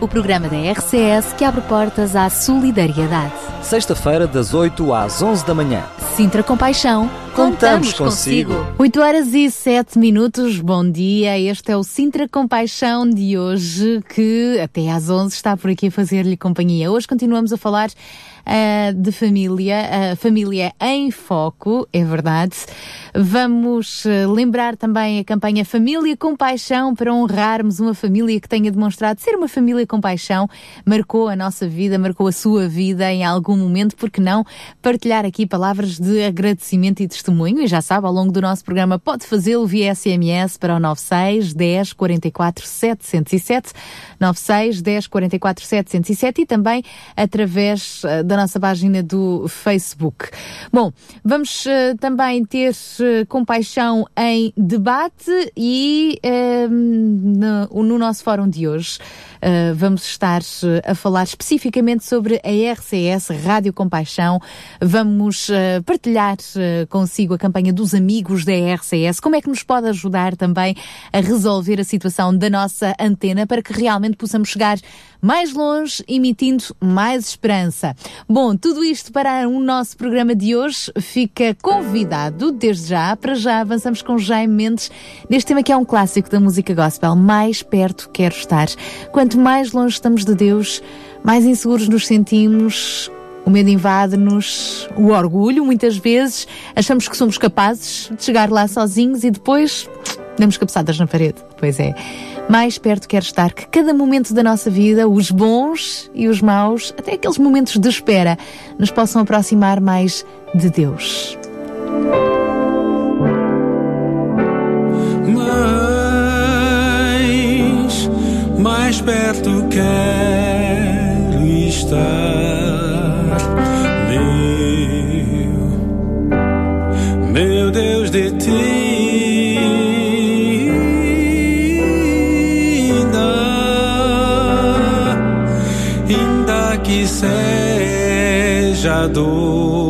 o programa da RCS que abre portas à solidariedade. Sexta-feira, das 8 às 11 da manhã. Sintra Compaixão, Contamos consigo. 8 horas e 7 minutos, bom dia. Este é o Sintra Compaixão de hoje, que até às 11 está por aqui a fazer-lhe companhia. Hoje continuamos a falar uh, de família, uh, família em foco, é verdade. Vamos uh, lembrar também a campanha Família com Paixão para honrarmos uma família que tenha demonstrado ser uma família com paixão, marcou a nossa vida, marcou a sua vida em algum momento, porque não partilhar aqui palavras de agradecimento e testemunho, e já sabe, ao longo do nosso programa pode fazê-lo via SMS para o 96 10 44 707, 96 10 44 707 e também através da nossa página do Facebook. Bom, vamos uh, também ter uh, compaixão em debate e uh, no, no, nosso fórum de hoje vamos estar a falar especificamente sobre a RCS Rádio Compaixão. Vamos partilhar consigo a campanha dos amigos da RCS. Como é que nos pode ajudar também a resolver a situação da nossa antena para que realmente possamos chegar mais longe, emitindo mais esperança. Bom, tudo isto para o nosso programa de hoje. Fica convidado desde já. Para já avançamos com Jaime Mendes neste tema que é um clássico da música gospel. Mais perto quero estar. Quanto mais longe estamos de Deus, mais inseguros nos sentimos, o medo invade-nos, o orgulho, muitas vezes. Achamos que somos capazes de chegar lá sozinhos e depois damos cabeçadas na parede. Pois é mais perto quero estar que cada momento da nossa vida, os bons e os maus, até aqueles momentos de espera, nos possam aproximar mais de Deus. Mais perto quero estar, meu, meu Deus de ti. seja dor.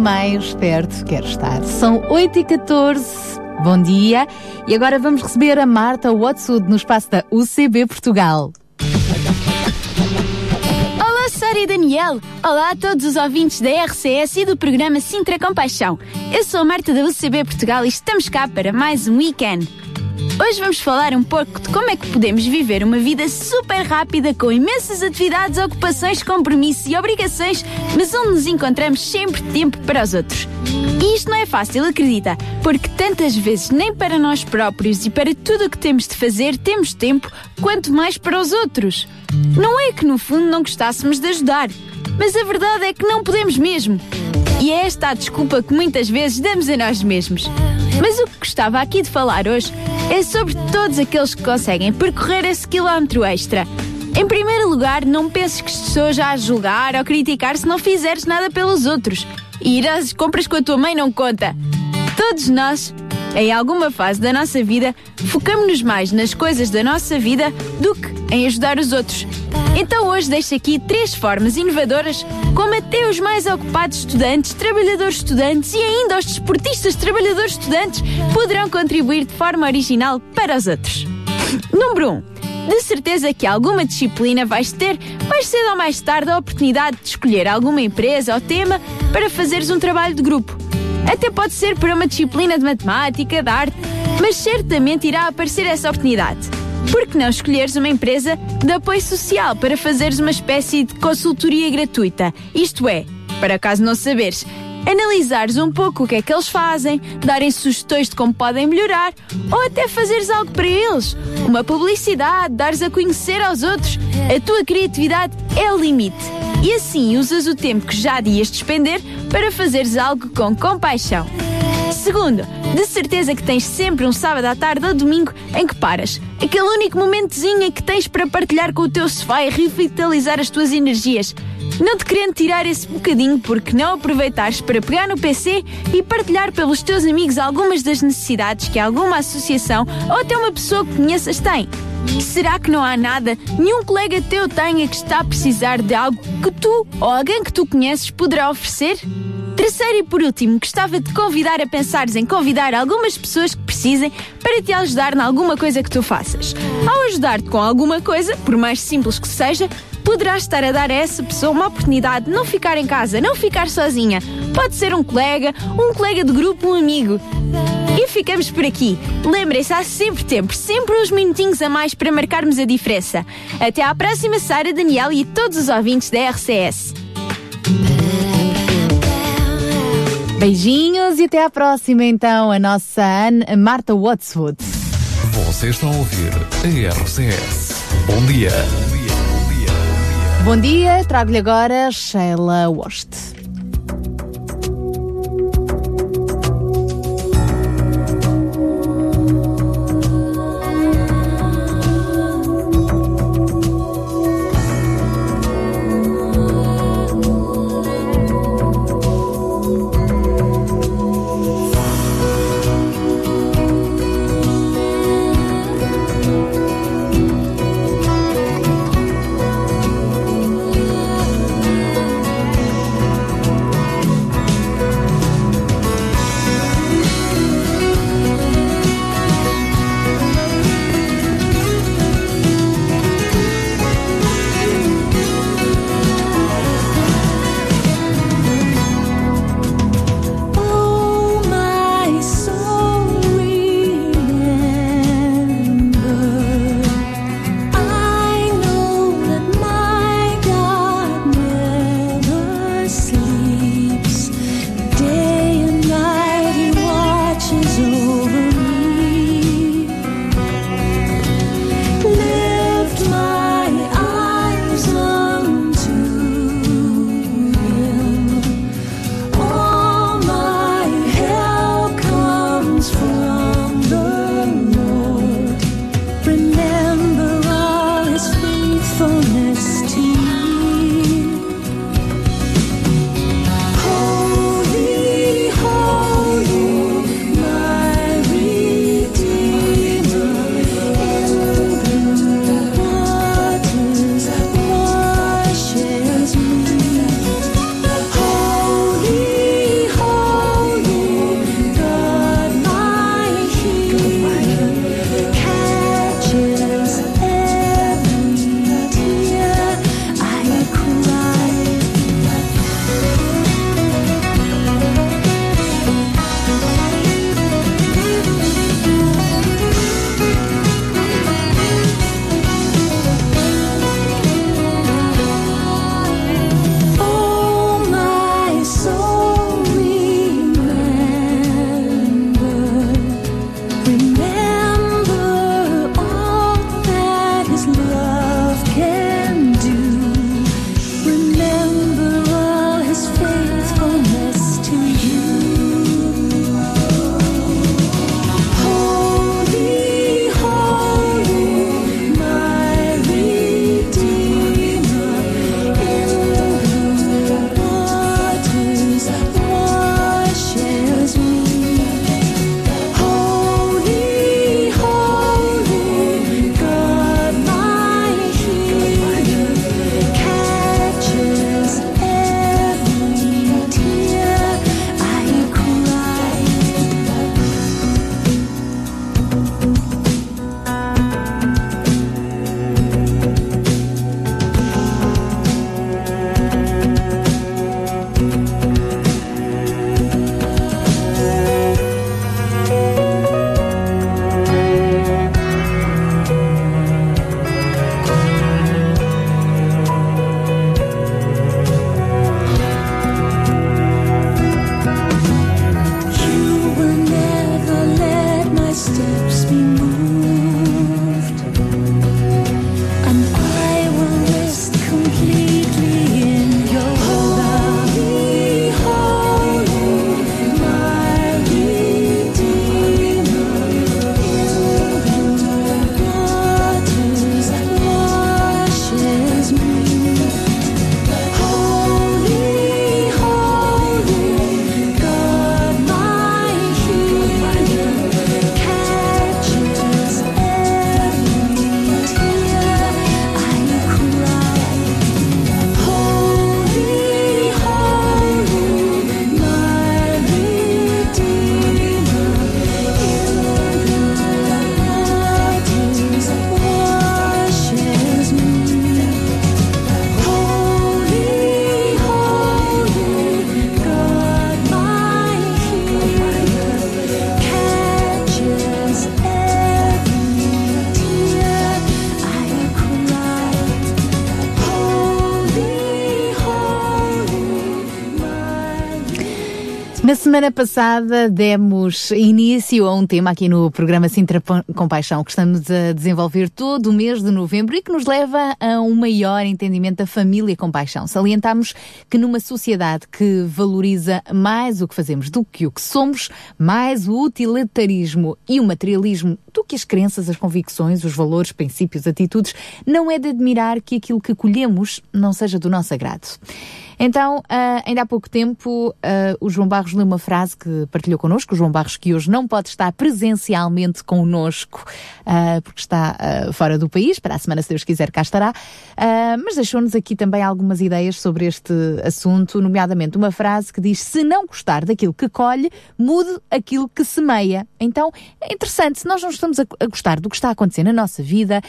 Mais perto quero estar. São 8 e 14 Bom dia. E agora vamos receber a Marta Watson no espaço da UCB Portugal. Olá, Sara e Daniel! Olá a todos os ouvintes da RCS e do programa Sintra Compaixão. Eu sou a Marta da UCB Portugal e estamos cá para mais um weekend. Hoje vamos falar um pouco de como é que podemos viver uma vida super rápida com imensas atividades, ocupações, compromissos e obrigações, mas onde nos encontramos sempre tempo para os outros. E isto não é fácil, acredita, porque tantas vezes nem para nós próprios e para tudo o que temos de fazer temos tempo, quanto mais para os outros. Não é que no fundo não gostássemos de ajudar, mas a verdade é que não podemos mesmo. E é esta a desculpa que muitas vezes damos a nós mesmos. Mas o que gostava aqui de falar hoje é sobre todos aqueles que conseguem percorrer esse quilómetro extra. Em primeiro lugar, não penses que estou já a julgar ou criticar se não fizeres nada pelos outros. E ir às compras com a tua mãe não conta. Todos nós, em alguma fase da nossa vida, focamos-nos mais nas coisas da nossa vida do que em ajudar os outros. Então hoje deixo aqui três formas inovadoras como até os mais ocupados estudantes, trabalhadores estudantes e ainda os desportistas trabalhadores estudantes poderão contribuir de forma original para os outros. Número 1. Um, de certeza que alguma disciplina vais ter, mais cedo ou mais tarde, a oportunidade de escolher alguma empresa ou tema para fazeres um trabalho de grupo. Até pode ser para uma disciplina de matemática, de arte, mas certamente irá aparecer essa oportunidade. Por que não escolheres uma empresa de apoio social para fazeres uma espécie de consultoria gratuita? Isto é, para caso não saberes, analisares um pouco o que é que eles fazem, darem sugestões de como podem melhorar ou até fazeres algo para eles. Uma publicidade, dares a conhecer aos outros. A tua criatividade é o limite. E assim usas o tempo que já ias despender para fazeres algo com compaixão. Segundo, de certeza que tens sempre um sábado à tarde ou domingo em que paras. Aquele único momentozinho em que tens para partilhar com o teu sofá e revitalizar as tuas energias. Não te querendo tirar esse bocadinho porque não aproveitares para pegar no PC e partilhar pelos teus amigos algumas das necessidades que alguma associação ou até uma pessoa que conheças tem. Será que não há nada, nenhum colega teu tenha que está a precisar de algo que tu ou alguém que tu conheces poderá oferecer? Terceiro e por último, gostava de convidar a pensares em convidar algumas pessoas que precisem para te ajudar em alguma coisa que tu faças. Ao ajudar-te com alguma coisa, por mais simples que seja, poderás estar a dar a essa pessoa uma oportunidade de não ficar em casa, não ficar sozinha. Pode ser um colega, um colega de grupo, um amigo. E ficamos por aqui. Lembrem-se, há sempre tempo, sempre uns minutinhos a mais para marcarmos a diferença. Até à próxima, Sara, Daniel e todos os ouvintes da RCS. Beijinhos e até à próxima, então, a nossa Anne, a Marta Watswood. Você está a ouvir a RCS. Bom dia. Bom dia. Bom dia. Bom dia, trago-lhe agora Sheila Worst. Semana passada demos início a um tema aqui no programa Sintra Compaixão que estamos a desenvolver todo o mês de novembro e que nos leva a um maior entendimento da família compaixão. Salientamos que numa sociedade que valoriza mais o que fazemos do que o que somos, mais o utilitarismo e o materialismo do que as crenças, as convicções, os valores, princípios, atitudes, não é de admirar que aquilo que colhemos não seja do nosso agrado. Então, uh, ainda há pouco tempo, uh, o João Barros leu uma frase que partilhou connosco, o João Barros que hoje não pode estar presencialmente connosco, uh, porque está fora do país, para a semana, se Deus quiser, cá estará, mas deixou-nos aqui também algumas ideias sobre este assunto, nomeadamente uma frase que diz, se não gostar daquilo que colhe, mude aquilo que semeia. Então, é interessante, se nós não estamos a, a gostar do que está a acontecer na nossa vida,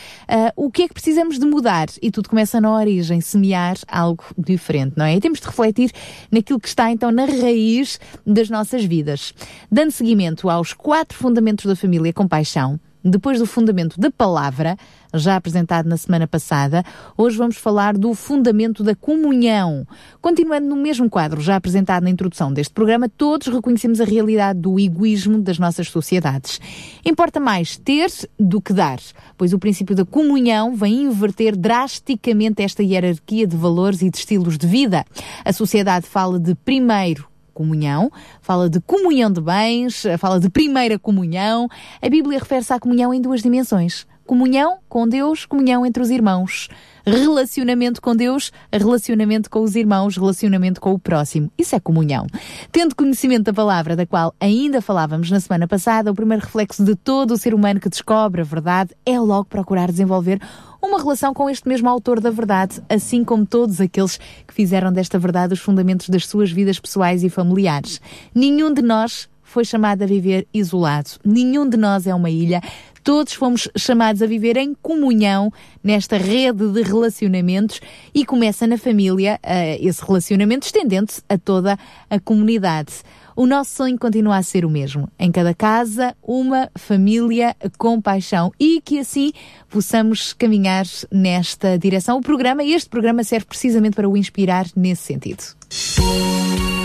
o que é que precisamos de mudar? E tudo começa na origem, semear algo diferente, não é? Temos de refletir naquilo que está então na raiz das nossas vidas. Dando seguimento aos quatro fundamentos da família com paixão, depois do fundamento da palavra, já apresentado na semana passada, hoje vamos falar do fundamento da comunhão. Continuando no mesmo quadro já apresentado na introdução deste programa, todos reconhecemos a realidade do egoísmo das nossas sociedades. Importa mais ter do que dar, pois o princípio da comunhão vem inverter drasticamente esta hierarquia de valores e de estilos de vida. A sociedade fala de primeiro comunhão, fala de comunhão de bens, fala de primeira comunhão. A Bíblia refere-se à comunhão em duas dimensões: comunhão com Deus, comunhão entre os irmãos. Relacionamento com Deus, relacionamento com os irmãos, relacionamento com o próximo. Isso é comunhão. Tendo conhecimento da palavra da qual ainda falávamos na semana passada, o primeiro reflexo de todo o ser humano que descobre a verdade é logo procurar desenvolver uma relação com este mesmo autor da verdade, assim como todos aqueles que fizeram desta verdade os fundamentos das suas vidas pessoais e familiares. Nenhum de nós foi chamado a viver isolado. Nenhum de nós é uma ilha. Todos fomos chamados a viver em comunhão nesta rede de relacionamentos e começa na família uh, esse relacionamento estendendo-se a toda a comunidade. O nosso sonho continua a ser o mesmo. Em cada casa, uma família com paixão e que assim possamos caminhar nesta direção. O programa, este programa serve precisamente para o inspirar nesse sentido.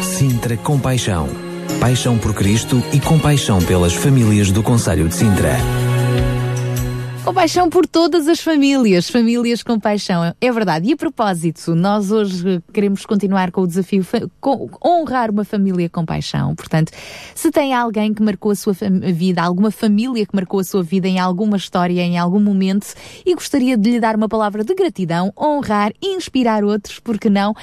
Sintra Compaixão. Paixão por Cristo e compaixão pelas famílias do Conselho de Sintra. Compaixão por todas as famílias, famílias com paixão, é verdade. E a propósito, nós hoje queremos continuar com o desafio com, honrar uma família com paixão. Portanto, se tem alguém que marcou a sua vida, alguma família que marcou a sua vida em alguma história, em algum momento, e gostaria de lhe dar uma palavra de gratidão, honrar, inspirar outros, porque não,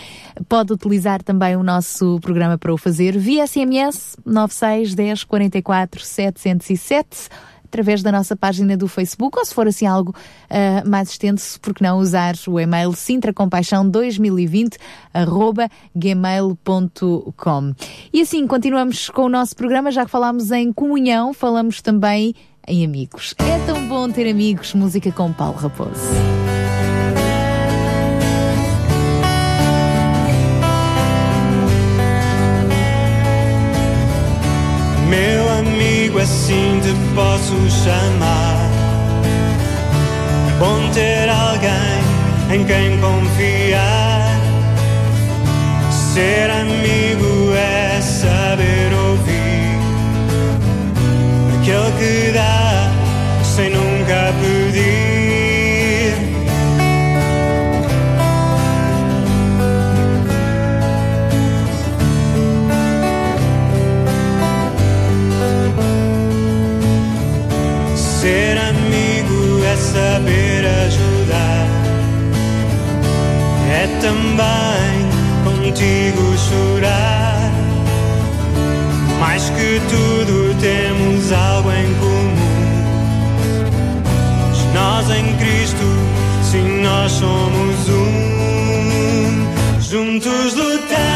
pode utilizar também o nosso programa para o fazer via SMS 96 10 44 707 através da nossa página do Facebook ou se for assim algo uh, mais extenso, porque não usar o e-mail sintracompaixão2020 arroba gmail.com. E assim, continuamos com o nosso programa, já que falámos em comunhão, falamos também em amigos. É tão bom ter amigos, música com Paulo Raposo. Assim te posso chamar. É bom ter alguém em quem confiar. Ser amigo é saber ouvir aquele que dá sem nunca pedir. Também contigo chorar. Mais que tudo temos algo em comum. Nós em Cristo, sim, nós somos um. Juntos lutamos,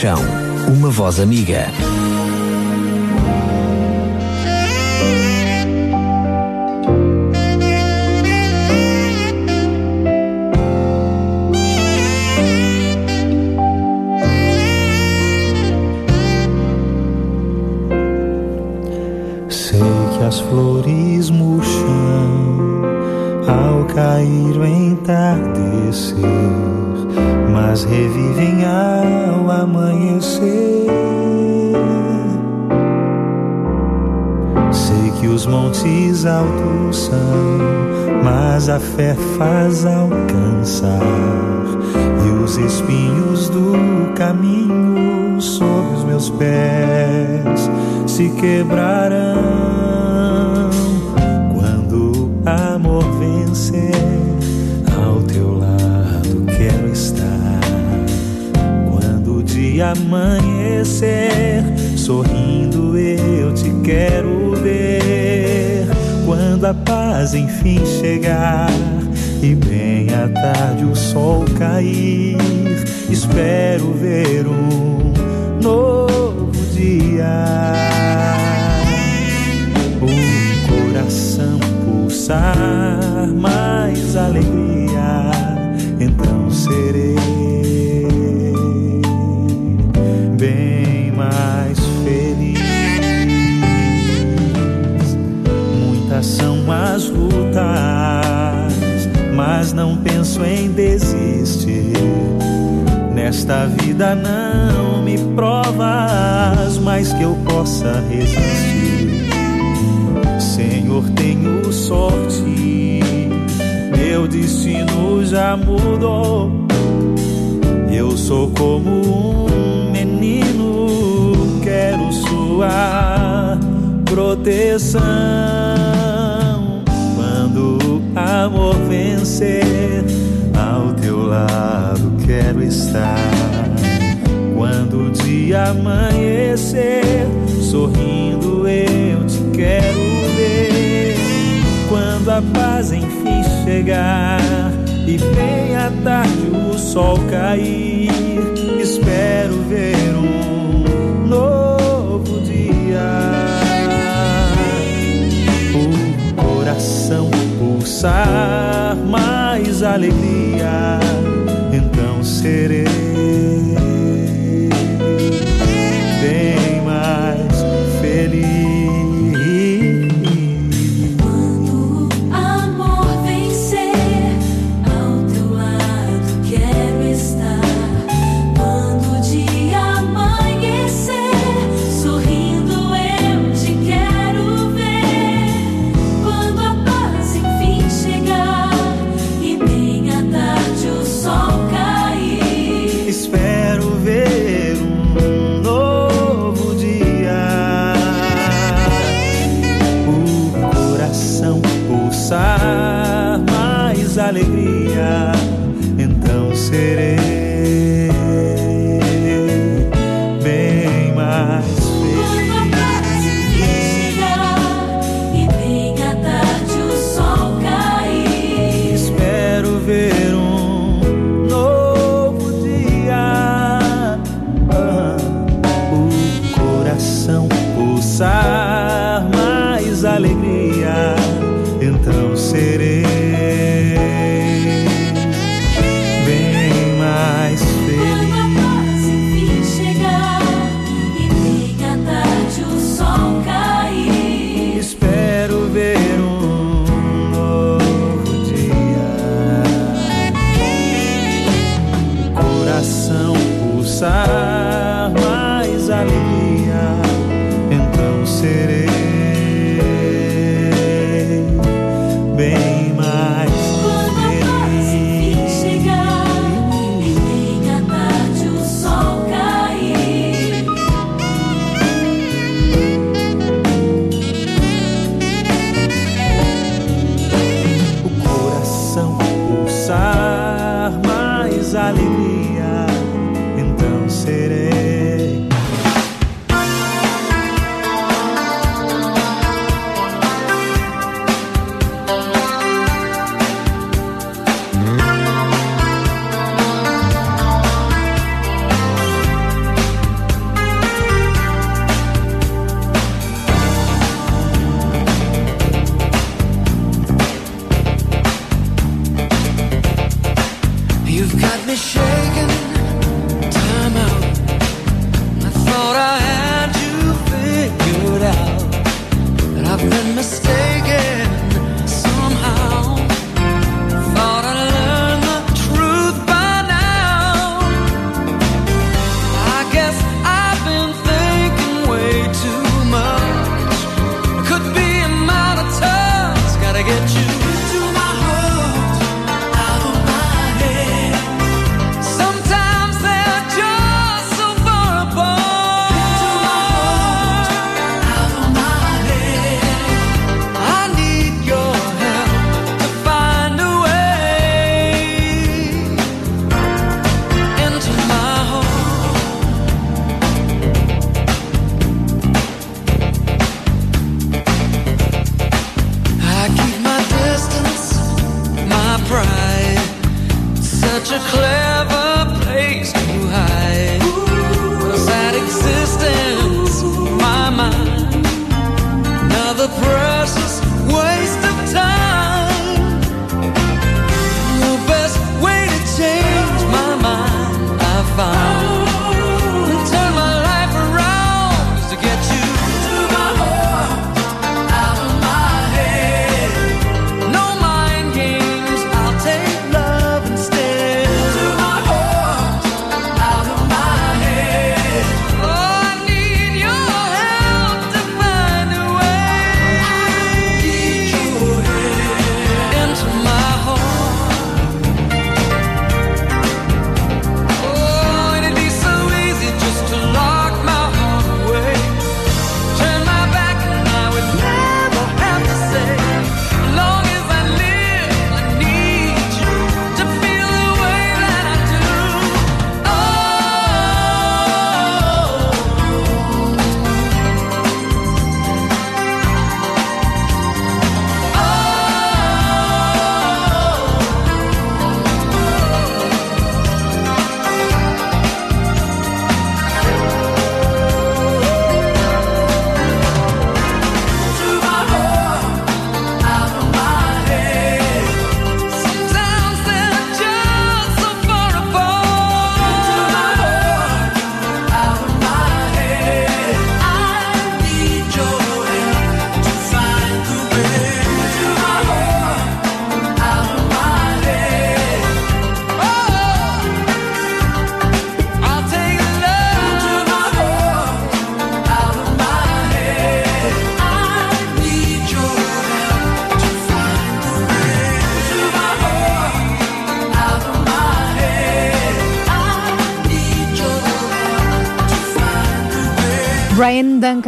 Compaixão, uma voz amiga. Mas a fé faz alcançar, e os espinhos do caminho sob os meus pés se quebrarão quando o amor vencer. Ao teu lado quero estar. Quando o dia amanhecer, sorrindo eu te quero. Quando a paz enfim chegar e bem à tarde o sol cair, espero ver um novo dia. O coração pulsar mais alegria, então serei mas não penso em desistir. Nesta vida não me provas mais que eu possa resistir. Senhor, tenho sorte, meu destino já mudou. Eu sou como um menino, quero sua proteção. Amor vencer, ao teu lado quero estar. Quando o dia amanhecer, sorrindo eu te quero ver. Quando a paz enfim chegar e bem à tarde o sol cair, espero ver pulsar mais alegria, então serei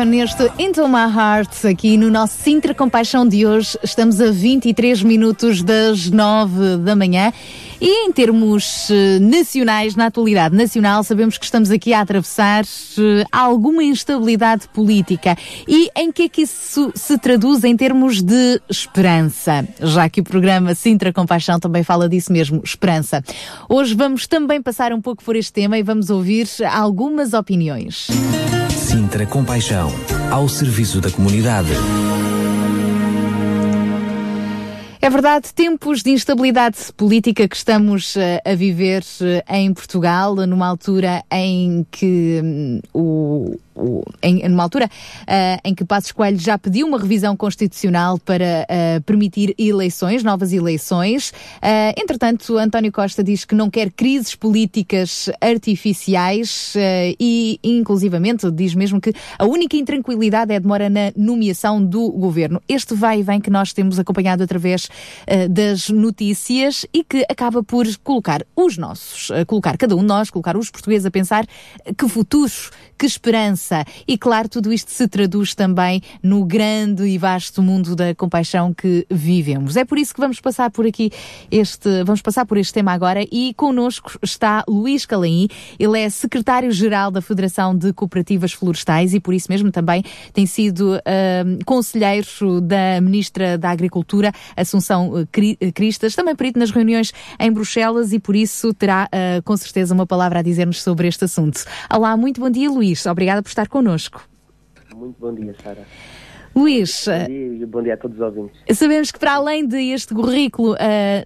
Neste Into My Heart, aqui no nosso Sintra Compaixão de hoje. Estamos a 23 minutos das 9 da manhã. E em termos eh, nacionais, na atualidade nacional, sabemos que estamos aqui a atravessar eh, alguma instabilidade política. E em que é que isso se traduz em termos de esperança? Já que o programa Sintra Compaixão também fala disso mesmo, esperança. Hoje vamos também passar um pouco por este tema e vamos ouvir algumas opiniões. Sintra Compaixão, ao serviço da comunidade. É verdade, tempos de instabilidade política que estamos eh, a viver eh, em Portugal, numa altura em que hum, o, o- em, numa altura eh, em que Passos Coelho já pediu uma revisão constitucional para eh, permitir eleições, novas eleições. Eh, entretanto, António Costa diz que não quer crises políticas artificiais e, inclusivamente, diz mesmo que a única intranquilidade é a demora na nomeação do governo. Este vai e vem que nós temos acompanhado através das notícias e que acaba por colocar os nossos, colocar cada um de nós, colocar os portugueses a pensar que futuro, que esperança. E claro, tudo isto se traduz também no grande e vasto mundo da compaixão que vivemos. É por isso que vamos passar por aqui este, vamos passar por este tema agora e connosco está Luís Calaim. Ele é secretário-geral da Federação de Cooperativas Florestais e por isso mesmo também tem sido ahm, conselheiro da Ministra da Agricultura, Assunção eh, eh, Cristas, também perito nas reuniões em Bruxelas e por isso terá ah, com certeza uma palavra a dizer-nos sobre este assunto. Olá, muito bom dia, Luís. Obrigada por estar connosco. Muito bom dia, Sara. Luís, Bom dia, bom dia a todos os ouvintes. Sabemos que para além deste currículo uh,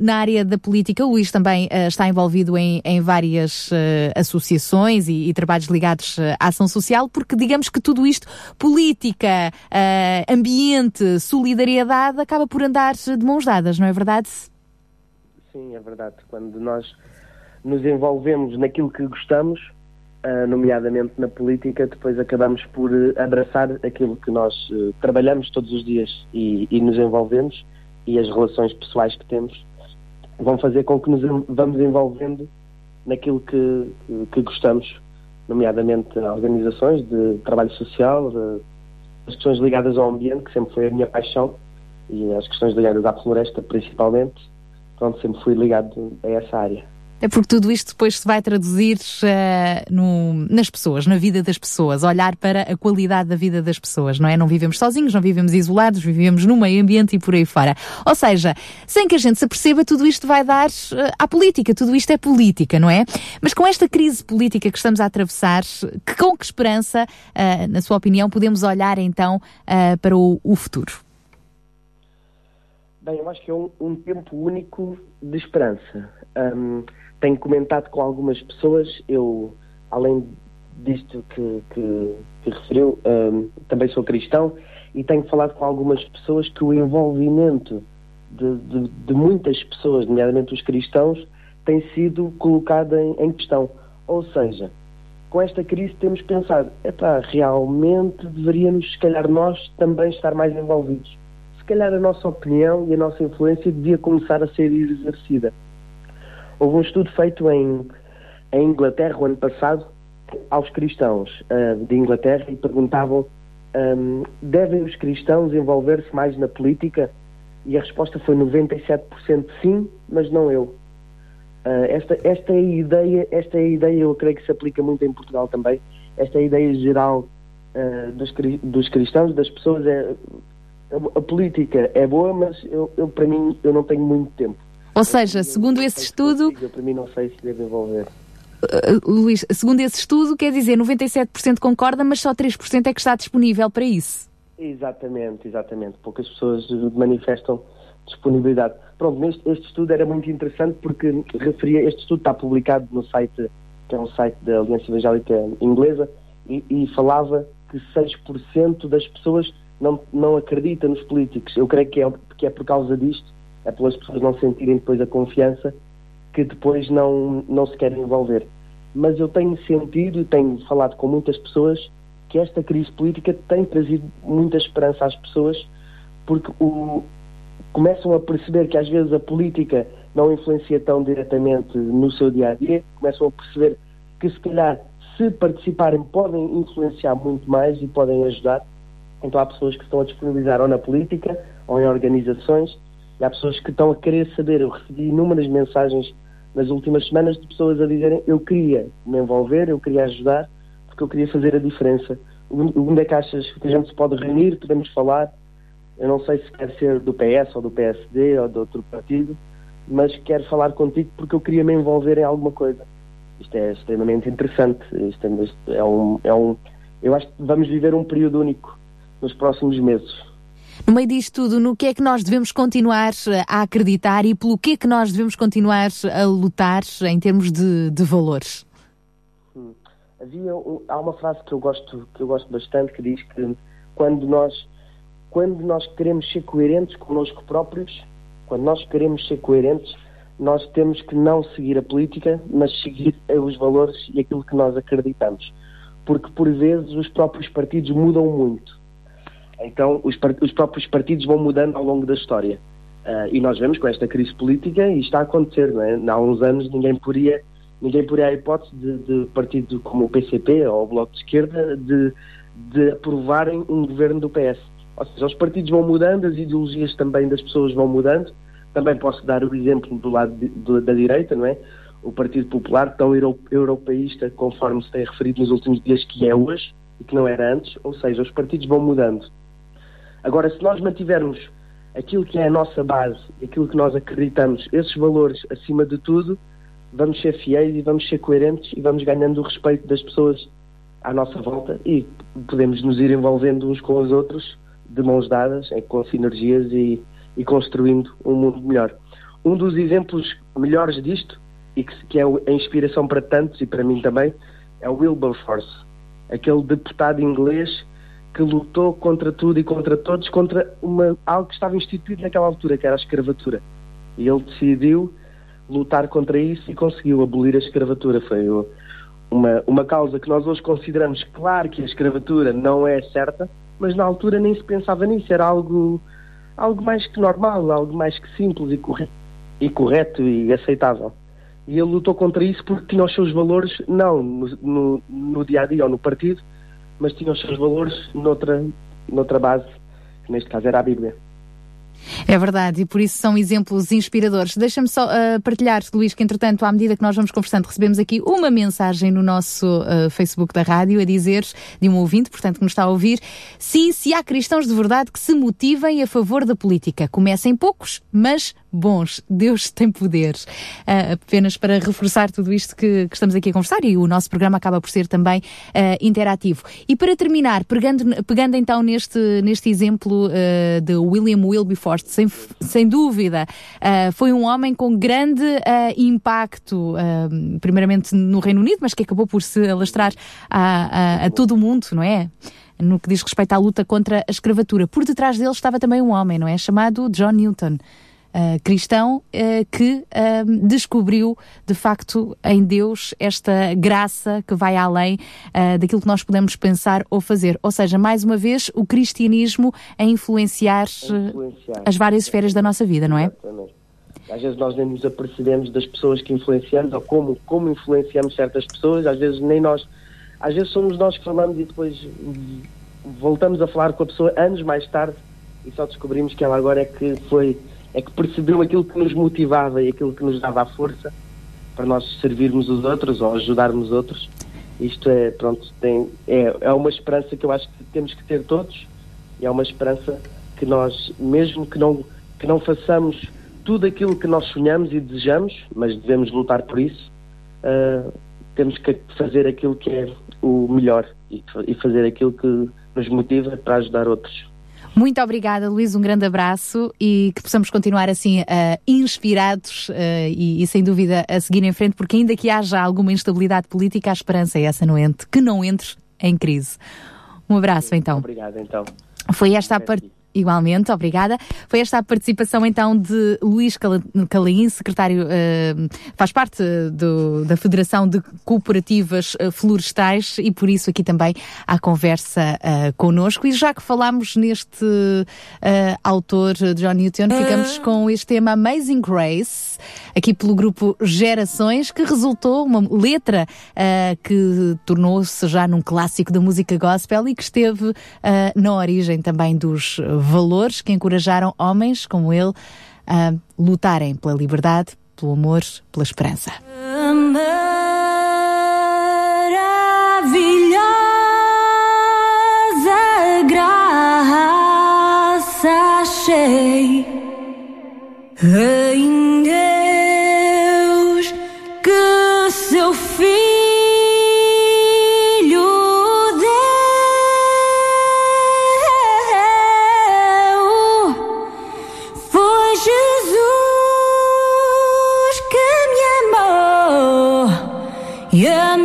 na área da política, o Luís também uh, está envolvido em, em várias uh, associações e, e, trabalhos ligados à ação social, porque digamos que tudo isto, política, ambiente, solidariedade, acaba por andar de mãos dadas, não é verdade? Sim, é verdade. Quando nós nos envolvemos naquilo que gostamos, nomeadamente na política, depois acabamos por uh, abraçar aquilo que nós uh, trabalhamos todos os dias e, e, nos envolvemos e as relações pessoais que temos vão fazer com que nos vamos envolvendo naquilo que, que gostamos, nomeadamente organizações de trabalho social, de, as questões ligadas ao ambiente, que sempre foi a minha paixão, e as questões ligadas à floresta principalmente, pronto, sempre fui ligado a essa área. É porque tudo isto depois se vai traduzir uh, no, nas pessoas, na vida das pessoas, olhar para a qualidade da vida das pessoas, não é? Não vivemos sozinhos, não vivemos isolados, vivemos no meio ambiente e por aí fora. Ou seja, sem que a gente se aperceba, tudo isto vai dar uh, à política, tudo isto é política, não é? Mas com esta crise política que estamos a atravessar, que, com que esperança, uh, na sua opinião, podemos olhar então para o, o futuro? Bem, eu acho que é um, um tempo único de esperança. Um, tenho comentado com algumas pessoas, eu, além disto que, que, que referiu, um, também sou cristão e tenho falado com algumas pessoas que o envolvimento de, de, de muitas pessoas, nomeadamente os cristãos, tem sido colocado em, em, questão. Ou seja, com esta crise temos pensado, epá, realmente deveríamos, se calhar, nós também estar mais envolvidos. Se calhar a nossa opinião e a nossa influência devia começar a ser exercida. Houve um estudo feito em, em Inglaterra o ano passado aos cristãos uh, de Inglaterra e perguntavam um, devem os cristãos envolver-se mais na política? E a resposta foi 97% sim, mas não eu. Uh, esta, esta é ideia, esta é a ideia, eu creio que se aplica muito em Portugal também. Esta é a ideia geral uh, dos, dos cristãos, das pessoas. É, a, a política é boa, mas eu, eu, para mim eu não tenho muito tempo. Ou seja, segundo esse estudo. Eu, para mim, não sei se deve envolver. Uh, Luís, segundo esse estudo, quer dizer 97% concorda, mas só 3% é que está disponível para isso. Exatamente, exatamente. Poucas pessoas manifestam disponibilidade. Pronto, neste, este estudo era muito interessante porque referia, este estudo está publicado no site, que é um site da Aliança Evangélica Inglesa, e, e falava que 6% das pessoas não, não acreditam nos políticos. Eu creio que é, que é por causa disto é pelas pessoas não sentirem depois a confiança que depois não, não se querem envolver. Mas eu tenho sentido tenho falado com muitas pessoas que esta crise política tem trazido muita esperança às pessoas porque o, começam a perceber que às vezes a política não influencia tão diretamente no seu dia a dia, começam a perceber que se calhar se participarem podem influenciar muito mais e podem ajudar. Então há pessoas que estão a disponibilizar ou na política ou em organizações e há pessoas que estão a querer saber. Eu recebi inúmeras mensagens nas últimas semanas de pessoas a dizerem eu queria me envolver, eu queria ajudar, porque eu queria fazer a diferença. Onde é que achas que a gente se pode reunir, podemos falar? Eu não sei se quer ser do PS ou do PSD ou de outro partido, mas quero falar contigo porque eu queria me envolver em alguma coisa. Isto é extremamente interessante. Isto é, isto é um, é um, eu acho que vamos viver um período único nos próximos meses. No meio disto tudo, no que é que nós devemos continuar eh, a acreditar e pelo que é que nós devemos continuar a lutar em termos de, de valores? Hum. Havia, há uma frase que eu gosto que eu gosto bastante que diz que quando nós quando nós queremos ser coerentes connosco próprios, quando nós queremos ser coerentes, nós temos que não seguir a política, mas seguir os valores e aquilo que nós acreditamos. Porque por vezes os próprios partidos mudam muito. Então, os, os próprios partidos vão mudando ao longo da história. Uh, e nós vemos com esta crise política, e está a acontecer, não é? Há uns anos ninguém poderia, ninguém poria a hipótese de, de partido como o PCP ou o Bloco de Esquerda de, de aprovarem um governo do PS. Ou seja, os partidos vão mudando, as ideologias também das pessoas vão mudando. Também posso dar o exemplo do lado de, da direita, não é? O Partido Popular, tão europeísta, conforme se tem referido nos últimos dias, que é hoje e que não era antes. Ou seja, os partidos vão mudando. Agora, se nós mantivermos aquilo que é a nossa base, aquilo que nós acreditamos, esses valores acima de tudo, vamos ser fiéis e vamos ser coerentes e vamos ganhando o respeito das pessoas à nossa volta e podemos nos ir envolvendo uns com os outros de mãos dadas, é, com sinergias e, e construindo um mundo melhor. Um dos exemplos melhores disto, e que, que é a inspiração para tantos e para mim também, é o Wilberforce, aquele deputado inglês que lutou contra tudo e contra todos, contra uma, algo que estava instituído naquela altura, que era a escravatura. E ele decidiu lutar contra isso e conseguiu abolir a escravatura. Foi uma, uma causa que nós hoje consideramos, claro que a escravatura não é certa, mas na altura nem se pensava nisso, era algo, algo mais que normal, algo mais que simples e correto, e, correto e aceitável. E ele lutou contra isso porque tinha os seus valores, não no, no, no dia a dia ou no partido, mas tinha os seus valores noutra, noutra base, que neste caso era a Bíblia. É verdade, e por isso são exemplos inspiradores. Deixa-me só ah, partilhar, Luís, que entretanto, à medida que nós vamos conversando, recebemos aqui uma mensagem no nosso ah, Facebook da rádio a dizer, de um ouvinte, portanto, que nos está a ouvir, sim, se há cristãos de verdade que se motivem a favor da política. Comecem poucos, mas bons. Deus tem poder. Ah, apenas para reforçar tudo isto que, que estamos aqui a conversar e o nosso programa acaba por ser também ah, interativo. E para terminar, pegando, pegando então neste, neste exemplo ah, de William Wilberforce, sem, sem dúvida, foi um homem com grande impacto, primeiramente no Reino Unido, mas que acabou por se alastrar a, a, a todo o mundo, não é? No que diz respeito à luta contra a escravatura. Por detrás dele estava também um homem, não é? Chamado John Newton. Uh, cristão uh, que uh, descobriu de facto em Deus esta graça que vai além daquilo que nós podemos pensar ou fazer. Ou seja, mais uma vez, o cristianismo a influenciar, Influenciar. as várias esferas da nossa vida, não é? Exatamente. Às vezes nós nem nos apercebemos das pessoas que influenciamos ou como, como influenciamos certas pessoas, às vezes nem nós, às vezes somos nós que falamos e depois voltamos a falar com a pessoa anos mais tarde e só descobrimos que ela agora é que foi, é que percebeu aquilo que nos motivava e aquilo que nos dava a força para nós servirmos os outros ou ajudarmos outros. Isto é, pronto, tem, é, é uma esperança que eu acho que temos que ter todos e é uma esperança que nós, mesmo que não, que não façamos tudo aquilo que nós sonhamos e desejamos, mas devemos lutar por isso, ah, temos que fazer aquilo que é o melhor e, e fazer aquilo que nos motiva para ajudar outros. Muito obrigada, Luís. Um grande abraço e que possamos continuar assim uh, inspirados uh, e, e, sem dúvida, a seguir em frente, porque ainda que haja alguma instabilidade política, a esperança é essa não entre, que não entre em crise. Um abraço, então. Obrigado, então. Foi esta a parte. Igualmente, obrigada. Foi esta a participação então de Luís Calaim, secretário, uh, faz parte do, da Federação de Cooperativas uh, Florestais e por isso aqui também há conversa uh, connosco. E já que falamos neste autor, John Newton, ficamos com este tema Amazing Grace, aqui pelo grupo Gerações, que resultou uma letra que tornou-se já num clássico da música gospel e que esteve na origem também dos valores que encorajaram homens como ele a lutarem pela liberdade, pelo amor, pela esperança. Maravilhosa graça achei E a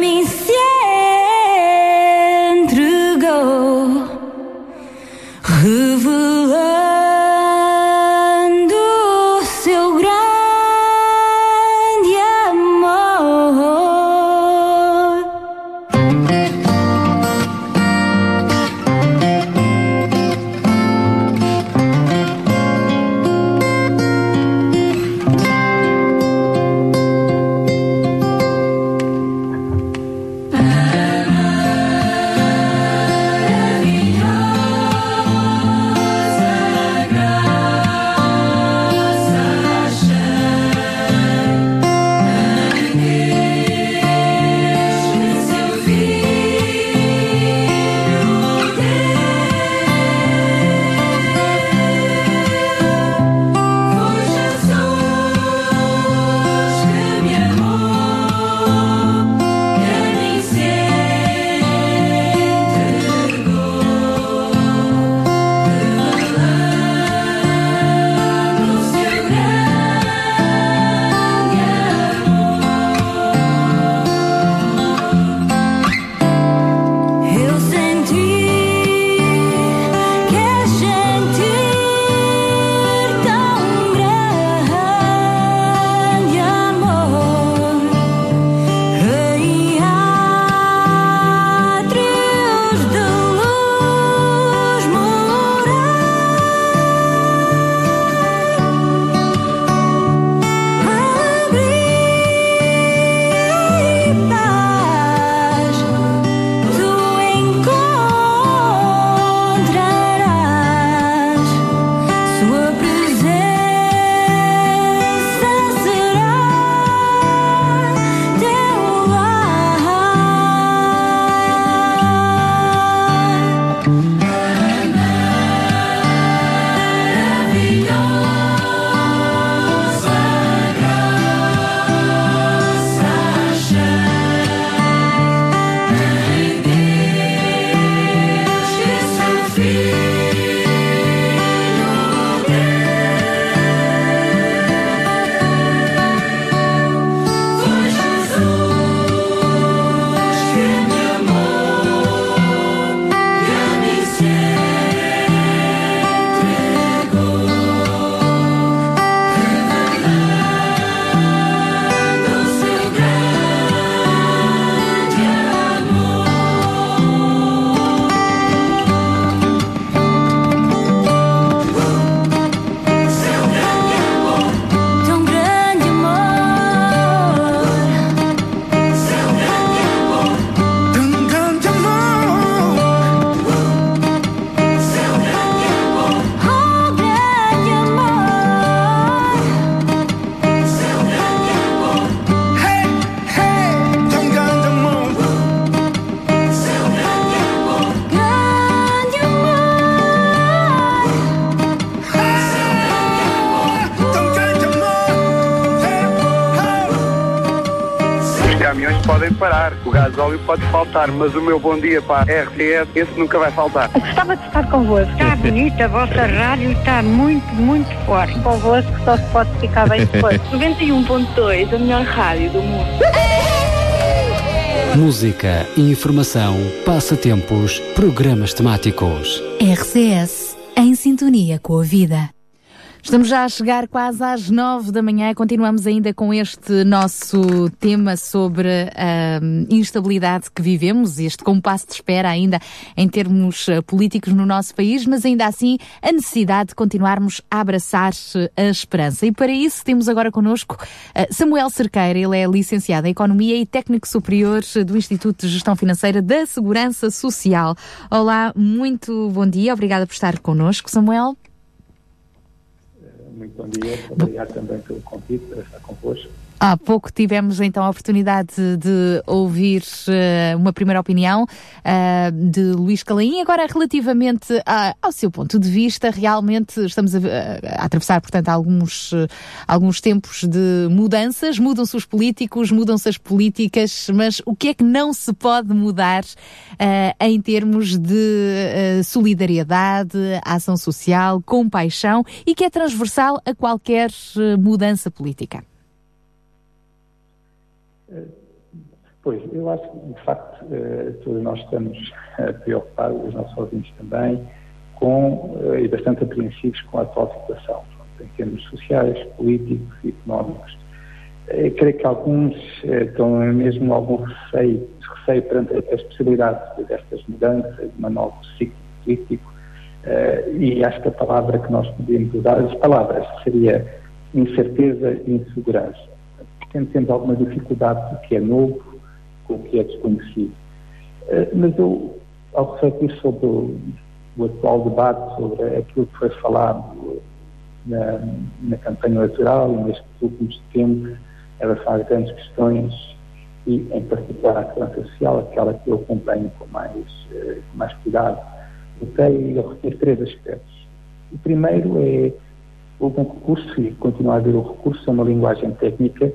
o gás óleo pode faltar, mas o meu bom dia para a RTS, esse nunca vai faltar. Gostava de estar convosco. Está bonita, a vossa rádio está muito, muito forte. Convosco só se pode ficar bem depois. 91.2, a melhor rádio do mundo. Música, informação, passatempos, programas temáticos. RCS, em sintonia com a vida. Estamos já a chegar quase às nove da manhã. Continuamos ainda com este nosso tema sobre a instabilidade que vivemos, este compasso de espera ainda em termos eh, políticos no nosso país, mas ainda assim a necessidade de continuarmos a abraçar a esperança. E para isso temos agora connosco eh, Samuel Cerqueira. Ele é licenciado em Economia e técnico superior do Instituto de Gestão Financeira da Segurança Social. Olá, muito bom dia. Obrigada por estar connosco, Samuel. Muito bom dia, obrigado também pelo convite para estar convosco. Há pouco tivemos então a oportunidade de ouvir uh, uma primeira opinião uh, de Luís Calaim. Agora, relativamente a, ao seu ponto de vista, realmente estamos a, a atravessar, portanto, alguns, uh, alguns tempos de mudanças. Mudam-se os políticos, mudam-se as políticas, mas o que é que não se pode mudar em termos de solidariedade, ação social, compaixão e que é transversal a qualquer mudança política? Pois, eu acho que, de facto, eh, todos nós estamos eh, preocupados, os nossos ouvintes também, com, eh, e bastante apreensivos com a atual situação, em termos sociais, políticos e económicos. Eu creio que alguns estão mesmo algum receio, receio perante as possibilidades destas mudanças, de um novo ciclo político, e acho que a palavra que nós podemos usar, as palavras, seria incerteza e insegurança tendo sempre alguma dificuldade com o que é novo, com o que é desconhecido. Eh, mas eu, ao refletir sobre o, o atual debate, sobre aquilo que foi falado na, na campanha eleitoral e nestes últimos tempos, em relação às grandes questões e, em particular, à segurança social, aquela que eu acompanho com mais, eh, com mais cuidado, notei eu retiro três aspectos. O primeiro é o bom recurso, e continuar a haver o recurso a uma linguagem técnica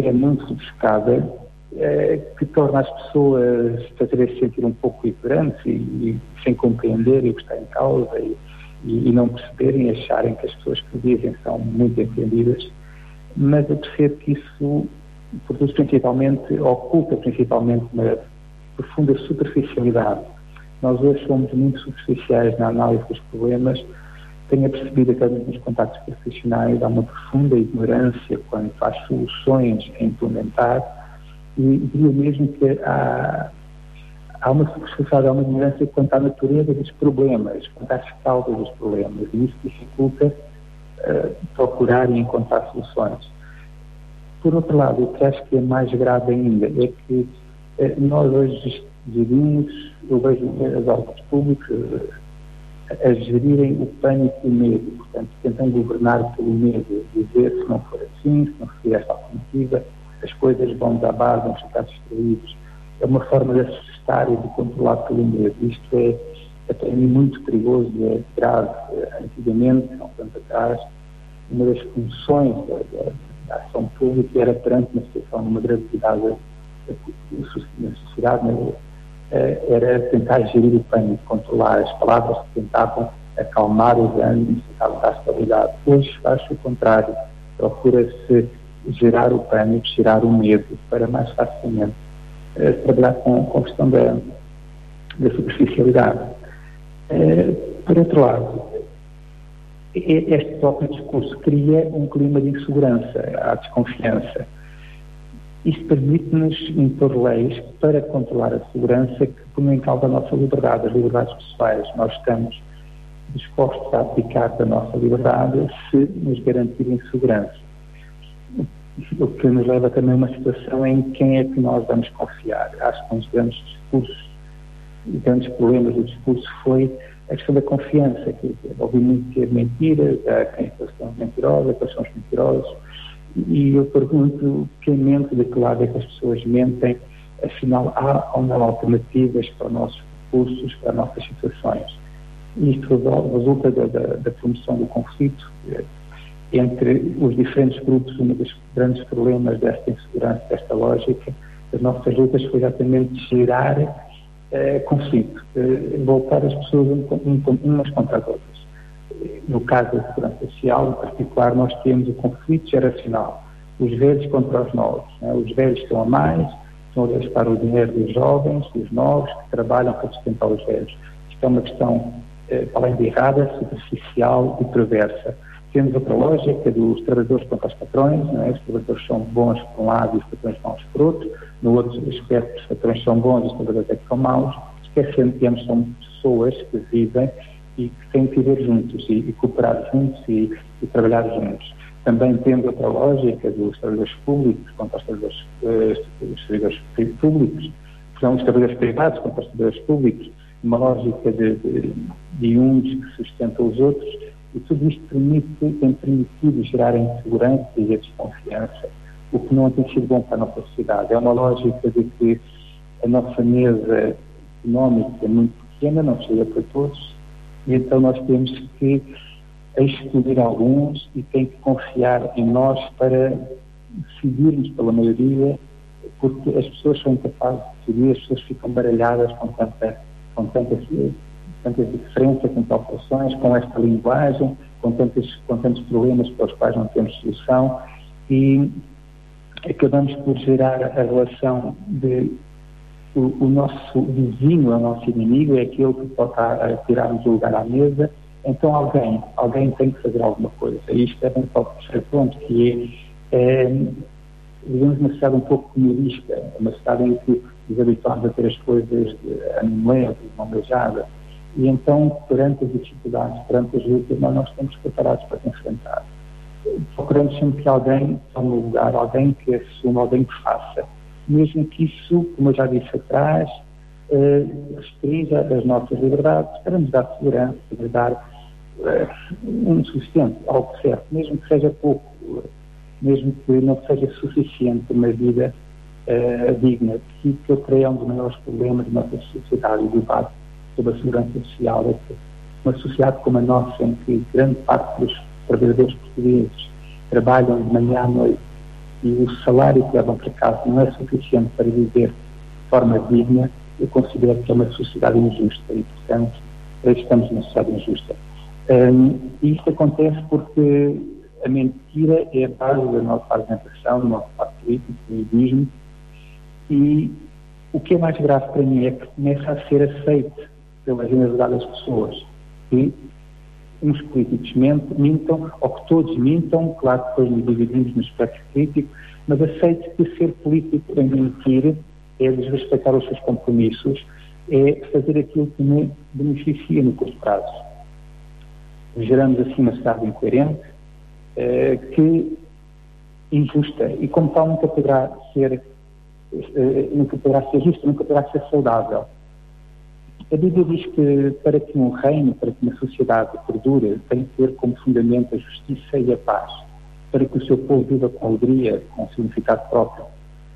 é muito rebuscada, é, que torna as pessoas fazerem se sentir um pouco ignorantes e, e, sem compreender o que está em causa e, e, não perceberem, acharem que as pessoas que dizem são muito entendidas, mas eu percebo que isso produz principalmente, oculta principalmente uma profunda superficialidade. Nós hoje somos muito superficiais na análise dos problemas, tenha percebido que nos contactos profissionais há uma profunda ignorância quanto às soluções a implementar e diria mesmo que há, há uma superficialidade, há uma ignorância quanto à natureza dos problemas, quanto às causas dos problemas e isso dificulta uh, procurar e encontrar soluções. Por outro lado, o que acho que é mais grave ainda é que uh, nós hoje gerimos, eu vejo as ordens públicas, a gerirem o pânico e o medo, portanto, tentam governar pelo medo, dizer se não for assim, se não for esta alternativa, as coisas vão base, vão ficar destruídos. É uma forma de assustar e de controlar pelo medo. Isto é, é para mim muito perigoso, é grave. Antigamente, um tempo atrás, uma das funções da, da, da ação pública era perante uma situação de uma gravidade na sociedade, né? Eh, era tentar gerir o pânico, controlar as palavras que tentavam acalmar os ânimos, tentavam dar estabilidade. Hoje acho o contrário, procura-se gerar o pânico, gerar o medo, para mais facilmente eh, trabalhar com, com a questão da, da superficialidade. Eh, por outro lado, este próprio discurso cria um clima de insegurança, há desconfiança. Isso permite-nos impor leis para controlar a segurança que põem em causa a nossa liberdade, as liberdades pessoais. Nós estamos dispostos a aplicar da nossa liberdade se nos garantirem segurança. O que nos leva também a uma situação em quem é que nós vamos confiar. Acho que um dos grandes discursos, grandes problemas do discurso foi a questão da confiança, que ouvi muito ter mentiras, há quem são mentirosas, quais são os mentirosos, e eu pergunto quem mente, de que lado é que as pessoas mentem, afinal há ou não alternativas para os nossos recursos, para as nossas situações. Isto resulta da, da, da promoção do conflito eh, entre os diferentes grupos. Um dos grandes problemas desta insegurança, desta lógica, das nossas lutas foi exatamente gerar eh, conflito, eh, voltar as pessoas um, um, umas contra as outras. No caso da segurança social, em particular, nós temos o conflito geracional, os velhos contra os novos. Né? Os velhos estão a mais, estão a gastar o dinheiro dos jovens, dos novos, que trabalham para sustentar os velhos. Isto é uma questão, eh, além de errada, superficial e perversa. Temos outra lógica dos trabalhadores contra os patrões, é? os trabalhadores são bons por um lado e os patrões maus por outro. No outro aspecto, os patrões são bons e os trabalhadores é que são maus. Esquecendo que ambos são pessoas que vivem e que têm que viver juntos e, e cooperar juntos e, e, trabalhar juntos. Também tendo outra lógica dos trabalhadores públicos contra os trabalhadores, uh, os trabalhadores públicos, são os trabalhadores privados contra os trabalhadores públicos, uma lógica de, de, de uns que sustentam os outros, e tudo isto permite, tem permitido gerar a insegurança e a desconfiança, o que não tem sido bom para a nossa sociedade. É uma lógica de que a nossa mesa económica é muito pequena, não chega para todos, e então nós temos que excluir alguns e tem que confiar em nós para decidirmos pela maioria, porque as pessoas são incapazes de decidir, as pessoas ficam baralhadas com tanta, com tanta, tanta diferença, com alterações, com esta linguagem, com tantos, com tantos problemas para os quais não temos solução. E acabamos por gerar a relação de o, o, nosso vizinho é o nosso inimigo, é aquele que pode tirar-nos o lugar à mesa, então alguém, alguém tem que fazer alguma coisa. Isto é o terceiro ponto, que é, é uma cidade um pouco comunista, uma cidade em que nos habituamos a ter as coisas animais, de mão beijada, e então, perante as dificuldades, perante as lutas, nós não estamos preparados para enfrentar. Procuramos sempre que alguém tome o lugar, alguém que assuma, alguém que faça mesmo que isso, como eu já disse atrás, eh, restrinja as nossas liberdades para nos dar segurança, para dar eh, um suficiente, algo certo, mesmo que seja pouco, mesmo que não seja suficiente uma vida eh, digna, que, que eu creio é um dos maiores problemas da nossa sociedade, o debate sobre a segurança social, é que uma sociedade como a nossa, em que grande parte dos trabalhadores portugueses trabalham de manhã à noite e o salário que levam para casa não é suficiente para viver de forma digna, eu considero que é uma sociedade injusta e, portanto, estamos numa sociedade injusta. Um, e isto acontece porque a mentira é a base da nossa argumentação, do nosso pacto político, do egoísmo, e o que é mais grave para mim é que começa a ser aceito pela generalidade das pessoas. Uns políticos mintam, ou que todos mintam, claro que depois nos dividimos no espectro crítico, mas aceite que ser político é mentir, é desrespeitar os seus compromissos, é fazer aquilo que me beneficia no curto prazo. Geramos assim uma sociedade incoerente, eh, que injusta, e como tal nunca poderá ser, eh, nunca poderá ser justa, nunca poderá ser saudável. A Bíblia diz que para que um reino, para que uma sociedade perdure, tem que ter como fundamento a justiça e a paz, para que o seu povo viva com alegria, com significado próprio.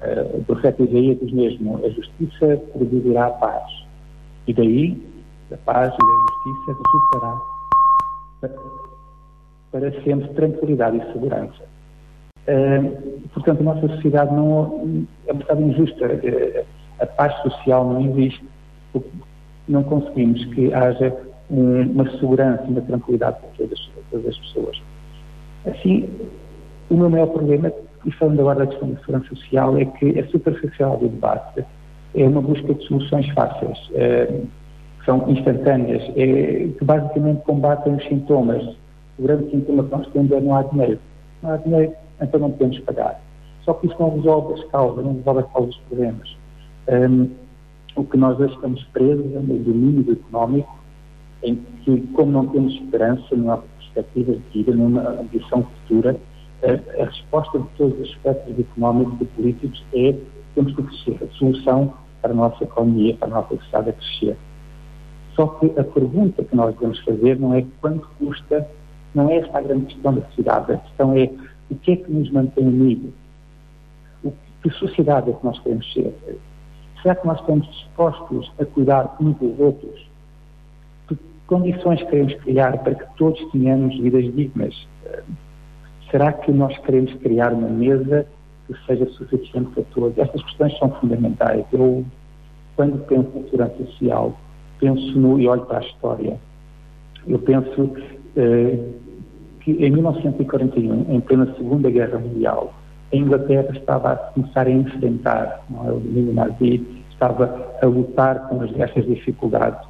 Uh, o profeta Isaías diz mesmo, a justiça produzirá a paz. E daí, a paz e a justiça resultará para, sempre tranquilidade e segurança. Uh, portanto, a nossa sociedade não é uma sociedade injusta. Uh, a paz social não existe não conseguimos que haja um, uma segurança uma tranquilidade para todas, todas, as pessoas. Assim, o meu maior problema, e falando agora da questão da segurança social, é que a superficialidade do debate é uma busca de soluções fáceis, é, são instantâneas, é, que basicamente combatem os sintomas. O grande sintoma que nós temos é não há dinheiro. Não há dinheiro, então não podemos pagar. Só que isso não resolve as causas, não resolve as causas dos problemas. Um, o que nós hoje estamos presos é no domínio económico, em que, como não temos esperança, não há perspectivas de vida, nenhuma ambição futura, a, a resposta de todos os aspectos económicos e políticos é temos que crescer. A solução para a nossa economia, para a nossa sociedade é crescer. Só que a pergunta que nós devemos fazer não é quanto custa, não é esta a grande questão da sociedade. A questão é o que é que nos mantém unidos? O, que sociedade é que nós queremos ser? Será que nós estamos dispostos a cuidar uns dos outros? Que condições queremos criar para que todos tenhamos vidas dignas? Será que nós queremos criar uma mesa que seja suficiente para todos. Estas questões são fundamentais. Eu, quando penso em segurança social, penso no, e olho para a história, eu penso eh, que em 1941, em plena Segunda Guerra Mundial, a Inglaterra estava a começar a enfrentar não é, o domínio nazi, estava a lutar com as, essas dificuldades.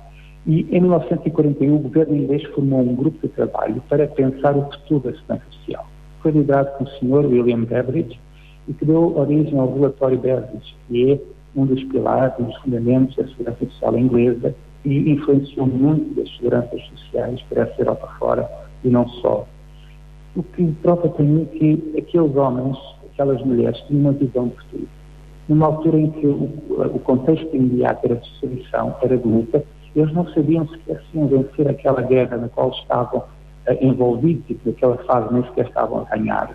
E em 1941 o governo inglês formou um grupo de trabalho para pensar o futuro da segurança social. Foi liderado pelo Sr. William Beveridge e que deu origem ao relatório Beveridge, que é um dos pilares, um dos fundamentos da segurança social inglesa e influenciou muito das seguranças sociais para essa Europa fora e não só. O que prova para mim que aqueles homens, aquelas mulheres, tinham uma visão de futuro. Numa altura em que o, o contexto imediato era de destruição, era de luta, eles não sabiam sequer se iam vencer aquela guerra na qual estavam uh, envolvidos e que naquela fase nem sequer estavam a ganhar.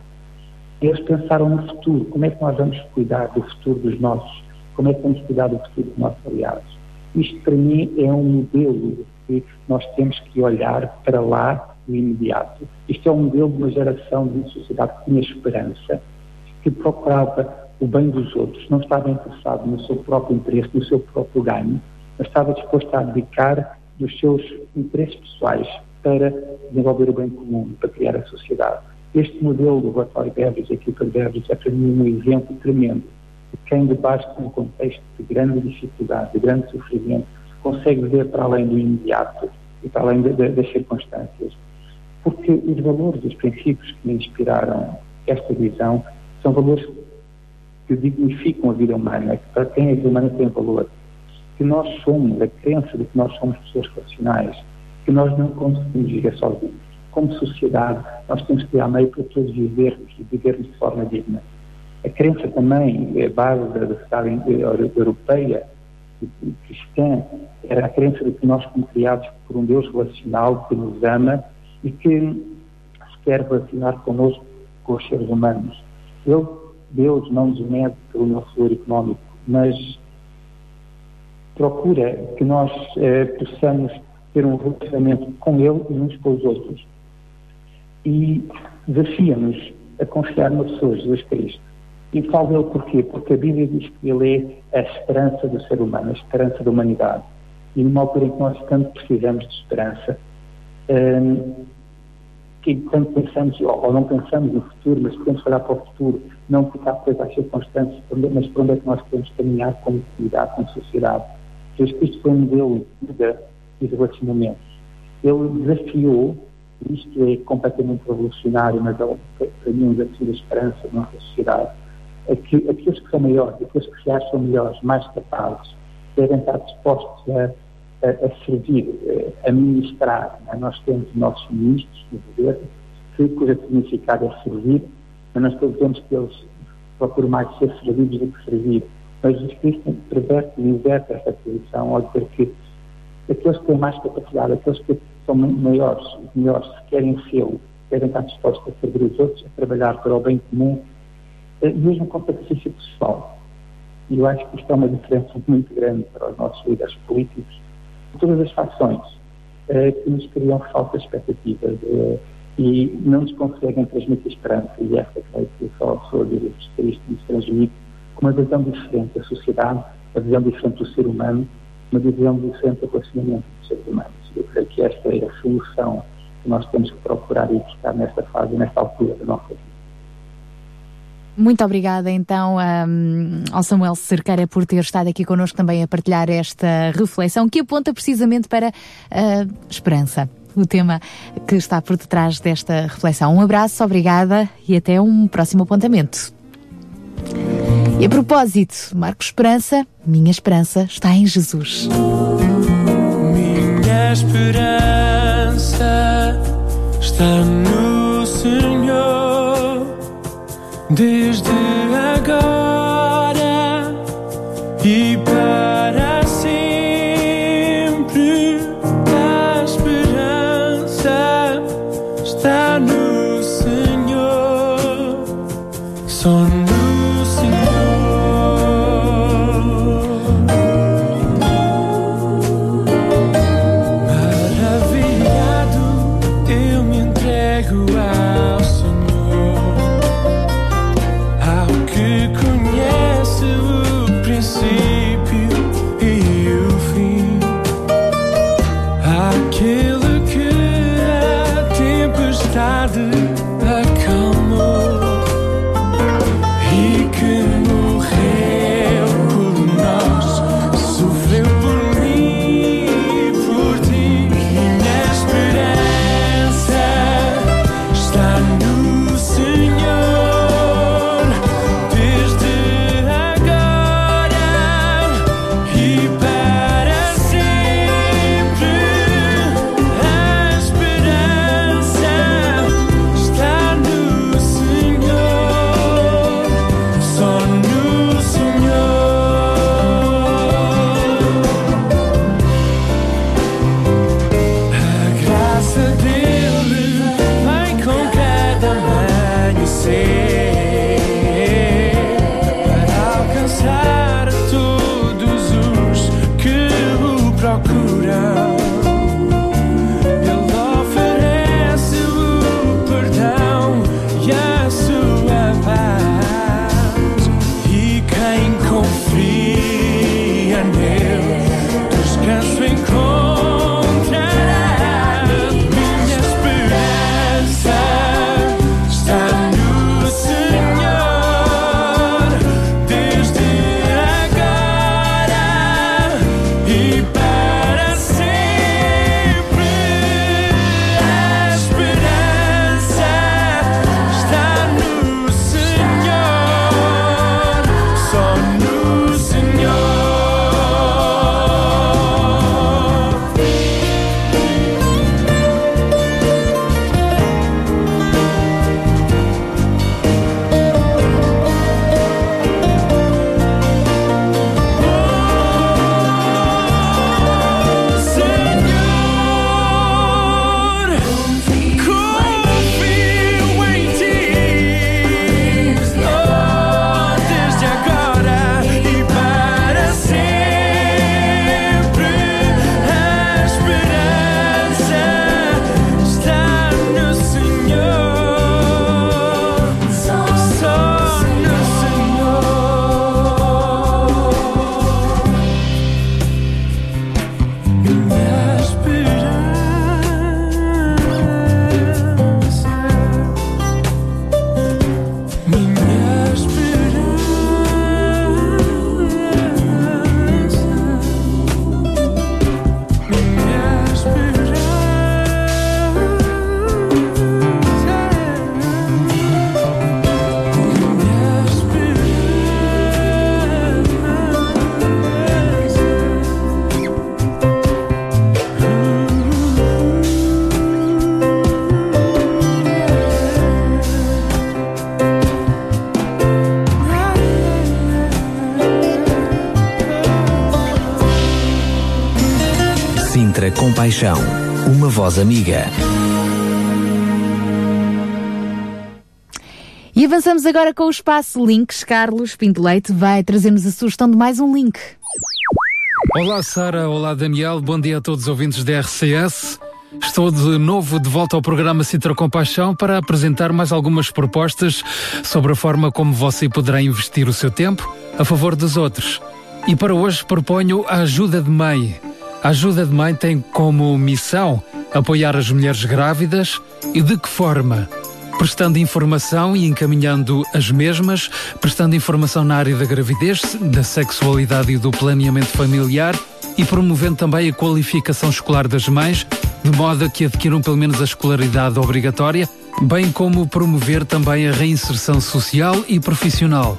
Eles pensaram no futuro, como é que nós vamos cuidar do futuro dos nossos, como é que vamos cuidar do futuro dos nossos aliados. Isto para mim é um modelo que nós temos que olhar para lá no imediato. Isto é um modelo de uma geração de uma sociedade que tinha esperança, que procurava o bem dos outros, não estava interessado no seu próprio interesse, no seu próprio ganho, mas estava disposto a abdicar dos seus interesses pessoais para desenvolver o bem comum, para criar a sociedade. Este modelo do relatório Beveridge, a equipa de Beveridge, é para mim um exemplo tremendo de quem, debaixo de um contexto de grande dificuldade, de grande sofrimento, consegue ver para além do imediato e para além de, de, das circunstâncias. Porque os valores, os princípios que me inspiraram esta visão são valores que dignificam a vida humana, que para quem a vida humana tem valor. Que nós somos, a crença de que nós somos pessoas racionais, que nós não conseguimos viver sozinhos. Como sociedade, nós temos que criar meio para todos vivermos e vivermos de forma digna. A crença também, a base da sociedade europeia cristã, era a crença de que nós fomos criados por um Deus relacional que nos ama e que se quer relacionar connosco, com os seres humanos. Ele, Deus, não nos mede pelo nosso valor económico, mas procura que nós eh, possamos ter um relacionamento com Ele e uns com os outros. E desafia-nos a confiar no Senhor Jesus Cristo. E falo dele porquê? Porque a Bíblia diz que ele é a esperança do ser humano, a esperança da humanidade. E numa altura em que nós tanto precisamos de esperança, hum, que quando pensamos, ou, não pensamos no futuro, mas podemos olhar para o futuro, não ficar preso às circunstâncias, mas para onde é que nós podemos caminhar como comunidade, como sociedade. Jesus Cristo foi um modelo de vida e de relacionamentos. Ele desafiou, isto é completamente revolucionário, mas é, para mim um desafio da esperança na nossa sociedade, é que aqueles que são maiores, aqueles que se acham melhores, mais capazes, devem estar dispostos a, a, a servir, a ministrar. Né? Nós temos nossos ministros no governo, que, cujo significado é servir, mas nós todos que eles procuram mais ser servidos do que servir. Mas Jesus Cristo perverte e inverte esta posição ao dizer que aqueles que têm mais capacidade, aqueles que são maiores, melhores, querem ser, devem estar dispostos a servir os outros, a trabalhar para o bem comum, eh, mesmo com sacrifício pessoal. E eu acho que isto é uma diferença muito grande para os nossos líderes políticos, todas as fações, eh, que nos criam falsas expectativas eh, e não nos conseguem transmitir esperança. E esta creio que só a pessoa de Jesus Cristo nos transmite uma visão diferente da sociedade, uma visão diferente do ser humano, uma visão diferente do relacionamento dos seres humanos. Eu creio que esta é a solução que nós temos que procurar e buscar nesta fase, nesta altura da nossa vida. Muito obrigada então um, ao Samuel Cerqueira por ter estado aqui connosco também a partilhar esta reflexão que aponta precisamente para a esperança. O tema que está por detrás desta reflexão. Um abraço, obrigada e até um próximo apontamento. E a propósito, Marco Esperança, minha esperança está em Jesus. Minha esperança está no Senhor, desde agora Compaixão, uma voz amiga. E avançamos agora com o espaço Links. Carlos Pinto Leite vai trazer-nos a sugestão de mais um link. Olá Sara, olá Daniel, bom dia a todos os ouvintes da RCS. Estou de novo de volta ao programa Citra Compaixão para apresentar mais algumas propostas sobre a forma como você poderá investir o seu tempo a favor dos outros. E para hoje proponho a ajuda de mãe. A ajuda de mãe tem como missão apoiar as mulheres grávidas e de que forma? Prestando informação e encaminhando as mesmas, prestando informação na área da gravidez, da sexualidade e do planeamento familiar e promovendo também a qualificação escolar das mães, de modo a que adquiram pelo menos a escolaridade obrigatória, bem como promover também a reinserção social e profissional.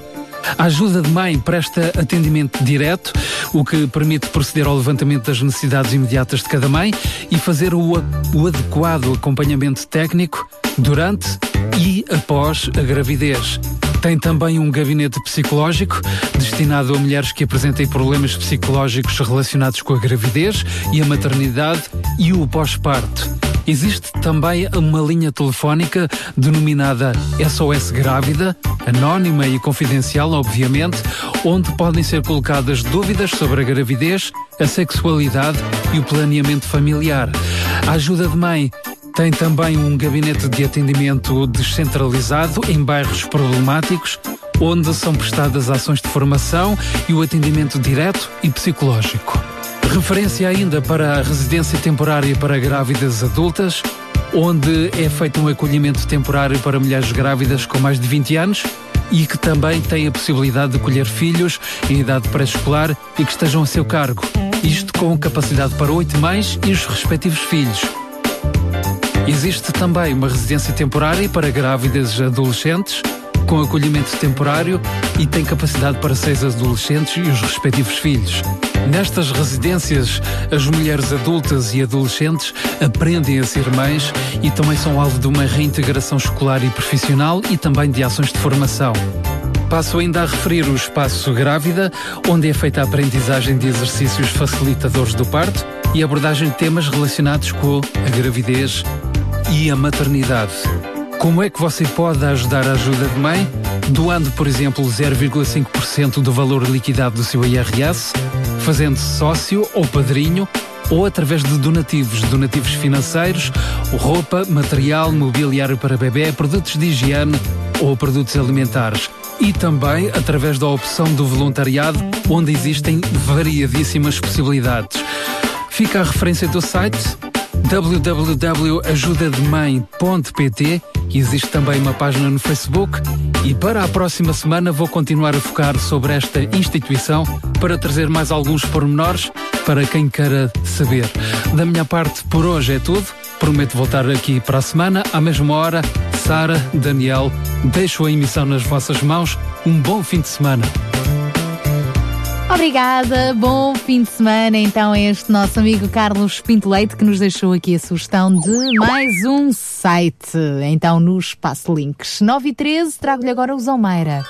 A ajuda de mãe presta atendimento direto, o que permite proceder ao levantamento das necessidades imediatas de cada mãe e fazer o, o adequado acompanhamento técnico durante e após a gravidez. Tem também um gabinete psicológico destinado a mulheres que apresentem problemas psicológicos relacionados com a gravidez e a maternidade e o pós-parto. Existe também uma linha telefónica denominada SOS Grávida, anónima e confidencial, obviamente, onde podem ser colocadas dúvidas sobre a gravidez, a sexualidade e o planeamento familiar. A ajuda de mãe tem também um gabinete de atendimento descentralizado em bairros problemáticos, onde são prestadas ações de formação e o atendimento direto e psicológico. Referência ainda para a residência temporária para grávidas adultas, onde é feito um acolhimento temporário para mulheres grávidas com mais de 20 anos e que também têm a possibilidade de colher filhos em idade pré-escolar e que estejam a seu cargo. Isto com capacidade para oito mães e os respectivos filhos. Existe também uma residência temporária para grávidas adolescentes, com acolhimento temporário e tem capacidade para seis adolescentes e os respectivos filhos. Nestas residências, as mulheres adultas e adolescentes aprendem a ser mães e também são alvo de uma reintegração escolar e profissional e também de ações de formação. Passo ainda a referir o espaço grávida, onde é feita a aprendizagem de exercícios facilitadores do parto e abordagem de temas relacionados com a gravidez e a maternidade. Como é que você pode ajudar a ajuda de mãe? Doando, por exemplo, 0,5% do valor liquidado do seu IRS, fazendo-se sócio ou padrinho, ou através de donativos, donativos financeiros, roupa, material, mobiliário para bebê, produtos de higiene ou produtos alimentares. E também através da opção do voluntariado, onde existem variadíssimas possibilidades. Fica a referência do site www.ajudademãe.pt Existe também uma página no Facebook e para a próxima semana vou continuar a focar sobre esta instituição para trazer mais alguns pormenores para quem queira saber. Da minha parte, por hoje é tudo. Prometo voltar aqui para a semana, à mesma hora. Sara, Daniel, deixo a emissão nas vossas mãos. Um bom fim de semana. Obrigada, bom fim de semana então a este nosso amigo Carlos Pinto Leite que nos deixou aqui a sugestão de mais um site, então no Espaço Links. 9 e 13, trago-lhe agora o Zalmeira.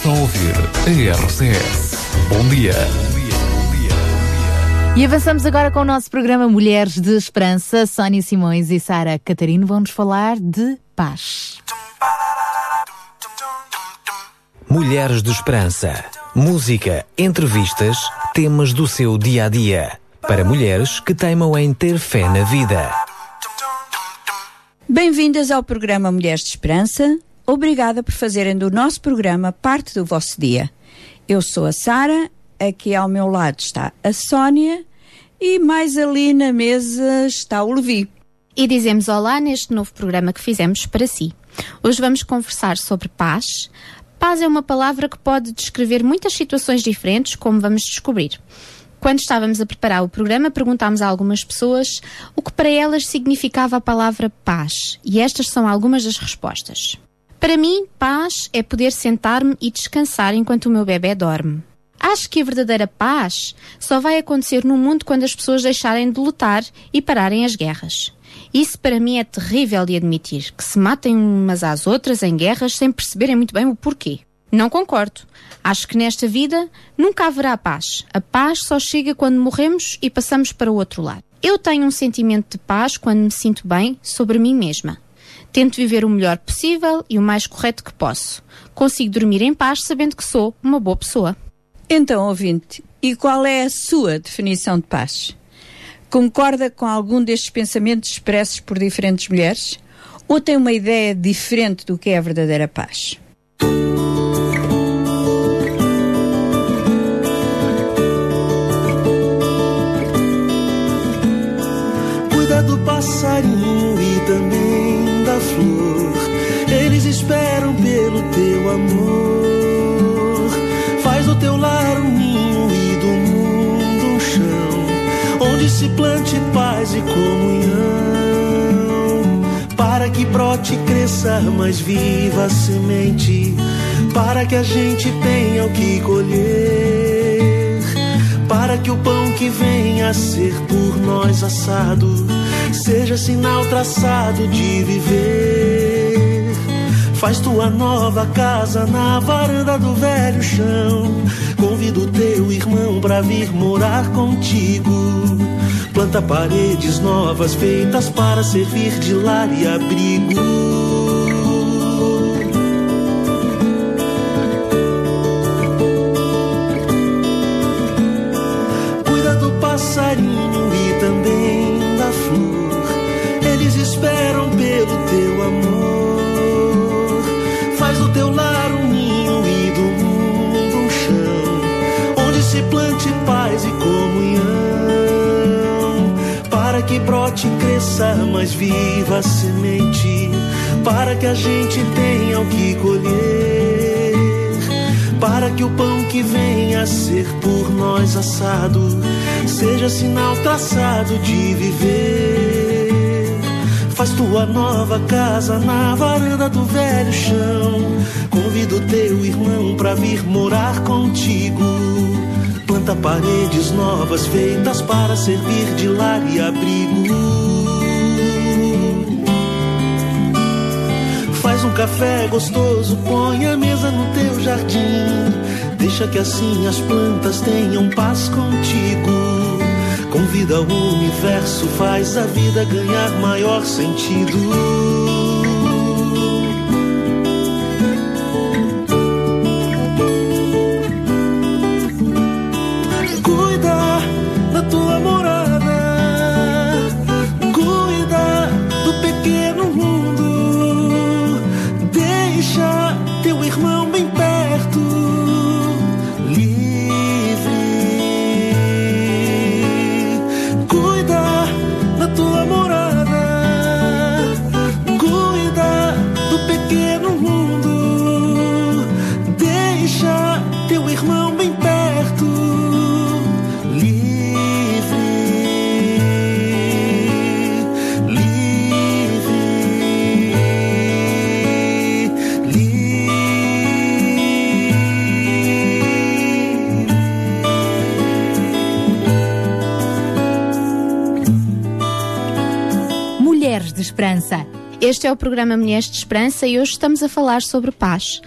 Está a ouvir a RCS. Bom dia. E avançamos agora com o nosso programa Mulheres de Esperança. Sónia Simões e Sara Catarino vão nos falar de paz. Mulheres de Esperança. Música, entrevistas, temas do seu dia a dia. Para mulheres que teimam em ter fé na vida. Bem-vindas ao programa Mulheres de Esperança. Obrigada por fazerem do nosso programa parte do vosso dia. Eu sou a Sara, aqui ao meu lado está a Sónia e mais ali na mesa está o Levi. E dizemos olá neste novo programa que fizemos para si. Hoje vamos conversar sobre paz. Paz é uma palavra que pode descrever muitas situações diferentes, como vamos descobrir. Quando estávamos a preparar o programa, perguntámos a algumas pessoas o que para elas significava a palavra paz. E estas são algumas das respostas. Para mim, paz é poder sentar-me e descansar enquanto o meu bebê dorme. Acho que a verdadeira paz só vai acontecer no mundo quando as pessoas deixarem de lutar e pararem as guerras. Isso para mim é terrível de admitir, que se matem umas às outras em guerras sem perceberem muito bem o porquê. Não concordo. Acho que nesta vida nunca haverá paz. A paz só chega quando morremos e passamos para o outro lado. Eu tenho um sentimento de paz quando me sinto bem sobre mim mesma. Tento viver o melhor possível e o mais correto que posso. Consigo dormir em paz sabendo que sou uma boa pessoa. Então, ouvinte, e qual é a sua definição de paz? Concorda com algum destes pensamentos expressos por diferentes mulheres? Ou tem uma ideia diferente do que é a verdadeira paz? Cuida do passarinho e também flor. Eles esperam pelo teu amor. Faz do teu lar um ninho e do mundo um chão, onde se plante paz e comunhão. Para que brote e cresça mais viva a semente, para que a gente tenha o que colher para que o pão que venha a ser por nós assado seja sinal traçado de viver. Faz tua nova casa na varanda do velho chão. Convido teu irmão pra vir morar contigo. Planta paredes novas feitas para servir de lar e abrigo. Passarinho e também da flor. Eles esperam pelo teu amor. Faz do teu lar um ninho e do mundo um chão. Onde se plante paz e comunhão. Para que brote e cresça mais viva a semente. Para que a gente tenha o que colher para que o pão que venha a ser por nós assado seja sinal traçado de viver. Faz tua nova casa na varanda do velho chão. Convido teu irmão pra vir morar contigo. Planta paredes novas feitas para servir de lar e abrigo. Faz um café gostoso, põe a mesa no teu jardim. Deixa que assim as plantas tenham paz contigo. Convida o universo, faz a vida ganhar maior sentido. Este é o programa Mulheres de Esperança e hoje estamos a falar sobre paz.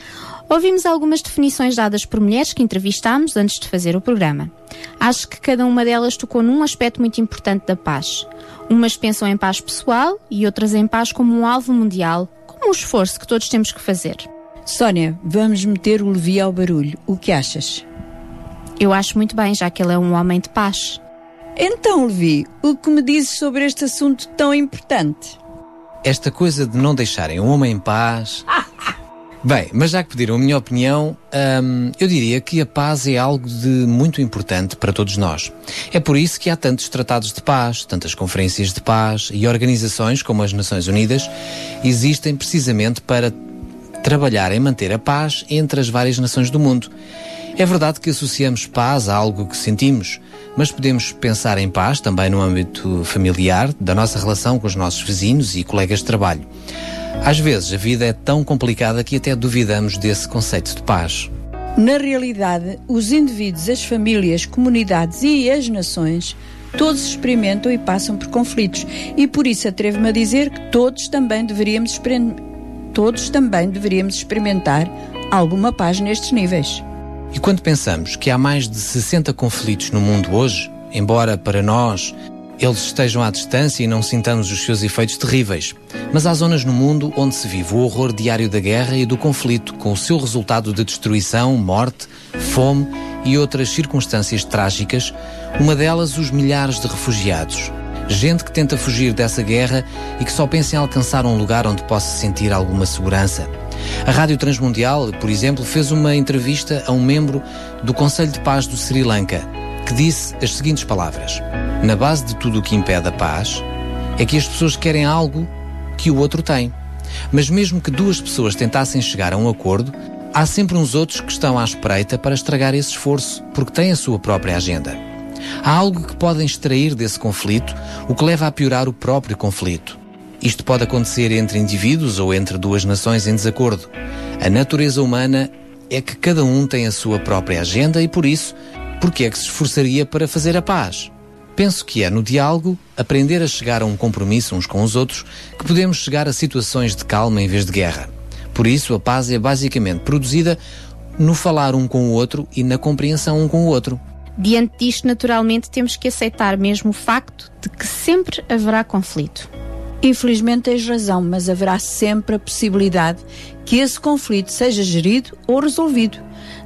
Ouvimos algumas definições dadas por mulheres que entrevistámos antes de fazer o programa. Acho que cada uma delas tocou num aspecto muito importante da paz. Umas pensam em paz pessoal e outras em paz como um alvo mundial, como um esforço que todos temos que fazer. Sónia, vamos meter o Levi ao barulho. O que achas? Eu acho muito bem, já que ele é um homem de paz. Então, Levi, o que me dizes sobre este assunto tão importante? Esta coisa de não deixarem um homem em paz. Bem, mas já que pediram a minha opinião, hum, eu diria que a paz é algo de muito importante para todos nós. É por isso que há tantos tratados de paz, tantas conferências de paz e organizações como as Nações Unidas existem precisamente para trabalhar em manter a paz entre as várias nações do mundo. É verdade que associamos paz a algo que sentimos, mas podemos pensar em paz também no âmbito familiar, da nossa relação com os nossos vizinhos e colegas de trabalho. Às vezes a vida é tão complicada que até duvidamos desse conceito de paz. Na realidade, os indivíduos, as famílias, comunidades e as nações todos experimentam e passam por conflitos e por isso atrevo-me a dizer que todos também deveríamos todos também deveríamos experimentar alguma paz nestes níveis. E quando pensamos que há mais de 60 conflitos no mundo hoje, embora para nós eles estejam à distância e não sintamos os seus efeitos terríveis, mas há zonas no mundo onde se vive o horror diário da guerra e do conflito, com o seu resultado de destruição, morte, fome e outras circunstâncias trágicas, uma delas os milhares de refugiados. Gente que tenta fugir dessa guerra e que só pensa em alcançar um lugar onde possa sentir alguma segurança. A Rádio Transmundial, por exemplo, fez uma entrevista a um membro do Conselho de Paz do Sri Lanka, que disse as seguintes palavras: Na base de tudo o que impede a paz é que as pessoas querem algo que o outro tem. Mas mesmo que duas pessoas tentassem chegar a um acordo, há sempre uns outros que estão à espreita para estragar esse esforço, porque têm a sua própria agenda. Há algo que podem extrair desse conflito, o que leva a piorar o próprio conflito. Isto pode acontecer entre indivíduos ou entre duas nações em desacordo. A natureza humana é que cada um tem a sua própria agenda e, por isso, porque é que se esforçaria para fazer a paz? Penso que é no diálogo, aprender a chegar a um compromisso uns com os outros, que podemos chegar a situações de calma em vez de guerra. Por isso, a paz é basicamente produzida no falar um com o outro e na compreensão um com o outro. Diante disto, naturalmente, temos que aceitar mesmo o facto de que sempre haverá conflito. Infelizmente tens razão, mas haverá sempre a possibilidade que esse conflito seja gerido ou resolvido.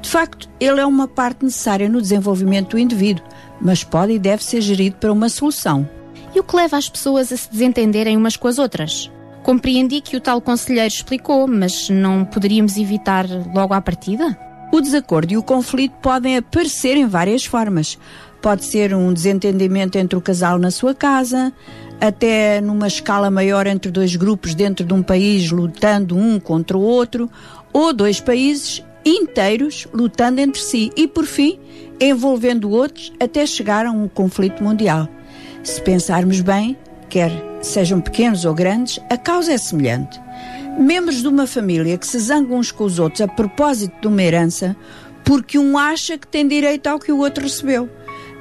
De facto, ele é uma parte necessária no desenvolvimento do indivíduo, mas pode e deve ser gerido para uma solução. E o que leva as pessoas a se desentenderem umas com as outras? Compreendi que o tal conselheiro explicou, mas não poderíamos evitar logo à partida? O desacordo e o conflito podem aparecer em várias formas. Pode ser um desentendimento entre o casal na sua casa, até numa escala maior entre dois grupos dentro de um país lutando um contra o outro, ou dois países inteiros lutando entre si e, por fim, envolvendo outros até chegar a um conflito mundial. Se pensarmos bem, quer sejam pequenos ou grandes, a causa é semelhante. Membros de uma família que se zangam uns com os outros a propósito de uma herança, porque um acha que tem direito ao que o outro recebeu.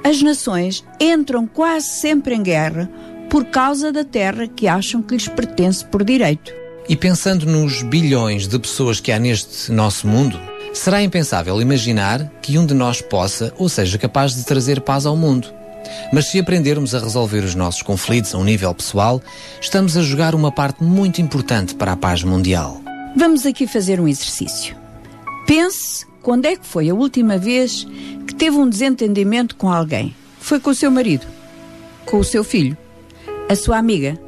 As nações entram quase sempre em guerra por causa da terra que acham que lhes pertence por direito. E pensando nos bilhões de pessoas que há neste nosso mundo, será impensável imaginar que um de nós possa ou seja capaz de trazer paz ao mundo. Mas se aprendermos a resolver os nossos conflitos a um nível pessoal, estamos a jogar uma parte muito importante para a paz mundial. Vamos aqui fazer um exercício. Pense quando é que foi a última vez teve um desentendimento com alguém. Foi com o seu marido, com o seu filho, a sua amiga,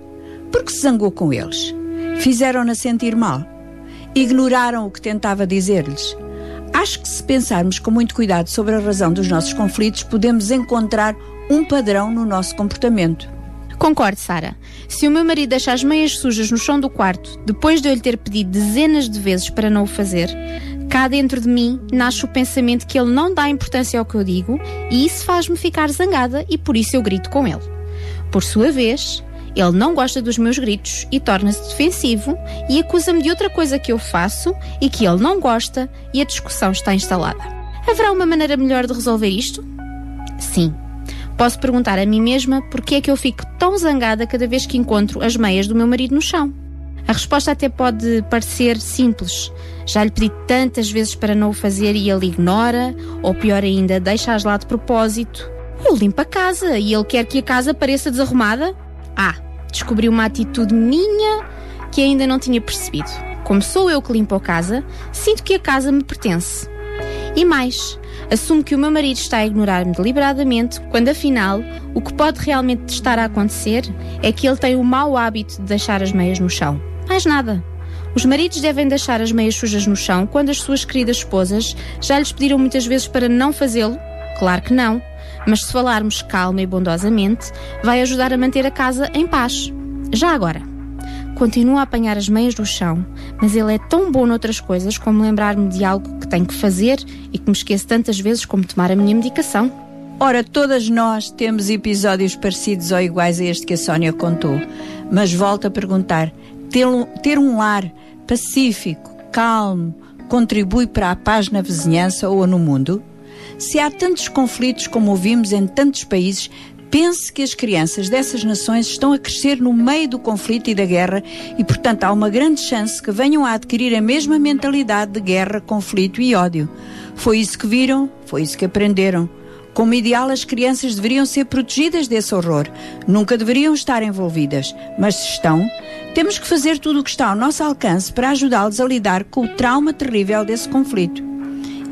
porque se zangou com eles. Fizeram-na sentir mal. Ignoraram o que tentava dizer-lhes. Acho que se pensarmos com muito cuidado sobre a razão dos nossos conflitos, podemos encontrar um padrão no nosso comportamento. Concordo, Sara. Se o meu marido deixa as meias sujas no chão do quarto, depois de eu lhe ter pedido dezenas de vezes para não o fazer, cá dentro de mim nasce o pensamento que ele não dá importância ao que eu digo e isso faz-me ficar zangada e por isso eu grito com ele. Por sua vez, ele não gosta dos meus gritos e torna-se defensivo e acusa-me de outra coisa que eu faço e que ele não gosta e a discussão está instalada. Haverá uma maneira melhor de resolver isto? Sim. Posso perguntar a mim mesma porque é que eu fico tão zangada cada vez que encontro as meias do meu marido no chão. A resposta até pode parecer simples. Já lhe pedi tantas vezes para não o fazer e ele ignora, ou pior ainda, deixa-as lá de propósito. Eu limpo a casa e ele quer que a casa pareça desarrumada? Ah, descobri uma atitude minha que ainda não tinha percebido. Como sou eu que limpo a casa, sinto que a casa me pertence. E mais, assumo que o meu marido está a ignorar-me deliberadamente, quando afinal o que pode realmente estar a acontecer é que ele tem o mau hábito de deixar as meias no chão. Mais nada. Os maridos devem deixar as meias sujas no chão quando as suas queridas esposas já lhes pediram muitas vezes para não fazê-lo? Claro que não. Mas se falarmos calma e bondosamente, vai ajudar a manter a casa em paz. Já agora, continuo a apanhar as meias do chão, mas ele é tão bom noutras coisas como lembrar-me de algo que tenho que fazer e que me esqueço tantas vezes como tomar a minha medicação. Ora, todas nós temos episódios parecidos ou iguais a este que a Sónia contou. Mas volto a perguntar: ter um, ter um lar pacífico, calmo, contribui para a paz na vizinhança ou no mundo? Se há tantos conflitos como ouvimos em tantos países, pense que as crianças dessas nações estão a crescer no meio do conflito e da guerra e, portanto, há uma grande chance que venham a adquirir a mesma mentalidade de guerra, conflito e ódio. Foi isso que viram, foi isso que aprenderam. Como ideal, as crianças deveriam ser protegidas desse horror. Nunca deveriam estar envolvidas. Mas se estão, temos que fazer tudo o que está ao nosso alcance para ajudá-los a lidar com o trauma terrível desse conflito.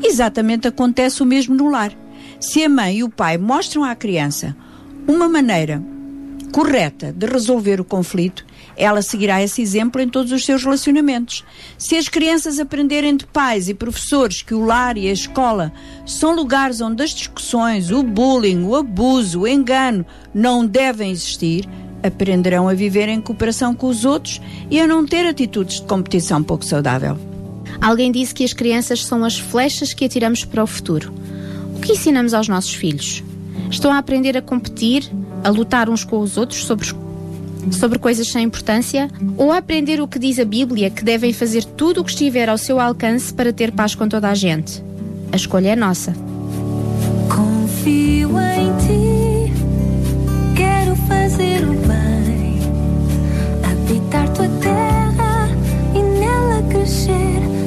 Exatamente acontece o mesmo no lar. Se a mãe e o pai mostram à criança uma maneira correta de resolver o conflito, ela seguirá esse exemplo em todos os seus relacionamentos. Se as crianças aprenderem de pais e professores que o lar e a escola são lugares onde as discussões, o bullying, o abuso, o engano não devem existir, aprenderão a viver em cooperação com os outros e a não ter atitudes de competição pouco saudável. Alguém disse que as crianças são as flechas que atiramos para o futuro. O que ensinamos aos nossos filhos? Estão a aprender a competir, a lutar uns com os outros sobre, sobre coisas sem importância? Ou a aprender o que diz a Bíblia, que devem fazer tudo o que estiver ao seu alcance para ter paz com toda a gente? A escolha é nossa. Confio em ti,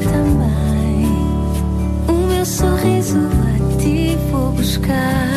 também. O meu sorriso a ti vou buscar.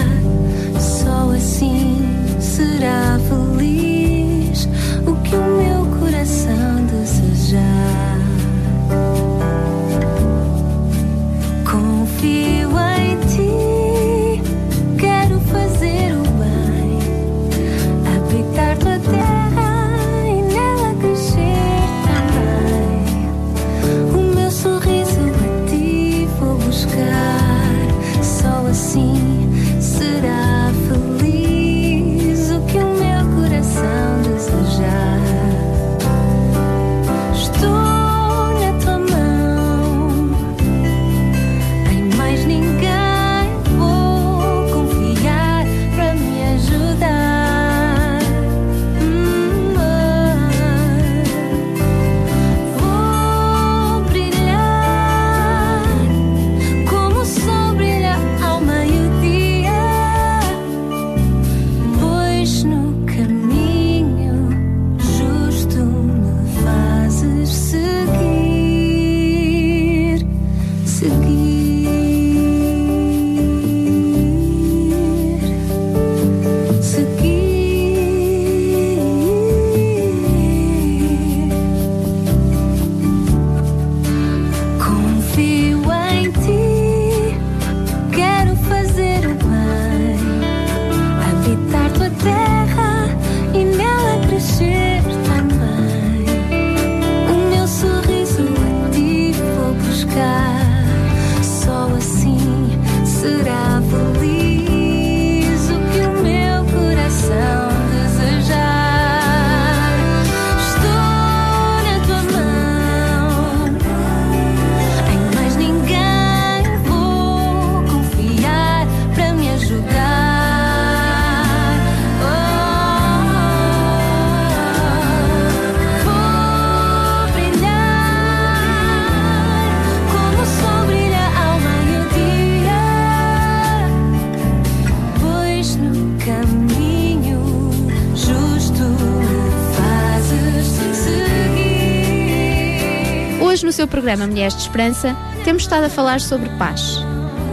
Programa Mulheres de Esperança, temos estado a falar sobre paz.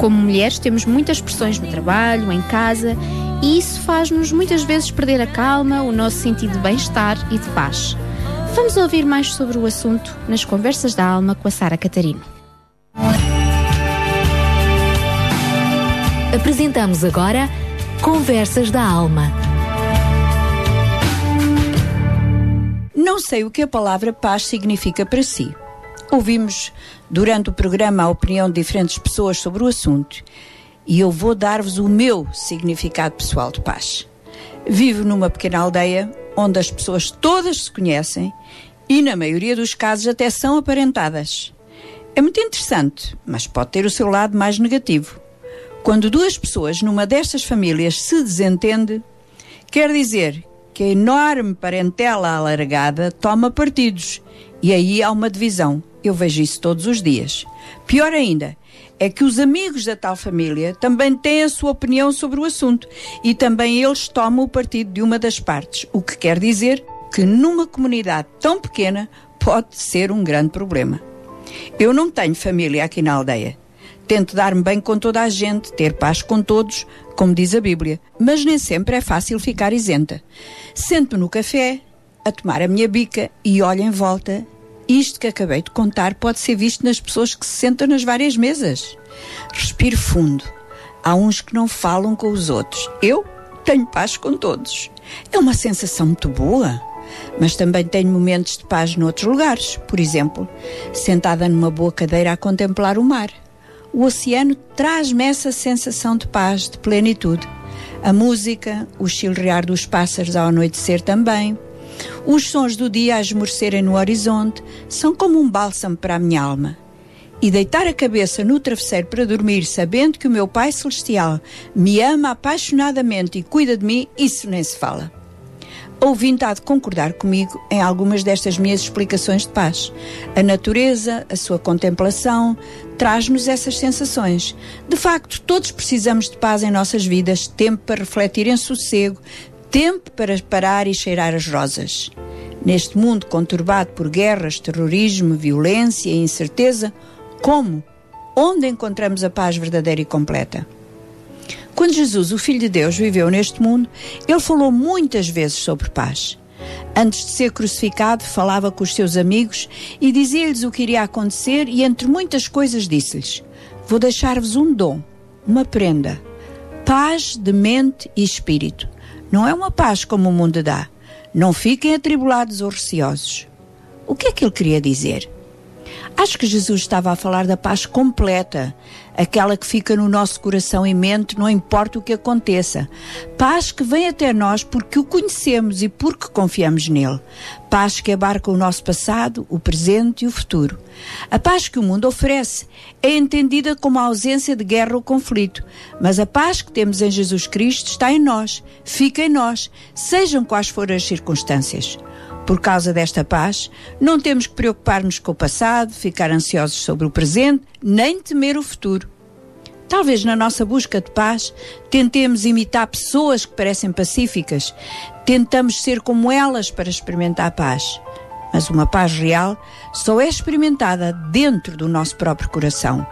Como mulheres, temos muitas pressões no trabalho, em casa, e isso faz-nos muitas vezes perder a calma, o nosso sentido de bem-estar e de paz. Vamos ouvir mais sobre o assunto nas Conversas da Alma com a Sara Catarino. Apresentamos agora Conversas da Alma. Não sei o que a palavra paz significa para si. Ouvimos durante o programa a opinião de diferentes pessoas sobre o assunto e eu vou dar-vos o meu significado pessoal de paz. Vivo numa pequena aldeia onde as pessoas todas se conhecem e, na maioria dos casos, até são aparentadas. É muito interessante, mas pode ter o seu lado mais negativo. Quando duas pessoas numa destas famílias se desentende, quer dizer que a enorme parentela alargada toma partidos e aí há uma divisão. Eu vejo isso todos os dias. Pior ainda, é que os amigos da tal família também têm a sua opinião sobre o assunto e também eles tomam o partido de uma das partes, o que quer dizer que numa comunidade tão pequena pode ser um grande problema. Eu não tenho família aqui na aldeia. Tento dar-me bem com toda a gente, ter paz com todos, como diz a Bíblia, mas nem sempre é fácil ficar isenta. Sento-me no café, a tomar a minha bica e olho em volta isto que acabei de contar pode ser visto nas pessoas que se sentam nas várias mesas. Respiro fundo. Há uns que não falam com os outros. Eu tenho paz com todos. É uma sensação muito boa. Mas também tenho momentos de paz noutros lugares. Por exemplo, sentada numa boa cadeira a contemplar o mar. O oceano traz-me essa sensação de paz, de plenitude. A música, o chilrear dos pássaros ao anoitecer também os sons do dia a esmorecerem no horizonte são como um bálsamo para a minha alma. E deitar a cabeça no travesseiro para dormir, sabendo que o meu Pai Celestial me ama apaixonadamente e cuida de mim, isso nem se fala. Ouvindo há de concordar comigo em algumas destas minhas explicações de paz. A natureza, a sua contemplação, traz-nos essas sensações. De facto, todos precisamos de paz em nossas vidas, tempo para refletir em sossego, tempo para parar e cheirar as rosas. Neste mundo conturbado por guerras, terrorismo, violência e incerteza, como? Onde encontramos a paz verdadeira e completa? Quando Jesus, o Filho de Deus, viveu neste mundo, ele falou muitas vezes sobre paz. Antes de ser crucificado, falava com os seus amigos e dizia-lhes o que iria acontecer, e entre muitas coisas disse-lhes: Vou deixar-vos um dom, uma prenda, paz de mente e espírito. Não é uma paz como o mundo dá. Não fiquem atribulados ou receosos. O que é que ele queria dizer? Acho que Jesus estava a falar da paz completa, aquela que fica no nosso coração e mente, não importa o que aconteça. Paz que vem até nós porque o conhecemos e porque confiamos nele. Paz que abarca o nosso passado, o presente e o futuro. A paz que o mundo oferece é entendida como a ausência de guerra ou conflito, mas a paz que temos em Jesus Cristo está em nós, fica em nós, sejam quais forem as circunstâncias. Por causa desta paz, não temos que preocupar-nos com o passado, ficar ansiosos sobre o presente, nem temer o futuro. Talvez na nossa busca de paz tentemos imitar pessoas que parecem pacíficas, tentamos ser como elas para experimentar a paz. Mas uma paz real só é experimentada dentro do nosso próprio coração.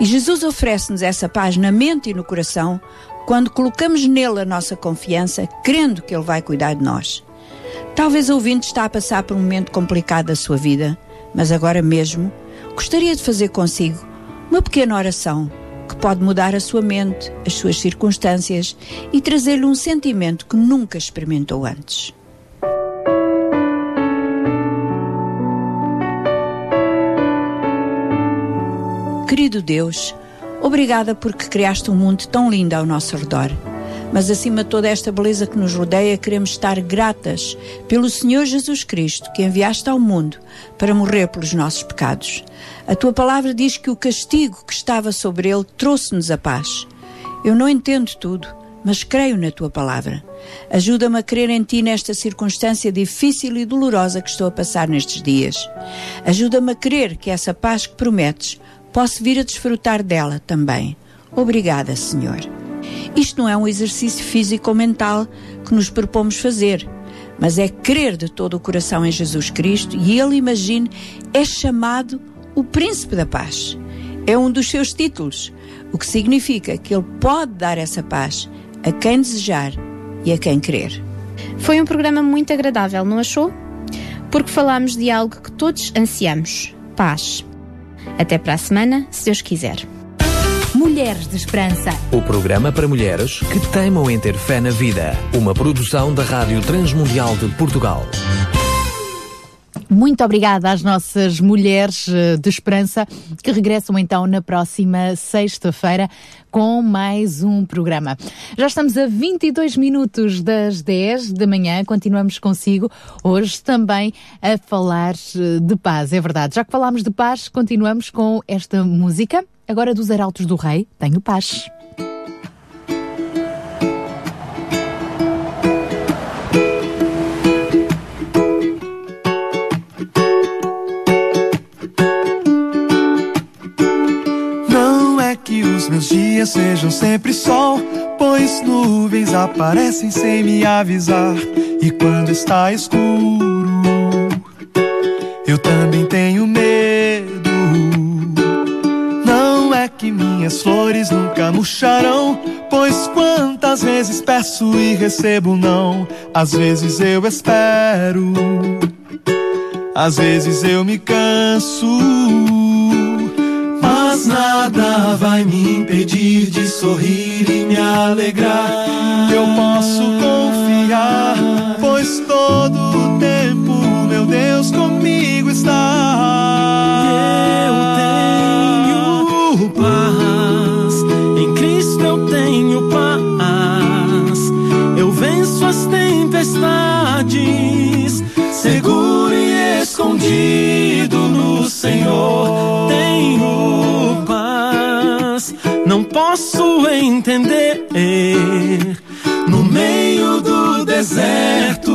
E Jesus oferece-nos essa paz na mente e no coração quando colocamos nele a nossa confiança, crendo que ele vai cuidar de nós. Talvez o ouvinte está a passar por um momento complicado da sua vida, mas agora mesmo gostaria de fazer consigo uma pequena oração que pode mudar a sua mente, as suas circunstâncias e trazer-lhe um sentimento que nunca experimentou antes. Querido Deus, obrigada porque criaste um mundo tão lindo ao nosso redor. Mas acima de toda esta beleza que nos rodeia, queremos estar gratas pelo Senhor Jesus Cristo que enviaste ao mundo para morrer pelos nossos pecados. A tua palavra diz que o castigo que estava sobre ele trouxe-nos a paz. Eu não entendo tudo, mas creio na tua palavra. Ajuda-me a crer em ti nesta circunstância difícil e dolorosa que estou a passar nestes dias. Ajuda-me a crer que essa paz que prometes posso vir a desfrutar dela também. Obrigada, Senhor. Isto não é um exercício físico ou mental que nos propomos fazer, mas é crer de todo o coração em Jesus Cristo e ele, imagine, é chamado o Príncipe da Paz. É um dos seus títulos, o que significa que ele pode dar essa paz a quem desejar e a quem querer. Foi um programa muito agradável, não achou? Porque falámos de algo que todos ansiamos: paz. Até para a semana, se Deus quiser. Mulheres de Esperança. O programa para mulheres que teimam em ter fé na vida. Uma produção da Rádio Transmundial de Portugal. Muito obrigada às nossas mulheres eh, de esperança que regressam então na próxima sexta-feira com mais um programa. Já estamos a 22 minutos das 10 da manhã, continuamos consigo hoje também a falar eh, de paz, é verdade. Já que falámos de paz, continuamos com esta música, agora dos Arautos do Rei, Tenho Paz. Não é que os meus dias sejam sempre sol, pois nuvens aparecem sem me avisar. E quando está escuro, eu também tenho medo. Que minhas flores nunca murcharão, pois quantas vezes peço e recebo não. Às vezes eu espero, às vezes eu me canso. Mas nada vai me impedir de sorrir e me alegrar. Eu posso confiar, pois todo escondido no Senhor. Tenho paz, não posso entender. No meio do deserto,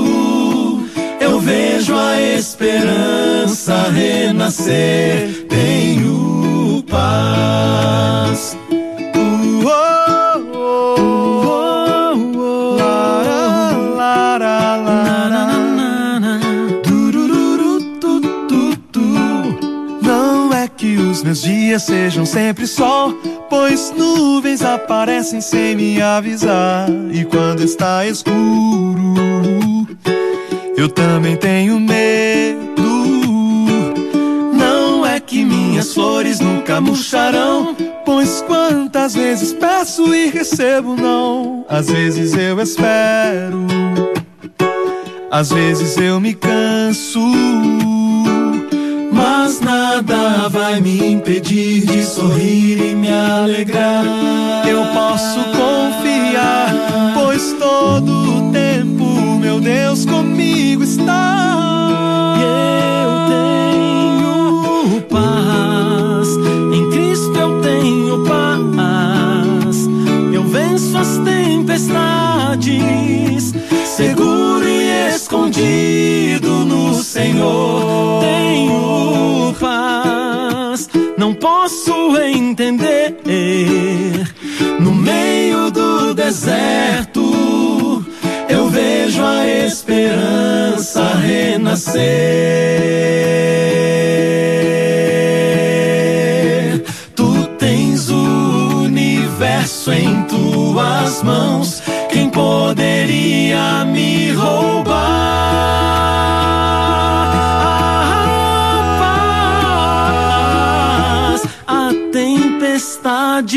eu vejo a esperança renascer. Tenho paz. Dias sejam sempre sol, pois nuvens aparecem sem me avisar. E quando está escuro, eu também tenho medo. Não é que minhas flores nunca murcharão, pois quantas vezes peço e recebo não. Às vezes eu espero, às vezes eu me canso. Mas nada vai me impedir de sorrir e me alegrar. Eu posso confiar, pois todo o tempo meu Deus comigo está. Eu tenho paz, em Cristo eu tenho paz. Eu venço as tempestades, escondido no Senhor. Tenho paz, não posso entender. No meio do deserto, eu vejo a esperança renascer. Tu tens o universo em tuas mãos. Quem poderia me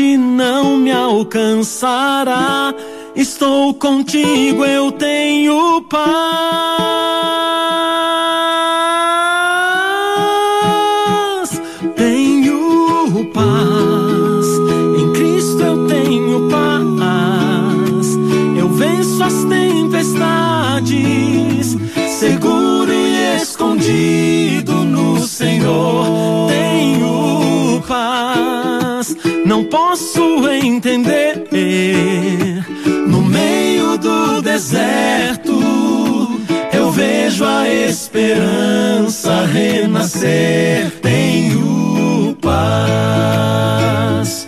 não me alcançará. Estou contigo, eu tenho paz. Tenho paz. Em Cristo eu tenho paz. Eu venço as tempestades, seguro e escondido no Senhor. Não posso entender. No meio do deserto, eu vejo a esperança renascer. Tenho paz.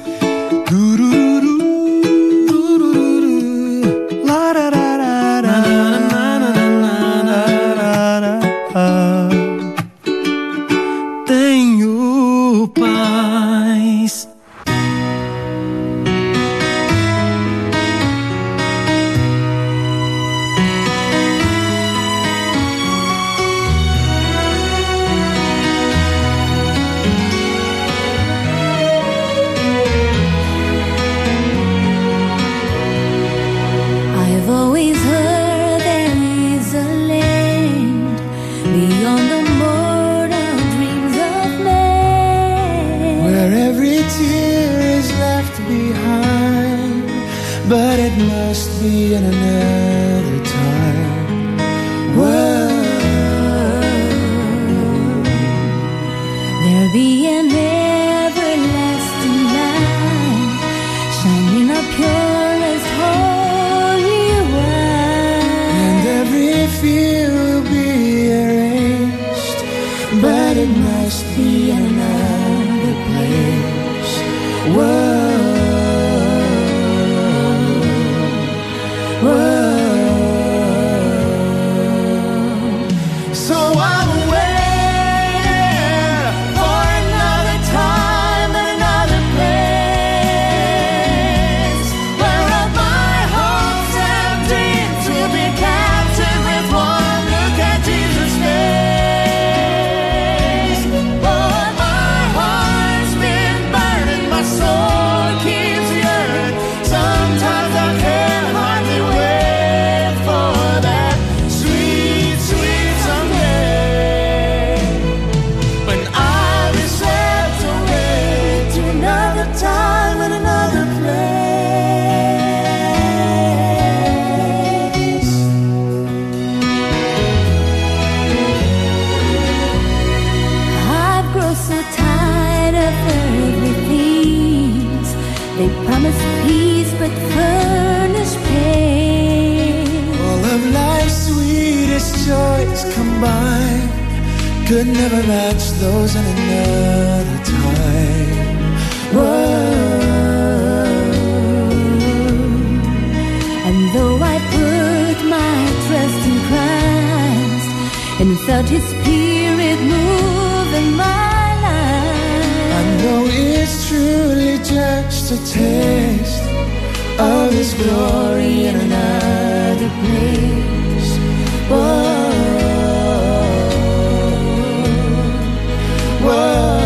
could never match those in another time. Whoa. And though I put my trust in Christ and felt His Spirit move in my life, I know it's truly just a taste of His glory in another place. Whoa. love.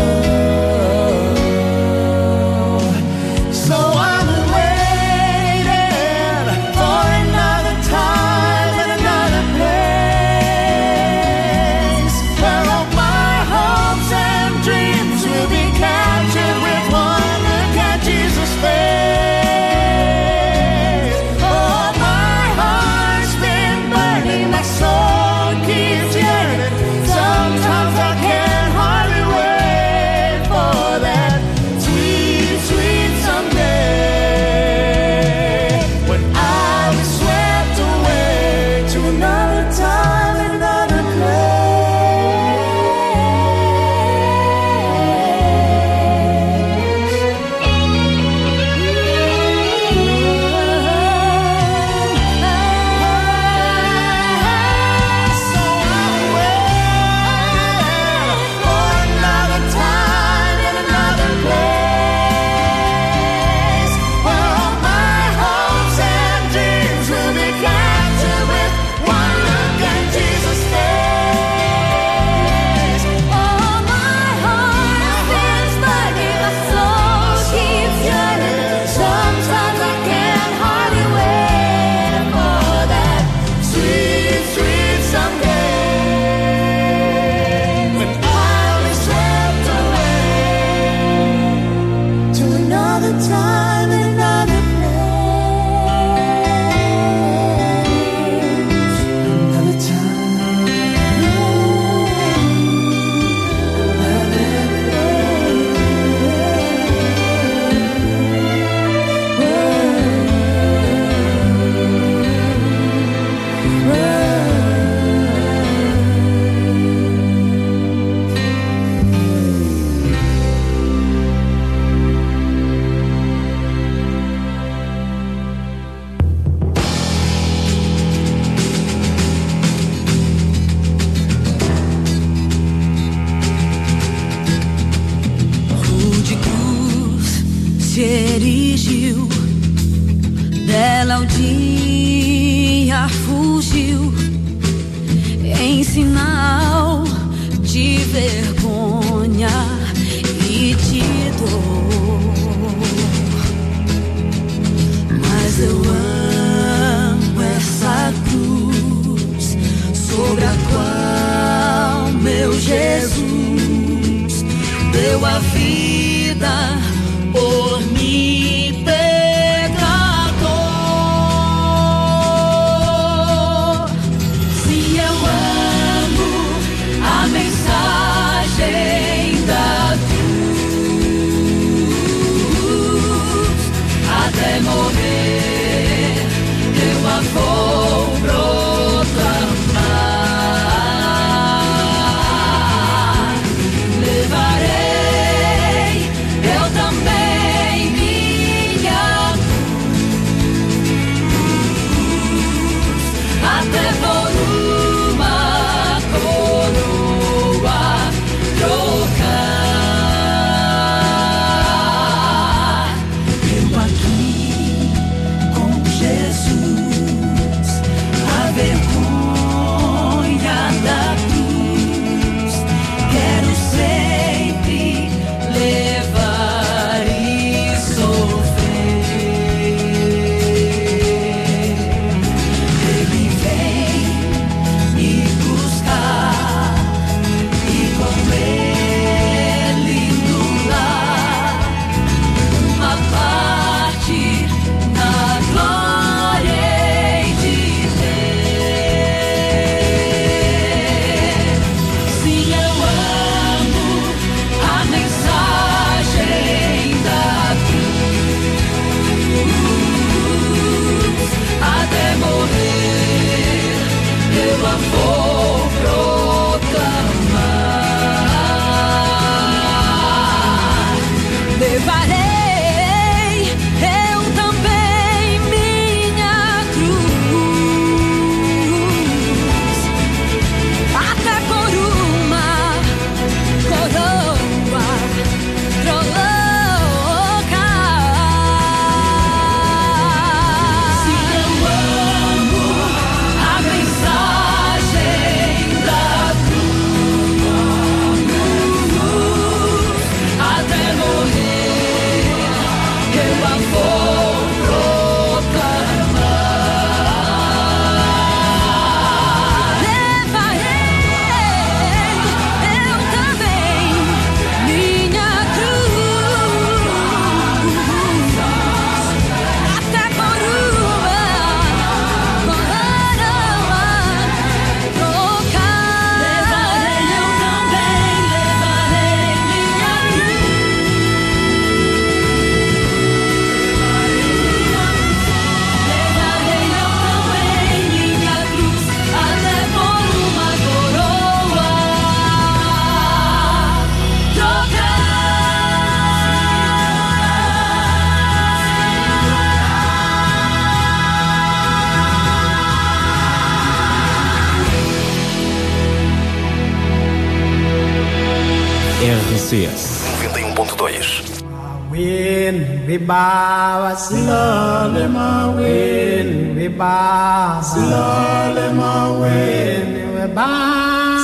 Silalema win we ba Silalema win we ba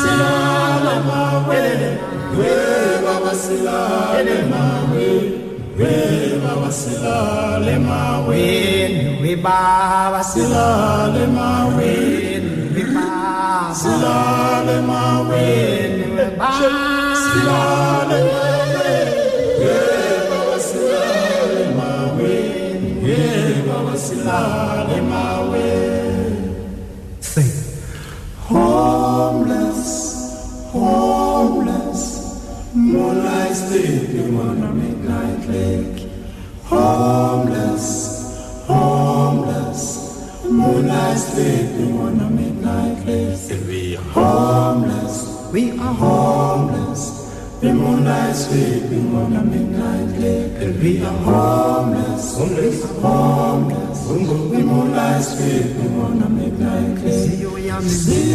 Silalema win we baba Silalema win we baba Silalema win we ba Silalema win we ba Silalema win we ba Silalema Jerusalem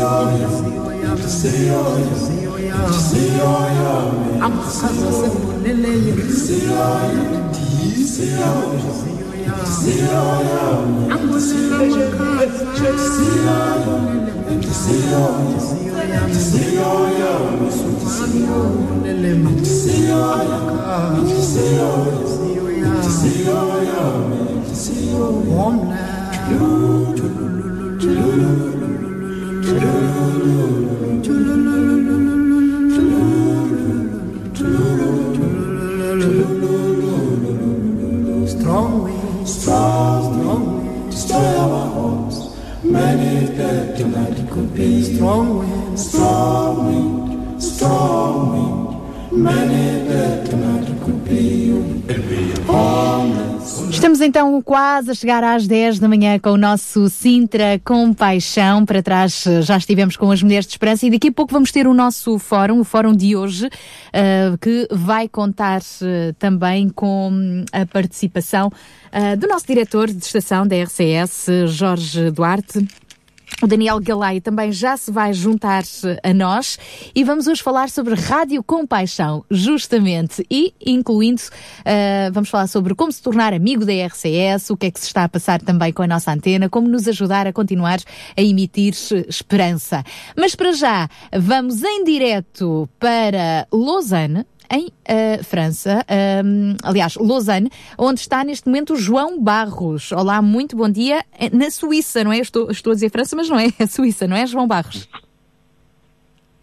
Oya, Mtesioya, Mtesioya, Amkhaza sekuleleyo, Mtesioya, Mtesioya, Mtesioya, Ambulela makhaza, Mtesioya, Mtesioya, Mtesioya, Mtesioya, Mtesioya, Mtesioya, Mtesioya, Mtesioya, Mtesioya, Mtesioya, quase a chegar às 10 da manhã com o nosso Sintra com Paixão. Para trás eh, já estivemos com as Mulheres de Esperança e daqui a pouco vamos ter o nosso fórum, o fórum de hoje, uh, que vai contar uh, também com a participação uh, do nosso diretor de estação da RCS, Jorge Duarte. O Daniel Galaio também já se vai juntar a nós e vamos hoje falar sobre Rádio com Paixão, justamente, e incluindo, uh, vamos falar sobre como se tornar amigo da RCS, o que é que se está a passar também com a nossa antena, como nos ajudar a continuar a emitir esperança. Mas para já, vamos em direto para Lausanne, em uh, França, um, aliás, Lausanne, onde está neste momento o João Barros. Olá, muito bom dia. Na Suíça, não é? Estou, estou a dizer França, mas não é. É Suíça, não é, João Barros?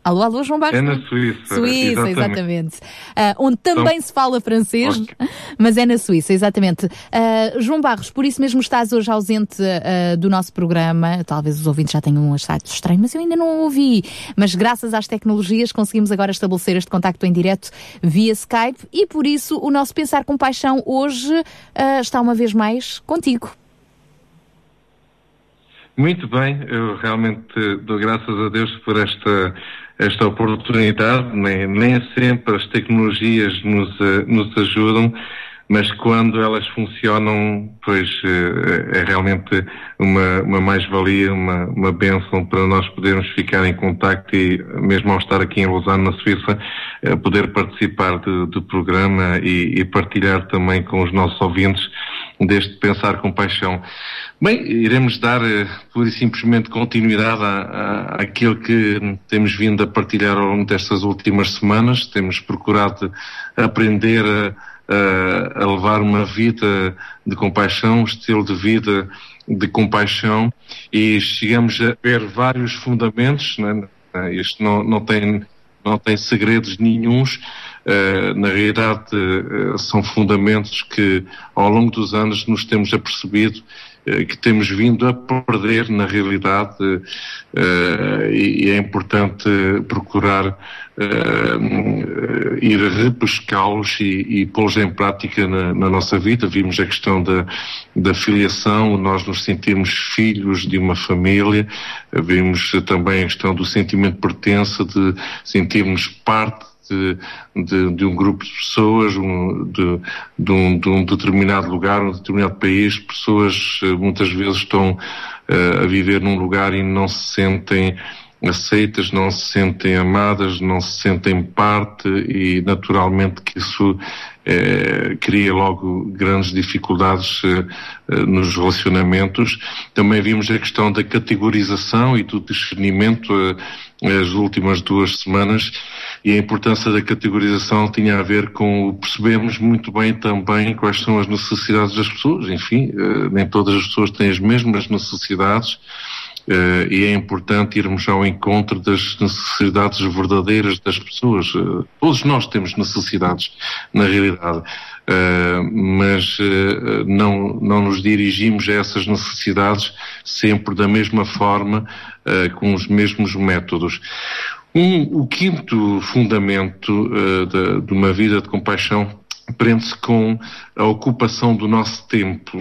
Alô, alô, João Barros? É na Suíça. Suíça, exatamente. Uh, onde também então, se fala francês, okay. mas é na Suíça, exatamente. Uh, João Barros, por isso mesmo estás hoje ausente uh, do nosso programa. Talvez os ouvintes já tenham achado estranho, mas eu ainda não ouvi. Mas graças às tecnologias conseguimos agora estabelecer este contacto em direto via Skype e por isso o nosso Pensar com Paixão hoje está uma vez mais contigo. Muito bem, eu realmente dou graças a Deus por esta esta oportunidade, nem, nem sempre as tecnologias nos, eh, nos ajudam, mas quando elas funcionam, pois eh, é realmente uma, uma mais-valia, uma, uma bênção para nós podermos ficar em contacto e, mesmo ao estar aqui em Lausanne, na Suíça, eh, poder participar do, programa e, e partilhar também com os nossos ouvintes deste Pensar com Paixão. Bem, iremos dar uh, pura e simplesmente continuidade à, àquilo que temos vindo a partilhar ao longo destas últimas semanas. Temos procurado aprender a, a, a levar uma vida de compaixão, um estilo de vida de compaixão e chegamos a ver vários fundamentos. Né? Isto não, não, tem, não tem segredos nenhuns. Uh, na realidade, uh, são fundamentos que ao longo dos anos nos temos apercebido eh, que temos vindo a perder na realidade e é importante procurar ir repescá-los e, e pô-los em prática na, na, nossa vida. Vimos a questão da, da filiação, nós nos sentimos filhos de uma família, vimos também a questão do sentimento de pertença, de sentirmos parte de, de, de um grupo de pessoas, um, de, de, um, de um determinado lugar, um determinado país, pessoas eh, muitas vezes estão uh, a viver num lugar e não se sentem aceitas, não se sentem amadas, não se sentem parte e naturalmente que isso eh, cria logo grandes dificuldades eh, eh, nos relacionamentos. Também vimos a questão da categorização e do discernimento eh, as últimas duas semanas e a importância da categorização tinha a ver com percebermos muito bem também quais são as necessidades das pessoas. Enfim, nem todas as pessoas têm as mesmas necessidades Uh, e é importante irmos ao encontro das necessidades verdadeiras das pessoas. Uh, todos nós temos necessidades, na realidade, uh, mas não, não nos dirigimos a essas necessidades sempre da mesma forma, com os mesmos métodos. Um, o quinto fundamento de, de uma vida de compaixão prende-se com a ocupação do nosso tempo.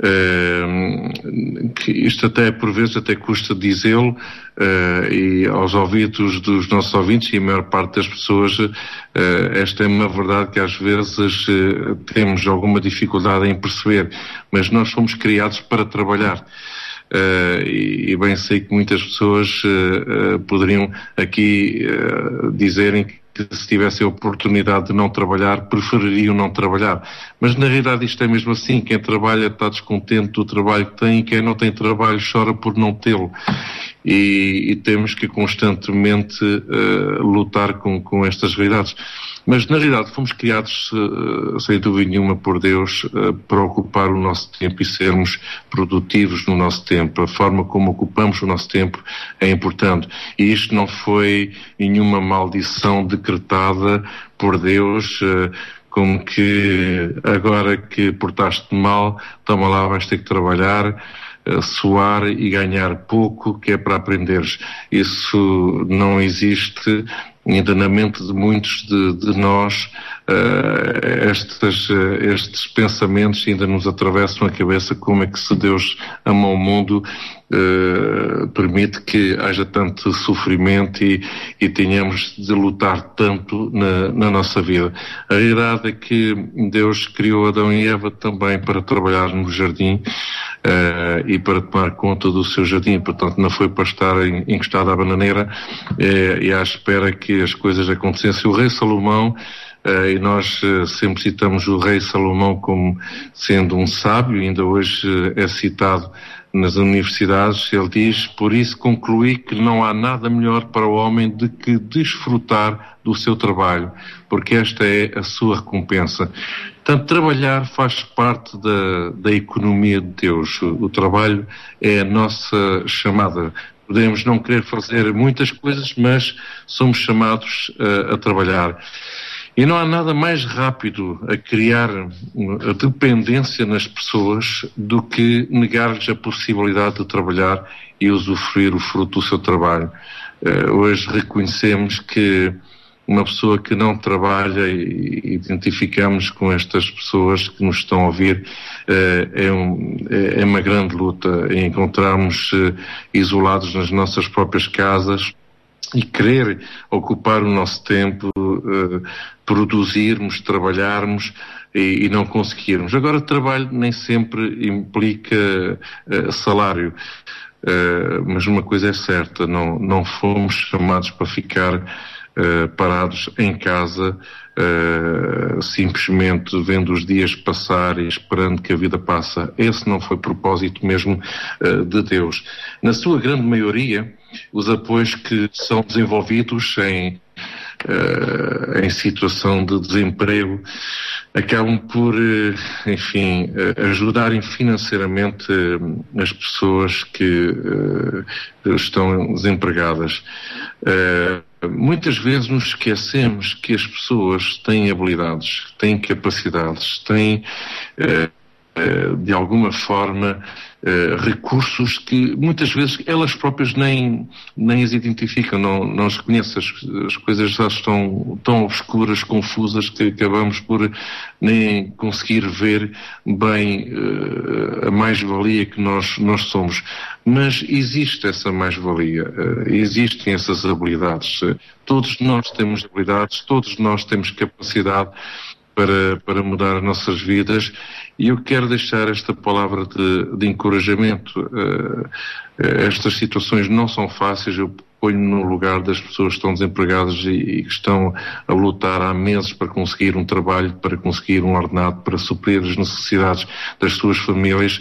Uh, que isto até, por vezes, até custa dizê-lo, uh, e aos ouvidos dos nossos ouvintes e a maior parte das pessoas, uh, esta é uma verdade que às vezes temos alguma dificuldade em perceber, mas nós fomos criados para trabalhar. Uh, e, e, bem sei que muitas pessoas uh, uh, poderiam aqui dizerem que que se tivessem a oportunidade de não trabalhar, prefeririam não trabalhar. Mas na realidade isto é mesmo assim, quem trabalha está descontente do trabalho que tem e quem não tem trabalho chora por não tê-lo. E, e, temos que constantemente uh, lutar com, com estas realidades. Mas, na realidade, fomos criados, uh, sem dúvida nenhuma, por Deus uh, para ocupar o nosso tempo e sermos produtivos no nosso tempo. A forma como ocupamos o nosso tempo é importante. E isto não foi nenhuma maldição decretada por Deus. Uh, como que agora que portaste mal, toma lá, vais ter que trabalhar, suar e ganhar pouco, que é para aprenderes. Isso não existe ainda na mente de muitos de, de nós, uh, estes, uh, estes pensamentos ainda nos atravessam a cabeça como é que se Deus ama o mundo, uh, permite que haja tanto sofrimento e, e tenhamos de lutar tanto na, na nossa vida. A realidade é que Deus criou Adão e Eva também para trabalhar no jardim, uh, e para tomar conta do seu jardim. Portanto, não foi para estar encostado à bananeira uh, e à espera que as coisas acontecessem. O rei Salomão Uh, e nós sempre citamos o rei Salomão como sendo um sábio, ainda hoje é citado nas universidades, ele diz, por isso concluí que não há nada melhor para o homem do que desfrutar do seu trabalho, porque esta é a sua recompensa. Portanto, trabalhar faz parte da, da economia de Deus. O, trabalho é a nossa chamada. Podemos não querer fazer muitas coisas, mas somos chamados uh, a trabalhar. E não há nada mais rápido a criar a dependência nas pessoas do que negar-lhes a possibilidade de trabalhar e usufruir o fruto do seu trabalho. Uh, hoje reconhecemos que uma pessoa que não trabalha e identificamos com estas pessoas que nos estão a ouvir eh, é, um, é, é uma grande luta encontrarmos eh, isolados nas nossas próprias casas e querer ocupar o nosso tempo, eh, produzirmos, trabalharmos e, e, não conseguirmos. Agora, trabalho nem sempre implica salário. Uh, mas uma coisa é certa, não, não fomos chamados para ficar uh, parados em casa, uh, simplesmente vendo os dias passar e esperando que a vida passa. Esse não foi propósito mesmo de Deus. Na sua grande maioria, os apoios que são desenvolvidos em Uh, em situação de desemprego acabam por, uh, enfim, uh, ajudarem financeiramente as pessoas que estão desempregadas. muitas vezes nos esquecemos que as pessoas têm habilidades, têm capacidades, têm, de alguma forma, Uh, recursos que muitas vezes elas próprias nem, nem as identificam, não, não as conhecem, as, as coisas já estão tão obscuras, confusas, que acabamos por nem conseguir ver bem uh, a mais-valia que nós, nós somos. Mas existe essa mais-valia, uh, existem essas habilidades. todos nós temos habilidades, todos nós temos capacidade para, para mudar as nossas vidas e eu quero deixar esta palavra de, de encorajamento. Uh, estas situações não são fáceis, eu ponho no lugar das pessoas que estão desempregadas e, e que estão a lutar há meses para conseguir um trabalho, para conseguir um ordenado, para suprir as necessidades das suas famílias.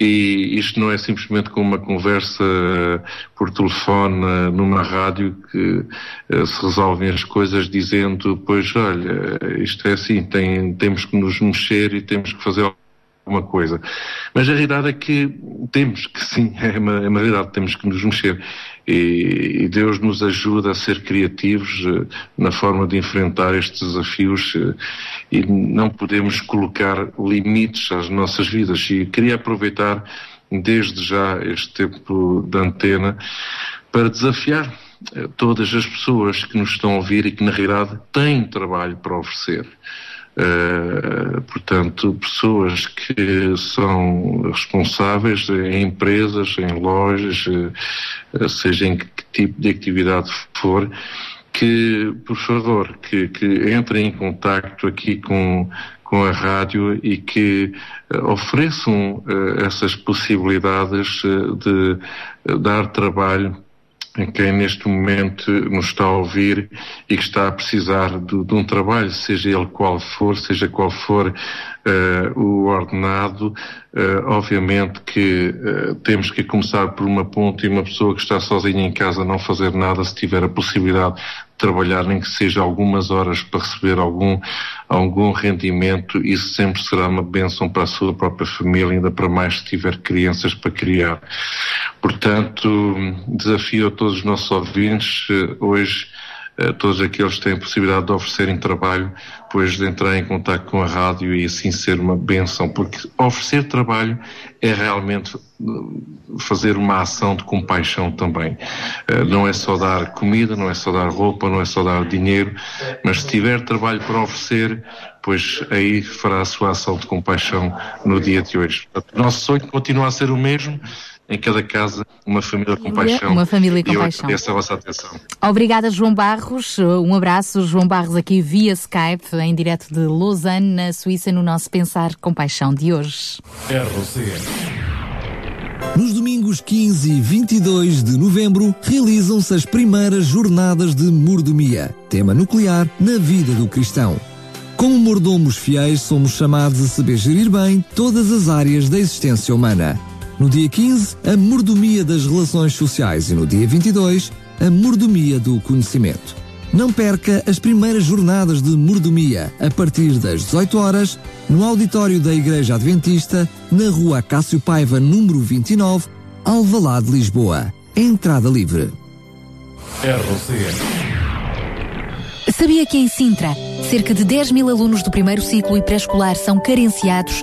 E isto não é simplesmente como uma conversa eh, por telefone eh, numa rádio que eh, se resolvem as coisas dizendo, pois olha, isto é assim, tem, temos que nos mexer e temos que fazer alguma coisa. Mas a realidade é que temos que sim, é uma, é uma realidade, temos que nos mexer. E, e Deus nos ajuda a ser criativos eh, na forma de enfrentar estes desafios eh, e não podemos colocar limites às nossas vidas. E queria aproveitar desde já este tempo de antena para desafiar eh, todas as pessoas que nos estão a ouvir e que na realidade têm trabalho para oferecer. Uh, portanto, pessoas que são responsáveis em empresas, em lojas, uh, seja em que tipo de atividade for, que, por favor, que, que entrem em contacto aqui com, com a rádio e que uh, ofereçam essas possibilidades de dar trabalho em quem neste momento nos está a ouvir e que está a precisar de, de um trabalho, seja ele qual for, seja qual for uh, o ordenado, uh, obviamente que uh, temos que começar por uma ponta e uma pessoa que está sozinha em casa não fazer nada, se tiver a possibilidade de trabalhar, nem que seja algumas horas para receber algum, algum rendimento, isso sempre será uma bênção para a sua própria família, ainda para mais se tiver crianças para criar. Portanto, desafio a todos os nossos ouvintes hoje todos aqueles que têm a possibilidade de oferecerem trabalho, depois de entrar em contato com a rádio e assim ser uma benção, porque oferecer trabalho é realmente fazer uma ação de compaixão também. Não é só dar comida, não é só dar roupa, não é só dar dinheiro, mas se tiver trabalho para oferecer, pois aí fará a sua ação de compaixão no dia de hoje. Nosso sonho continua a ser o mesmo, em cada casa uma família com paixão. Uma família com e eu paixão. agradeço a vossa atenção. Obrigada, João Barros. Um abraço, João Barros, aqui via Skype, em direto de Lausanne, na Suíça, no nosso Pensar com Paixão de hoje. Nos domingos 15 e 22 de novembro, realizam-se as primeiras jornadas de mordomia, tema nuclear na vida do cristão. Como mordomos fiéis, somos chamados a saber gerir bem todas as áreas da existência humana. No dia 15, a mordomia das relações sociais e no dia 22, a mordomia do conhecimento. Não perca as primeiras jornadas de mordomia a partir das 18 horas no auditório da Igreja Adventista, na Rua Cássio Paiva, número 29, Alvalade, Lisboa. Entrada livre. Sabia que em Sintra, cerca de 10 mil alunos do primeiro ciclo e pré-escolar são carenciados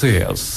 91.2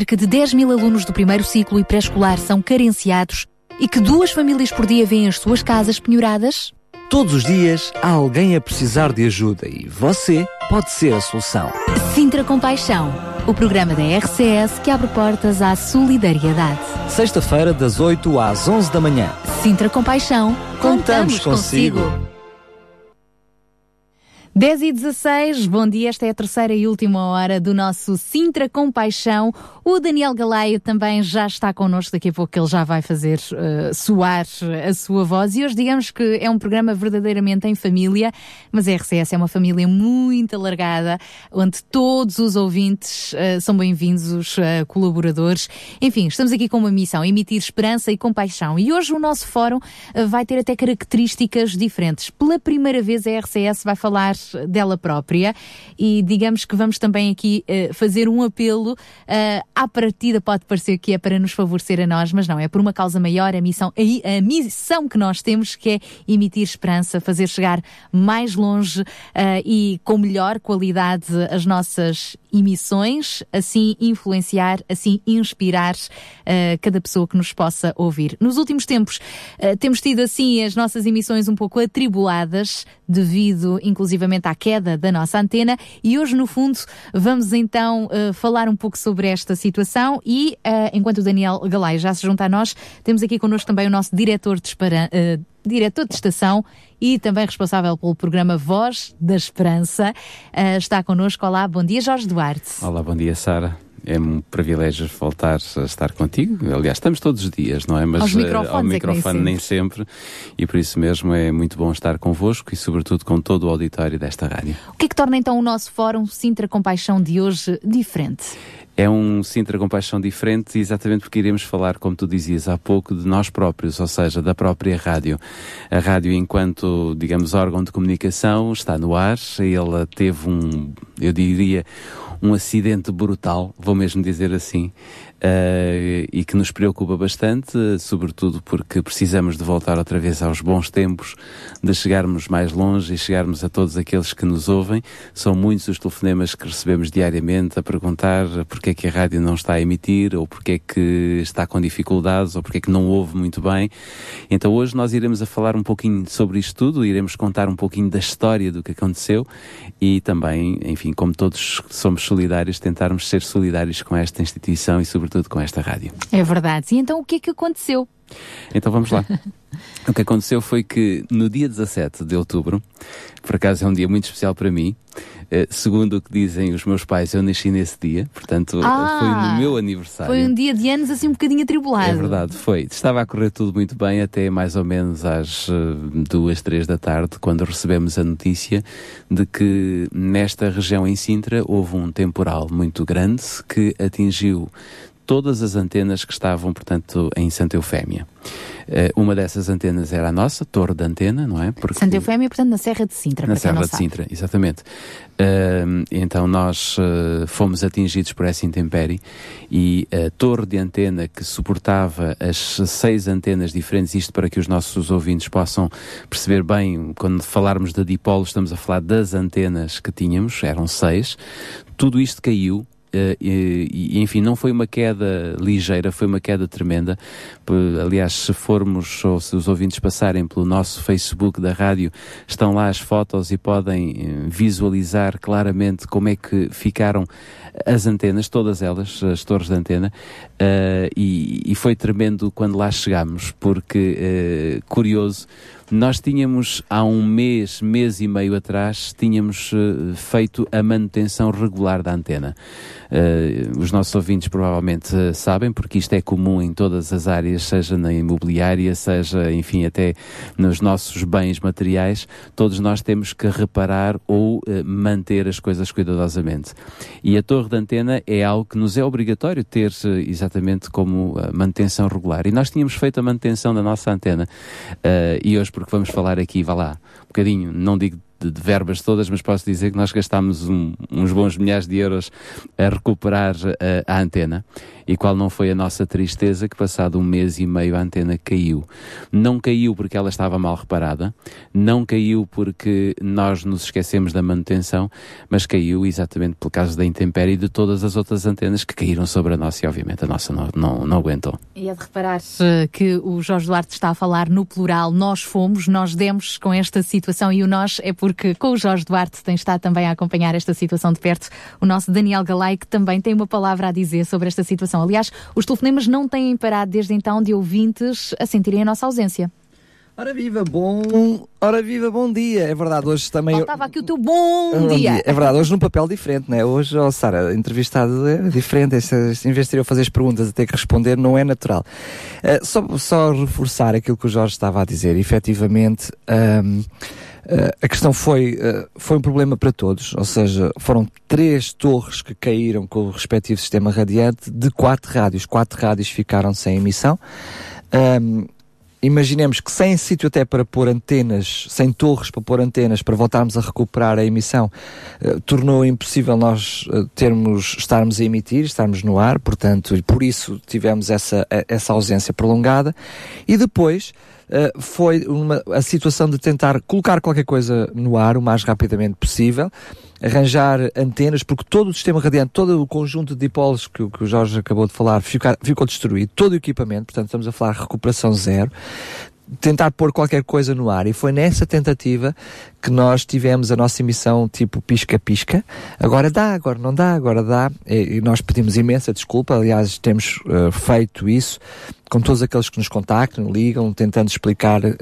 cerca de 10 mil alunos do primeiro ciclo e pré-escolar são carenciados e que duas famílias por dia vêm as suas casas penhoradas? Todos os dias há alguém a precisar de ajuda e você pode ser a solução. Sintra Compaixão, o programa da RCS que abre portas à solidariedade. Sexta-feira, das 8 às 11 da manhã. Sintra Compaixão, Contamos consigo. 10 e 16, bom dia, esta é a terceira e última hora do nosso Sintra Compaixão. O Daniel Galaio também já está connosco, daqui a pouco ele já vai fazer uh, soar a sua voz. E hoje digamos que é um programa verdadeiramente em família, mas a RCS é uma família muito alargada, onde todos os ouvintes uh, são bem-vindos, os uh, colaboradores. Enfim, estamos aqui com uma missão, emitir esperança e compaixão. E hoje o nosso fórum vai ter até características diferentes. Pela primeira vez a RCS vai falar dela própria e digamos que vamos também aqui fazer um apelo uh, à partida pode parecer que é para nos favorecer a nós, mas não, é por uma causa maior, a missão, a, missão que nós temos que é emitir esperança, fazer chegar mais longe uh, e com melhor qualidade as nossas emissões, assim influenciar, assim inspirar cada pessoa que nos possa ouvir. Nos últimos tempos temos tido assim as nossas emissões um pouco atribuladas devido inclusivamente à queda da nossa antena e hoje no fundo vamos então uh, falar um pouco sobre esta situação e uh, enquanto o Daniel Galay já se junta a nós, temos aqui connosco também o nosso diretor de, uh, diretor de estação e também responsável pelo programa Voz da Esperança. está connosco. Olá, bom dia Jorge Duarte. Olá, bom dia Sara. É um privilégio voltar a estar contigo. Aliás, estamos todos os dias, não é? Mas microfones ao microfone é nem, sempre. nem sempre. E por isso mesmo é muito bom estar convosco e, sobretudo, com todo o auditório desta rádio. O que é que torna então o nosso fórum Sintra Compaixão de hoje diferente? É um Sintra Compaixão diferente, exatamente porque iremos falar, como tu dizias há pouco, de nós próprios, ou seja, da própria rádio. A rádio, enquanto, digamos, órgão de comunicação, está no ar. Ela teve um, eu diria, um acidente brutal, vou mesmo dizer assim, uh, e que nos preocupa bastante, sobretudo porque precisamos de voltar outra vez aos bons tempos, de chegarmos mais longe e chegarmos a todos aqueles que nos ouvem. São muitos os telefonemas que recebemos diariamente a perguntar porque é que a rádio não está a emitir, ou porque é que está com dificuldades, ou porque é que não ouve muito bem. Então hoje nós iremos a falar um pouquinho sobre isto tudo, iremos contar um pouquinho da história do que aconteceu e também, enfim, como todos somos solidários, tentarmos ser solidários com esta instituição e sobretudo sobretudo com esta rádio. É verdade. E então o que é que aconteceu? Então vamos lá. o que aconteceu foi que no dia 17 de outubro, por acaso é um dia muito especial para mim, eh, segundo o que dizem os meus pais, eu nasci nesse dia, portanto ah, foi no meu aniversário. Foi um dia de anos assim um bocadinho atribulado. É verdade, foi. Estava a correr tudo muito bem até mais ou menos às uh, duas, três da tarde, quando recebemos a notícia de que nesta região em Sintra houve um temporal muito grande que atingiu todas as antenas que estavam, portanto, em Santa Eufémia. Uh, uma dessas antenas era a nossa, torre de antena, não é? Porque... Santa Eufémia, portanto, na Serra de Sintra. Na Serra de sabe. Sintra, exatamente. Uh, então nós uh, fomos atingidos por essa intempérie e a torre de antena que suportava as seis antenas diferentes, isto para que os nossos ouvintes possam perceber bem, quando falarmos de dipolo, estamos a falar das antenas que tínhamos, eram seis, tudo isto caiu e, e, enfim, não foi uma queda ligeira, foi uma queda tremenda. Aliás, se formos, ou se os ouvintes passarem pelo nosso Facebook da rádio, estão lá as fotos e podem eh, visualizar claramente como é que ficaram as antenas, todas elas, as torres de antena, uh, e, e, foi tremendo quando lá chegámos, porque, curioso, nós tínhamos há um mês, mês e meio atrás, tínhamos uh, feito a manutenção regular da antena. Uh, os nossos ouvintes provavelmente uh, sabem, porque isto é comum em todas as áreas, seja na imobiliária, seja, enfim, até nos nossos bens materiais, todos nós temos que reparar ou manter as coisas cuidadosamente. E a torre de antena é algo que nos é obrigatório ter exatamente como manutenção regular. E nós tínhamos feito a manutenção da nossa antena e hoje porque vamos falar aqui, vá lá, um bocadinho, não digo de, de verbas todas, mas posso dizer que nós gastámos um, uns bons milhares de euros a recuperar a, a antena. E qual não foi a nossa tristeza que passado um mês e meio a antena caiu. Não caiu porque ela estava mal reparada, não caiu porque nós nos esquecemos da manutenção, mas caiu exatamente por causa da intempérie e de todas as outras antenas que caíram sobre a nossa e obviamente a nossa não, não, não aguentou. E é de reparar eh, que o Jorge Duarte está a falar no plural, nós fomos, nós demos com esta situação e o nós é porque com o Jorge Duarte tem estado também a acompanhar esta situação de perto o nosso Daniel Galay, que também tem uma palavra a dizer sobre esta situação. Aliás, os telefonemas não têm parado desde então de ouvintes a sentirem a nossa ausência. Ora viva, bom. Ora viva, bom dia. É verdade, hoje também. Faltava aqui o teu bom, Bom dia. É verdade, hoje num papel diferente, né? Hoje, oh, Sara, entrevistado é diferente. Este- Em vez de eu fazer as perguntas a ter que responder, não é natural. Eh, só, só reforçar aquilo que o Jorge estava a dizer. Efetivamente, ahm, eh, a questão foi, eh, foi um problema para todos. Ou seja, foram três torres que caíram com o respectivo sistema radiante de quatro rádios. Quatro rádios ficaram sem emissão. Ahm, imaginemos que sem sítio até para pôr antenas, sem torres para pôr antenas, para voltarmos a recuperar a emissão, eh, tornou impossível nós termos, estarmos a emitir, estarmos no ar, portanto, e por isso tivemos essa, essa ausência prolongada. E depois, eh, foi uma, a situação de tentar colocar qualquer coisa no ar o mais rapidamente possível, arranjar antenas, porque todo o sistema radiante, todo o conjunto de dipolos que, que o Jorge acabou de falar ficar- ficou destruído, todo o equipamento, portanto estamos a falar recuperação zero, tentar pôr qualquer coisa no ar e foi nessa tentativa que nós tivemos a nossa emissão tipo pisca-pisca. Agora dá, agora não dá, agora dá. E, e nós pedimos imensa desculpa, aliás, temos eh, feito isso com todos aqueles que nos contactam, ligam, tentando explicar eh,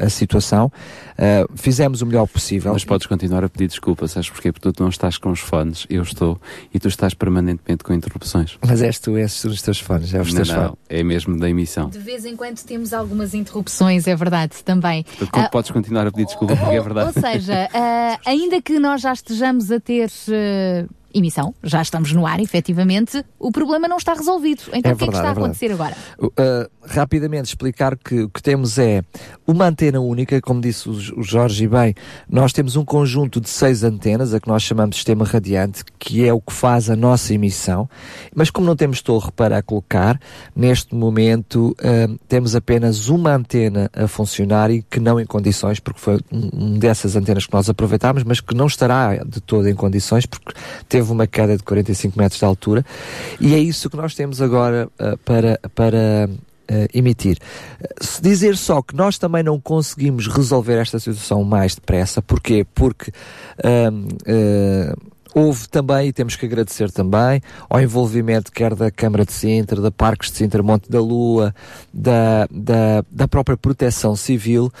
a situação. Eh, fizemos o melhor possível. Mas podes continuar a pedir desculpa, sabes porquê? Porque tu não estás com os fones, eu estou, e tu estás permanentemente com interrupções. Mas és tu, és os teus fones, é os não, teus não, fones. é mesmo da emissão. De vez em quando temos algumas interrupções, é verdade, também. Portanto, Ah, podes continuar a pedir desculpa porque é verdade. Ou seja, ah, ainda que nós já estejamos a ter ah, emissão, já estamos no ar, efetivamente, o problema não está resolvido. Então É o que é que verdade, está a é verdade. acontecer agora? Uh, rapidamente explicar que o que temos é uma antena única, como disse o Jorge e bem, nós temos um conjunto de seis antenas, a que nós chamamos de sistema radiante, que é o que faz a nossa emissão, mas como não temos torre para colocar, neste momento uh, temos apenas uma antena a funcionar e que não em condições, porque foi um, um dessas antenas que nós aproveitámos, mas que não estará de todo em condições, porque teve uma queda de 45 metros de altura, e é isso que nós temos agora uh, para, para eh, emitir. Se dizer só que nós também não conseguimos resolver esta situação mais depressa, porquê? Porque ahm, eh, houve também, e temos que agradecer também, ao envolvimento quer da Câmara de Sintra, da Parques de Sintra, Monte da Lua, da, da, da própria Proteção Civil,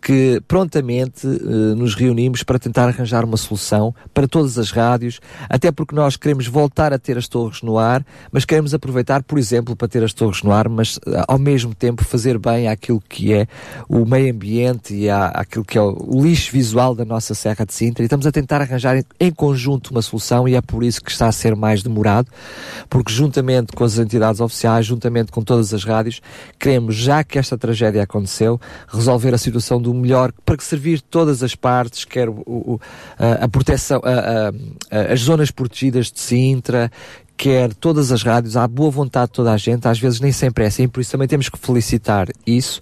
que prontamente eh, nos reunimos para tentar arranjar uma solução para todas as rádios, até porque nós queremos voltar a ter as torres no ar, mas queremos aproveitar, por exemplo, para ter as torres no ar, mas eh, ao mesmo tempo fazer bem àquilo que é o meio ambiente e à, àquilo que é o, o lixo visual da nossa Serra de Sintra. E estamos a tentar arranjar em, em conjunto uma solução e é por isso que está a ser mais demorado, porque juntamente com as entidades oficiais, juntamente com todas as rádios, queremos, já que esta tragédia aconteceu, resolver a situação do melhor para que servir todas as partes, quer o, o- a, a proteção, a- a- as zonas protegidas de Sintra, quer todas as rádios, há boa vontade de toda a gente, às vezes nem sempre é assim, por isso também temos que felicitar isso.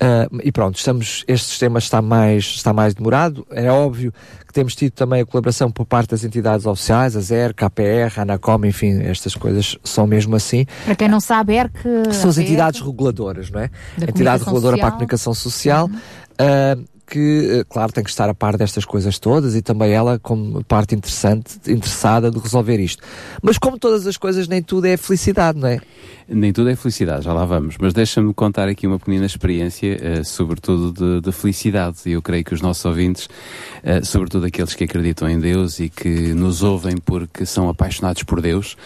Ah, e pronto, estamos, este sistema está mais, está mais demorado. É óbvio que temos tido também a colaboração por parte das entidades oficiais, a ZER, KPR, a ANACOM, enfim, estas coisas são mesmo assim. Para quem não sabe, ERC. Que são as ERC, entidades reguladoras, não é? A entidade reguladora para a social. comunicação social, ah, que, eh, claro, tem que estar a par destas coisas todas e também ela como parte interessante, interessada de resolver isto. Mas como todas as coisas, nem tudo é felicidade, não é? Nem tudo é felicidade, já lá vamos. Mas deixa-me contar aqui uma pequena experiência, eh, sobretudo de, de felicidade. E eu creio que os nossos ouvintes, eh, sobretudo aqueles que acreditam em Deus e que nos ouvem porque são apaixonados por Deus,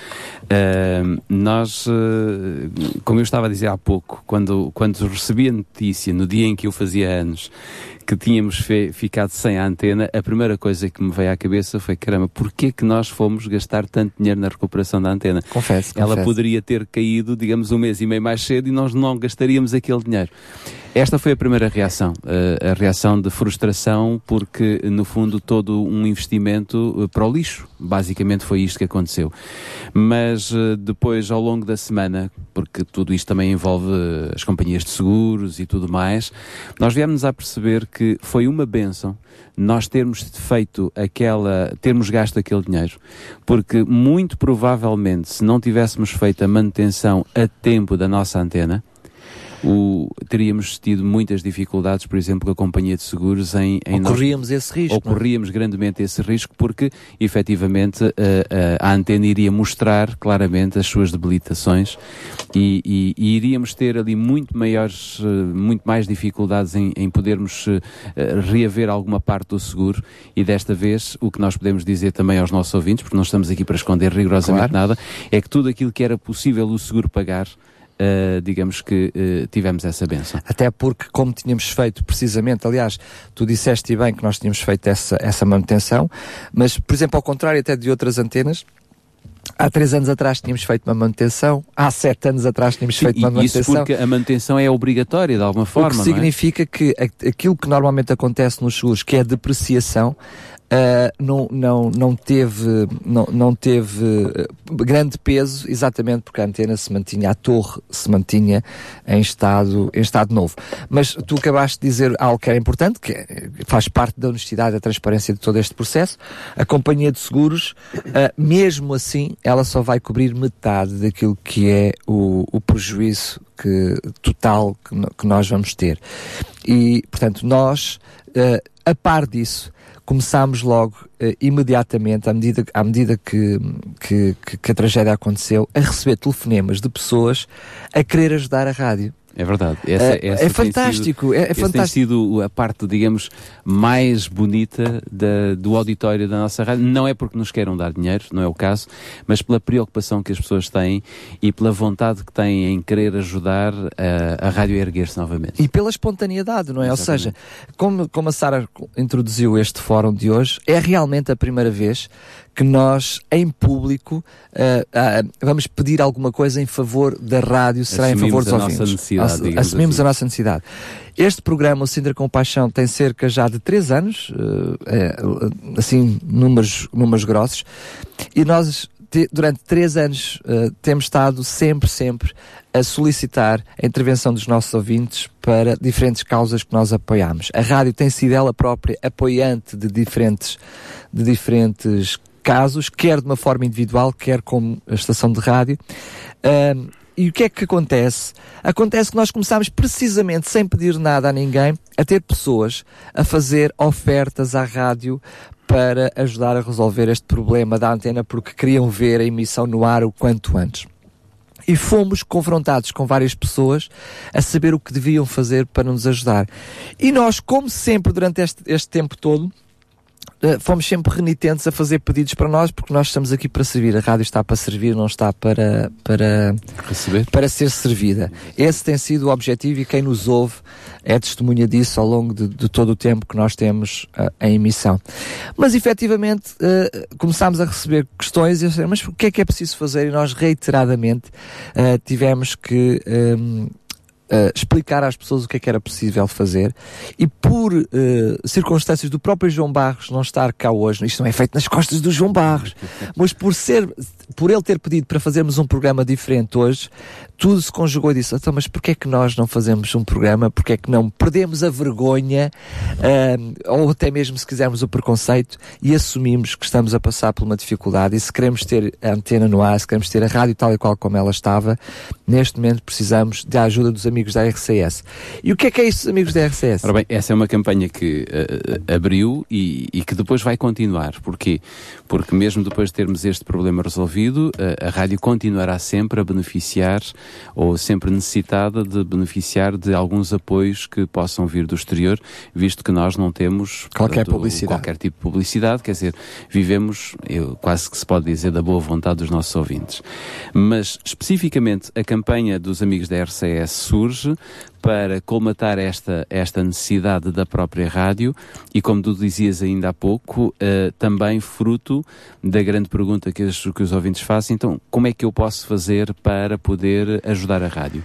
eh, nós, como eu estava a dizer há pouco, quando, quando recebi a notícia, no dia em que eu fazia anos, que tínhamos fe- ficado sem a antena, a primeira coisa que me veio à cabeça foi, caramba, porquê que nós fomos gastar tanto dinheiro na recuperação da antena? Confesso, Ela confesso. poderia ter caído, digamos, um mês e meio mais cedo e nós não gastaríamos aquele dinheiro. Esta foi a primeira reação, eh, a reação de frustração, porque no fundo todo um investimento eh, para o lixo. Basicamente foi isto que aconteceu. Mas eh, depois, ao longo da semana, porque tudo isto também envolve as companhias de seguros e tudo mais, nós viemos a perceber que foi uma benção nós termos feito aquela, termos gasto aquele dinheiro, porque muito provavelmente se não tivéssemos feito a manutenção a tempo da nossa antena, o- teríamos tido muitas dificuldades, por exemplo, com a companhia de seguros em, em Ocorríamos esse risco, não é? Ocorríamos grandemente esse risco porque, efetivamente, a, a- a antena iria mostrar claramente as suas debilitações e, e- e iríamos ter ali muito maiores, eh, muito mais dificuldades em, em podermos eh, eh, reaver alguma parte do seguro e desta vez o que nós podemos dizer também aos nossos ouvintes, porque não estamos aqui para esconder rigorosamente Claro. nada, é que tudo aquilo que era possível o seguro pagar, eh, digamos que eh, tivemos essa benção. Até porque, como tínhamos feito precisamente, aliás, tu disseste bem que nós tínhamos feito essa, essa manutenção, mas, por exemplo, ao contrário até de outras antenas, há três anos atrás tínhamos feito uma manutenção, há sete anos atrás tínhamos Sim, feito uma e isso manutenção. porque a manutenção é obrigatória de alguma forma, o que é? significa que a- aquilo que normalmente acontece nos seguros, que é a depreciação, ah, não, não, não teve, não, não teve ah, grande peso, exatamente porque a antena se mantinha, a torre se mantinha em estado, em estado novo. Mas tu acabaste de dizer algo que era importante, que é- faz parte da honestidade e da transparência de todo este processo. A companhia de seguros, ah, mesmo assim, ela só vai cobrir metade daquilo que é o, o prejuízo que, total que, que nós vamos ter. E, portanto, nós, eh, a par disso, começámos logo, eh, imediatamente, à medida, à medida que, que- que a tragédia aconteceu, a receber telefonemas de pessoas a querer ajudar a rádio. É verdade. Essa, É- essa é fantástico, sido- é- é essa tem fantástico. sido a parte, digamos, mais bonita da- do auditório da nossa rádio. Não é porque nos queiram dar dinheiro, não é o caso, mas pela preocupação que as pessoas têm e pela vontade que têm em querer ajudar a, a rádio a erguer-se novamente. E pela espontaneidade, não é? Ou seja, como, como a Sara introduziu este fórum de hoje, é realmente a primeira vez que nós, em público, ah, ah, vamos pedir alguma coisa em favor da rádio, será em Assumimos favor dos ouvintes. Necessidade, Assumimos assim. a nossa necessidade. Este programa, o Sintra com Paixão, tem cerca já de três anos, eh, é, assim, números, números grossos, e nós te- durante três anos eh, temos estado sempre, sempre a solicitar a intervenção dos nossos ouvintes para diferentes causas que nós apoiamos. A rádio tem sido ela própria apoiante de diferentes, de diferentes casos, quer de uma forma individual, quer como a estação de rádio. Ahm, e o que é que acontece? Acontece que nós começámos precisamente, sem pedir nada a ninguém, a ter pessoas a fazer ofertas à rádio para ajudar a resolver este problema da antena, porque queriam ver a emissão no ar o quanto antes. E fomos confrontados com várias pessoas a saber o que deviam fazer para nos ajudar. E nós, como sempre, durante este, este tempo todo, fomos sempre renitentes a fazer pedidos para nós, porque nós estamos aqui para servir. A rádio está para servir, não está para, para, Receber. para ser servida. Esse tem sido o objetivo e quem nos ouve é testemunha disso ao longo de, de todo o tempo que nós temos ah, em emissão. Mas efetivamente eh, começámos a receber questões e eu sei, mas o que é que é preciso fazer? E nós reiteradamente eh, tivemos que eh, explicar às pessoas o que é que era possível fazer. E por eh, circunstâncias do próprio João Barros não estar cá hoje, isto não é feito nas costas do João Barros, mas por ser, por ele ter pedido para fazermos um programa diferente hoje, tudo se conjugou e disse, então, mas porquê é que nós não fazemos um programa, porquê é que não perdemos a vergonha, eh, ou até mesmo se quisermos o preconceito, e assumimos que estamos a passar por uma dificuldade, e se queremos ter a antena no ar, se queremos ter a rádio tal e qual como ela estava, neste momento precisamos da ajuda dos amigos da RCS. E o que é que é isso, amigos da RCS? Ora bem, essa é uma campanha que eh, abriu e, e que depois vai continuar. Porquê? Porque mesmo depois de termos este problema resolvido, eh, a rádio continuará sempre a beneficiar ou sempre necessitada de beneficiar de alguns apoios que possam vir do exterior, visto que nós não temos Qualquer portanto, publicidade. qualquer tipo de publicidade, quer dizer, vivemos, eu, quase que se pode dizer, da boa vontade dos nossos ouvintes. Mas, especificamente, a campanha dos amigos da RCS surge para colmatar esta, esta necessidade da própria rádio e, como tu dizias ainda há pouco, uh, também fruto da grande pergunta que os, que os ouvintes fazem, então, como é que eu posso fazer para poder ajudar a rádio?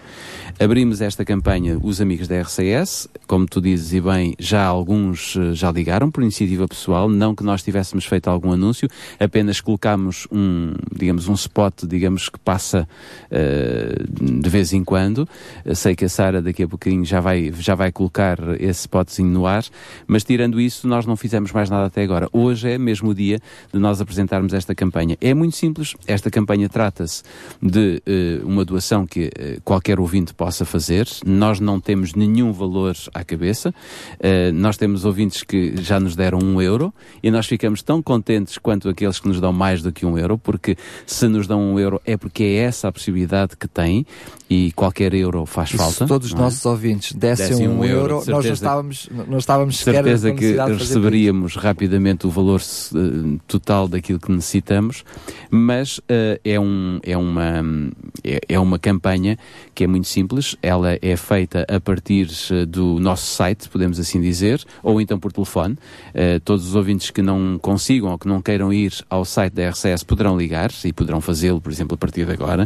Abrimos esta campanha Os Amigos da RCS, como tu dizes e bem, já alguns uh, já ligaram por iniciativa pessoal, não que nós tivéssemos feito algum anúncio, apenas colocámos um, digamos, um spot, digamos, que passa uh, de vez em quando. sei que a Sara daqui a a pouquinho já vai, já vai colocar esse spotzinho no ar, mas tirando isso, nós não fizemos mais nada até agora. Hoje é mesmo o dia de nós apresentarmos esta campanha. É muito simples, esta campanha trata-se de uh, uma doação que uh, qualquer ouvinte possa fazer, nós não temos nenhum valor à cabeça, uh, nós temos ouvintes que já nos deram um euro e nós ficamos tão contentes quanto aqueles que nos dão mais do que um euro, porque se nos dão um euro é porque é essa a possibilidade que têm e qualquer euro faz e falta. Se todos os é? nossos ouvintes dessem, dessem um, um, euro, euro nós não estávamos, não estávamos sequer certeza que receberíamos rapidamente o valor uh, total daquilo que necessitamos, mas uh, é, um, é, uma, é, é, uma campanha que é muito simples, ela é feita a partir uh, do nosso site, podemos assim dizer, ou então por telefone. todos os ouvintes que não consigam ou que não queiram ir ao site da RCS poderão ligar e poderão fazê-lo, por exemplo, a partir de agora,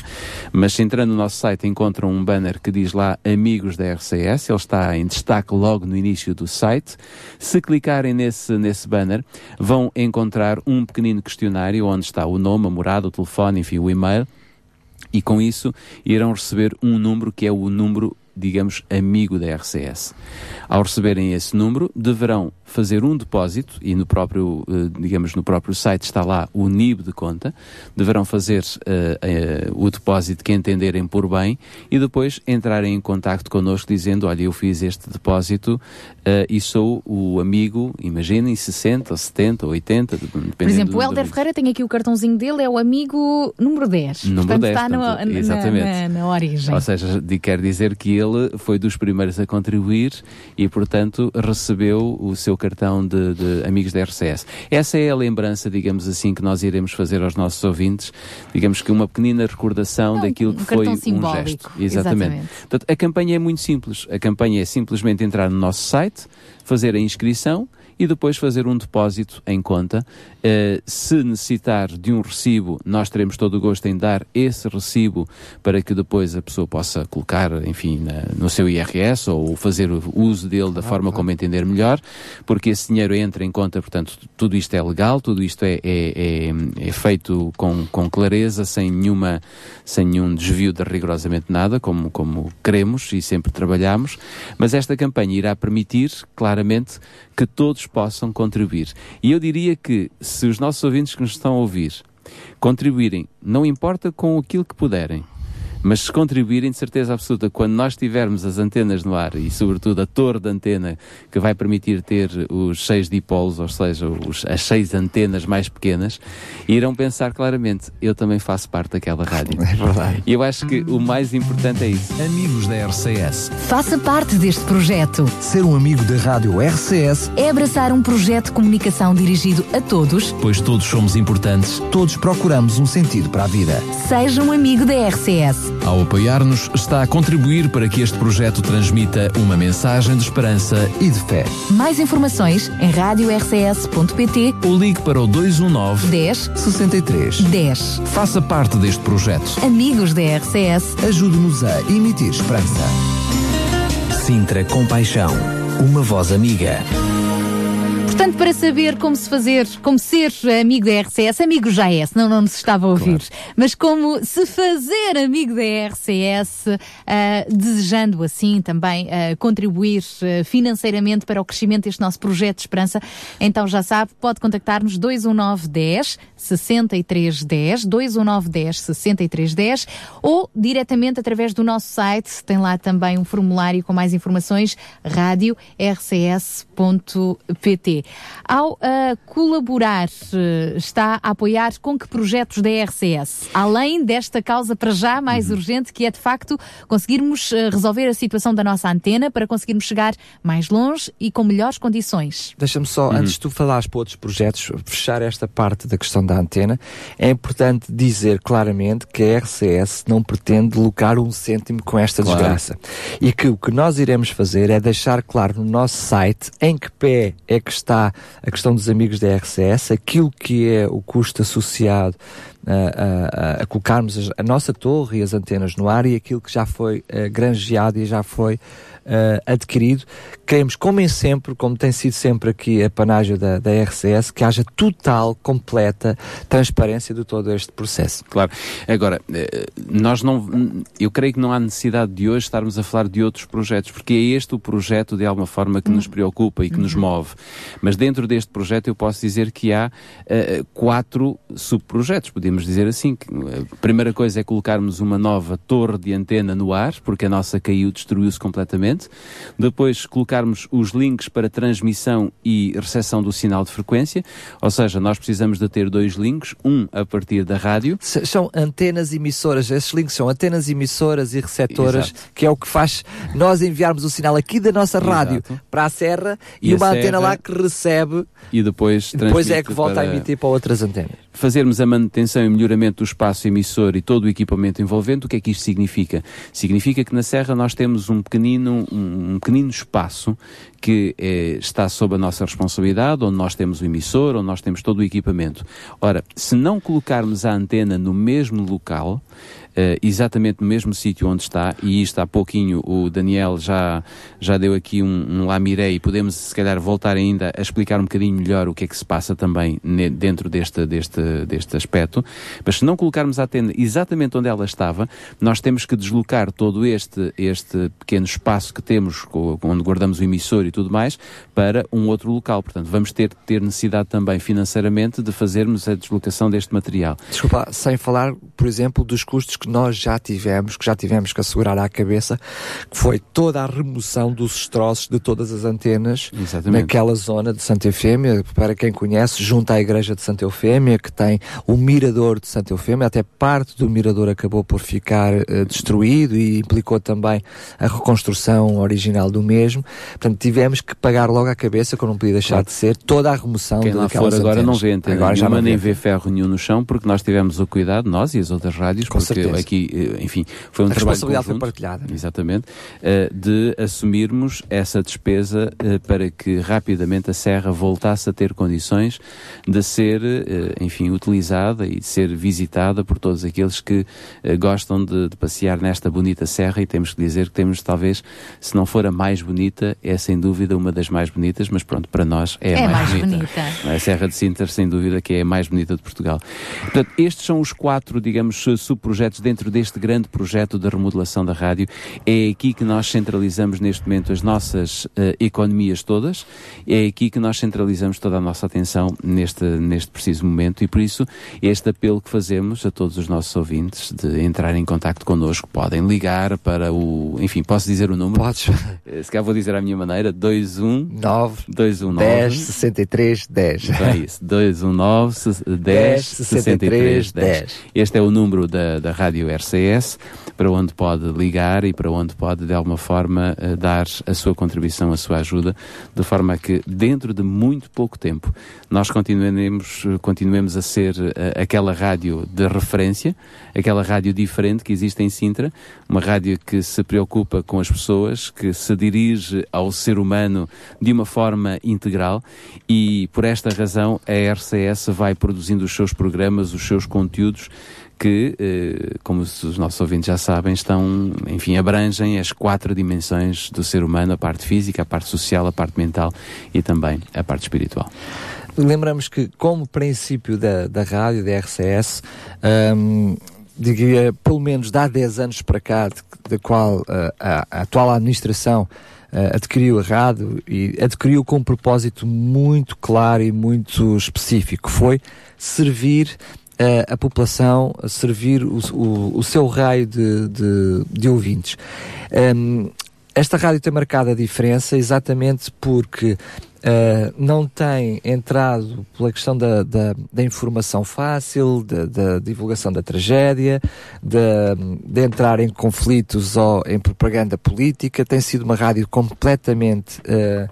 mas entrando no nosso site encontram um banner que diz lá Amigos da RCS, ele está em destaque logo no início do site. Se clicarem nesse, nesse banner, vão encontrar um pequenino questionário onde está o nome, a morada, o telefone, enfim, o e-mail. E com isso irão receber um número que é o número digamos, amigo da RCS. Ao receberem esse número, deverão fazer um depósito, e no próprio, digamos, no próprio site está lá o NIB de conta, deverão fazer uh, uh, o depósito que entenderem por bem e depois entrarem em contacto connosco dizendo, olha, eu fiz este depósito uh, e sou o amigo, imaginem, 60, 70, 80, dependendo Por exemplo, do, o Helder Ferreira tem aqui o cartãozinho dele, é o amigo número 10. Número portanto, 10, está portanto, no, exatamente. Na, na, na origem. Ou seja, quer dizer que ele foi dos primeiros a contribuir e, portanto, recebeu o seu cartão de, de, amigos da RCS. Essa é a lembrança, digamos assim, que nós iremos fazer aos nossos ouvintes, digamos que uma pequenina recordação Não, daquilo um que foi um simbólico. gesto. Exatamente. Exatamente. Portanto, a campanha é muito simples. A campanha é simplesmente entrar no nosso site, fazer a inscrição e depois fazer um depósito em conta. Uh, se necessitar de um recibo, nós teremos todo o gosto em dar esse recibo para que depois a pessoa possa colocar, enfim, na, no seu IRS ou fazer o uso dele da forma como entender melhor, porque esse dinheiro entra em conta, portanto, tudo isto é legal, tudo isto é, é, é, é feito com, com clareza, sem, nenhuma, sem nenhum desvio de rigorosamente nada, como, como queremos e sempre trabalhamos, mas esta campanha irá permitir, claramente, que todos possam contribuir. E eu diria que se os nossos ouvintes que nos estão a ouvir contribuírem, não importa com aquilo que puderem, mas se contribuírem de certeza absoluta, quando nós tivermos as antenas no ar e sobretudo a torre de antena que vai permitir ter os seis dipolos, ou seja, os, as seis antenas mais pequenas, irão pensar claramente, eu também faço parte daquela rádio. É verdade. E eu acho que o mais importante é isso. Amigos da RCS. Faça parte deste projeto. Ser um amigo da rádio RCS É abraçar um projeto de comunicação dirigido a todos. pois todos somos importantes, todos procuramos um sentido para a vida. Seja um amigo da RCS. Ao apoiar-nos, está a contribuir para que este projeto transmita uma mensagem de esperança e de fé. Mais informações em radiorcs.pt Ou ligue para o 219 10 63. 10. Faça parte deste projeto. Amigos da RCS. Ajude-nos a emitir esperança. Sintra Compaixão. Uma voz amiga. Para saber como se fazer, como ser amigo da RCS, amigo já é, senão não nos estava a ouvir, mas como se fazer amigo da RCS, ah, desejando assim também ah, contribuir ah, financeiramente para o crescimento deste nosso projeto de esperança, então já sabe, pode contactar-nos 219 10 63 10, 219 10 63 10 ou diretamente através do nosso site, tem lá também um formulário com mais informações, rádio rcs.pt. Ao uh, colaborar, uh, está a apoiar com que projetos da RCS? Além desta causa para já mais Uhum. urgente, que é de facto conseguirmos uh, resolver a situação da nossa antena para conseguirmos chegar mais longe e com melhores condições. Deixa-me só, Uhum. antes de tu falares para outros projetos, fechar esta parte da questão da antena, é importante dizer claramente que a RCS não pretende lucrar um cêntimo com esta Claro. desgraça. E que o que nós iremos fazer é deixar claro no nosso site em que pé é que está a questão dos amigos da RCS, aquilo que é o custo associado a, a- a- a colocarmos a, nossa torre e as antenas no ar e aquilo que já foi eh, granjeado e já foi eh, adquirido. Queremos, como em sempre, como tem sido sempre aqui a panágio da, da RCS, que haja total, completa transparência de todo este processo. Claro. Agora, eh, nós não. Eu creio que não há necessidade de hoje estarmos a falar de outros projetos, porque é este o projeto, de alguma forma, que nos preocupa e que nos move. Mas dentro deste projeto eu posso dizer que há eh, quatro subprojetos, podemos dizer assim. Que, eh, A primeira coisa é colocarmos uma nova torre de antena no ar, porque a nossa caiu, destruiu-se completamente. Depois colocarmos os links para transmissão e recepção do sinal de frequência, ou seja, nós precisamos de ter dois links, um a partir da rádio. São antenas emissoras, esses links são antenas emissoras e receptoras, Exato. que é o que faz nós enviarmos o sinal aqui da nossa rádio Exato. para a serra e, E a uma antena serra- lá que recebe, e depois depois é que volta para a emitir para outras antenas. Fazermos a manutenção e melhoramento do espaço emissor e todo o equipamento envolvente, o que é que isto significa? Significa que na Serra nós temos um pequenino, um pequenino espaço que eh, está sob a nossa responsabilidade, onde nós temos o emissor, onde nós temos todo o equipamento. Ora, se não colocarmos a antena no mesmo local, exatamente no mesmo sítio onde está, e isto há pouquinho o Daniel já, já deu aqui um, um lamiré e podemos se calhar voltar ainda a explicar um bocadinho melhor o que é que se passa também dentro deste, deste, deste aspecto, mas se não colocarmos a antena exatamente onde ela estava, nós temos que deslocar todo este, este pequeno espaço que temos, onde guardamos o emissor e tudo mais, para um outro local. Portanto, vamos ter, ter necessidade também financeiramente de fazermos a deslocação deste material. Desculpa, sem falar, por exemplo, dos custos que nós já tivemos, que já tivemos que assegurar à cabeça, que foi toda a remoção dos destroços de todas as antenas Exatamente. naquela zona de Santa Eufémia, para quem conhece, junto à igreja de Santa Eufémia, que tem o mirador de Santa Eufémia, até parte do mirador acabou por ficar eh, destruído e implicou também a reconstrução original do mesmo. Portanto, tivemos que pagar logo à cabeça, como não podia deixar Claro. de ser, toda a remoção Quem lá for agora não vê antena Agora já nenhuma, não nem vê ferro nenhum no chão, porque nós tivemos o cuidado, nós e as outras rádios, Com porque certeza. Aqui, eh, enfim, foi um A trabalho responsabilidade foi conjunto, partilhada. Exatamente, eh, de assumirmos essa despesa eh, para que rapidamente a Serra voltasse a ter condições de ser, enfim, utilizada e de ser visitada por todos aqueles que gostam de, de passear nesta bonita serra e temos que dizer que temos talvez, se não for a mais bonita, é sem dúvida uma das mais bonitas, mas pronto, para nós é a É mais, mais bonita. bonita. A Serra de Sinter, sem dúvida, que é a mais bonita de Portugal. Portanto, estes são os quatro, digamos, su- subprojetos dentro deste grande projeto da remodelação da rádio. É aqui que nós centralizamos neste momento as nossas eh, economias todas. É aqui que nós centralizamos toda a nossa atenção neste, neste preciso momento e por isso este apelo que fazemos a todos os nossos ouvintes de entrar em contacto connosco, podem ligar para o, enfim, posso dizer o número? Podes. Eh, Se calhar vou dizer à minha maneira, 219 219 10 63 10. então é isso, 219 se- 10 63 10. Este é o número da, da rádio RCS, para onde pode ligar e para onde pode, de alguma forma, eh, dar a sua contribuição, a sua ajuda, de forma que, dentro de muito pouco tempo, nós continuemos, eh, continuemos a ser eh, aquela rádio de referência, aquela rádio diferente que existe em Sintra, uma rádio que se preocupa com as pessoas, que se dirige ao ser humano de uma forma integral e, por esta razão, a RCS vai produzindo os seus programas, os seus conteúdos que, eh, como os os nossos ouvintes já sabem, estão, enfim, abrangem as quatro dimensões do ser humano, a parte física, a parte social, a parte mental e também a parte espiritual. Lembramos que, como princípio da, da rádio, da RCS, hum, diria, pelo menos há 10 anos para cá, da qual ah, a, a atual administração ah, adquiriu a rádio e adquiriu com um propósito muito claro e muito específico, foi servir a população, servir o, o, o seu raio de, de, de ouvintes. Hum, esta rádio tem marcado a diferença exatamente porque Uh, não tem entrado pela questão da, da, da informação fácil, da, da, divulgação da tragédia, de, entrar em conflitos ou em propaganda política. Tem sido uma rádio completamente uh,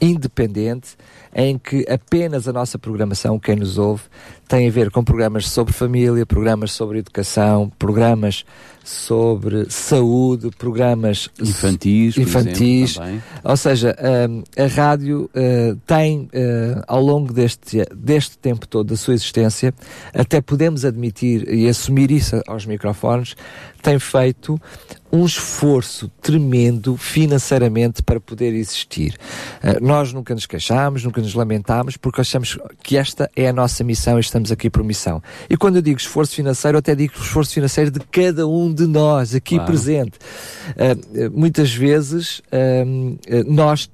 independente, em que apenas a nossa programação, quem nos ouve, tem a ver com programas sobre família, programas sobre educação, programas sobre saúde, programas infantis, infantis. Exemplo, ou seja, um, a rádio uh, tem, uh, ao longo deste, deste tempo todo da sua existência, até podemos admitir e assumir isso aos microfones, tem feito um esforço tremendo financeiramente para poder existir. Uh, nós nunca nos queixámos, nunca nos lamentámos, porque achamos que esta é a nossa missão e estamos aqui por missão. E quando eu digo esforço financeiro, eu até digo esforço financeiro de cada um de nós aqui Claro. presente. Uh, muitas vezes uh, nós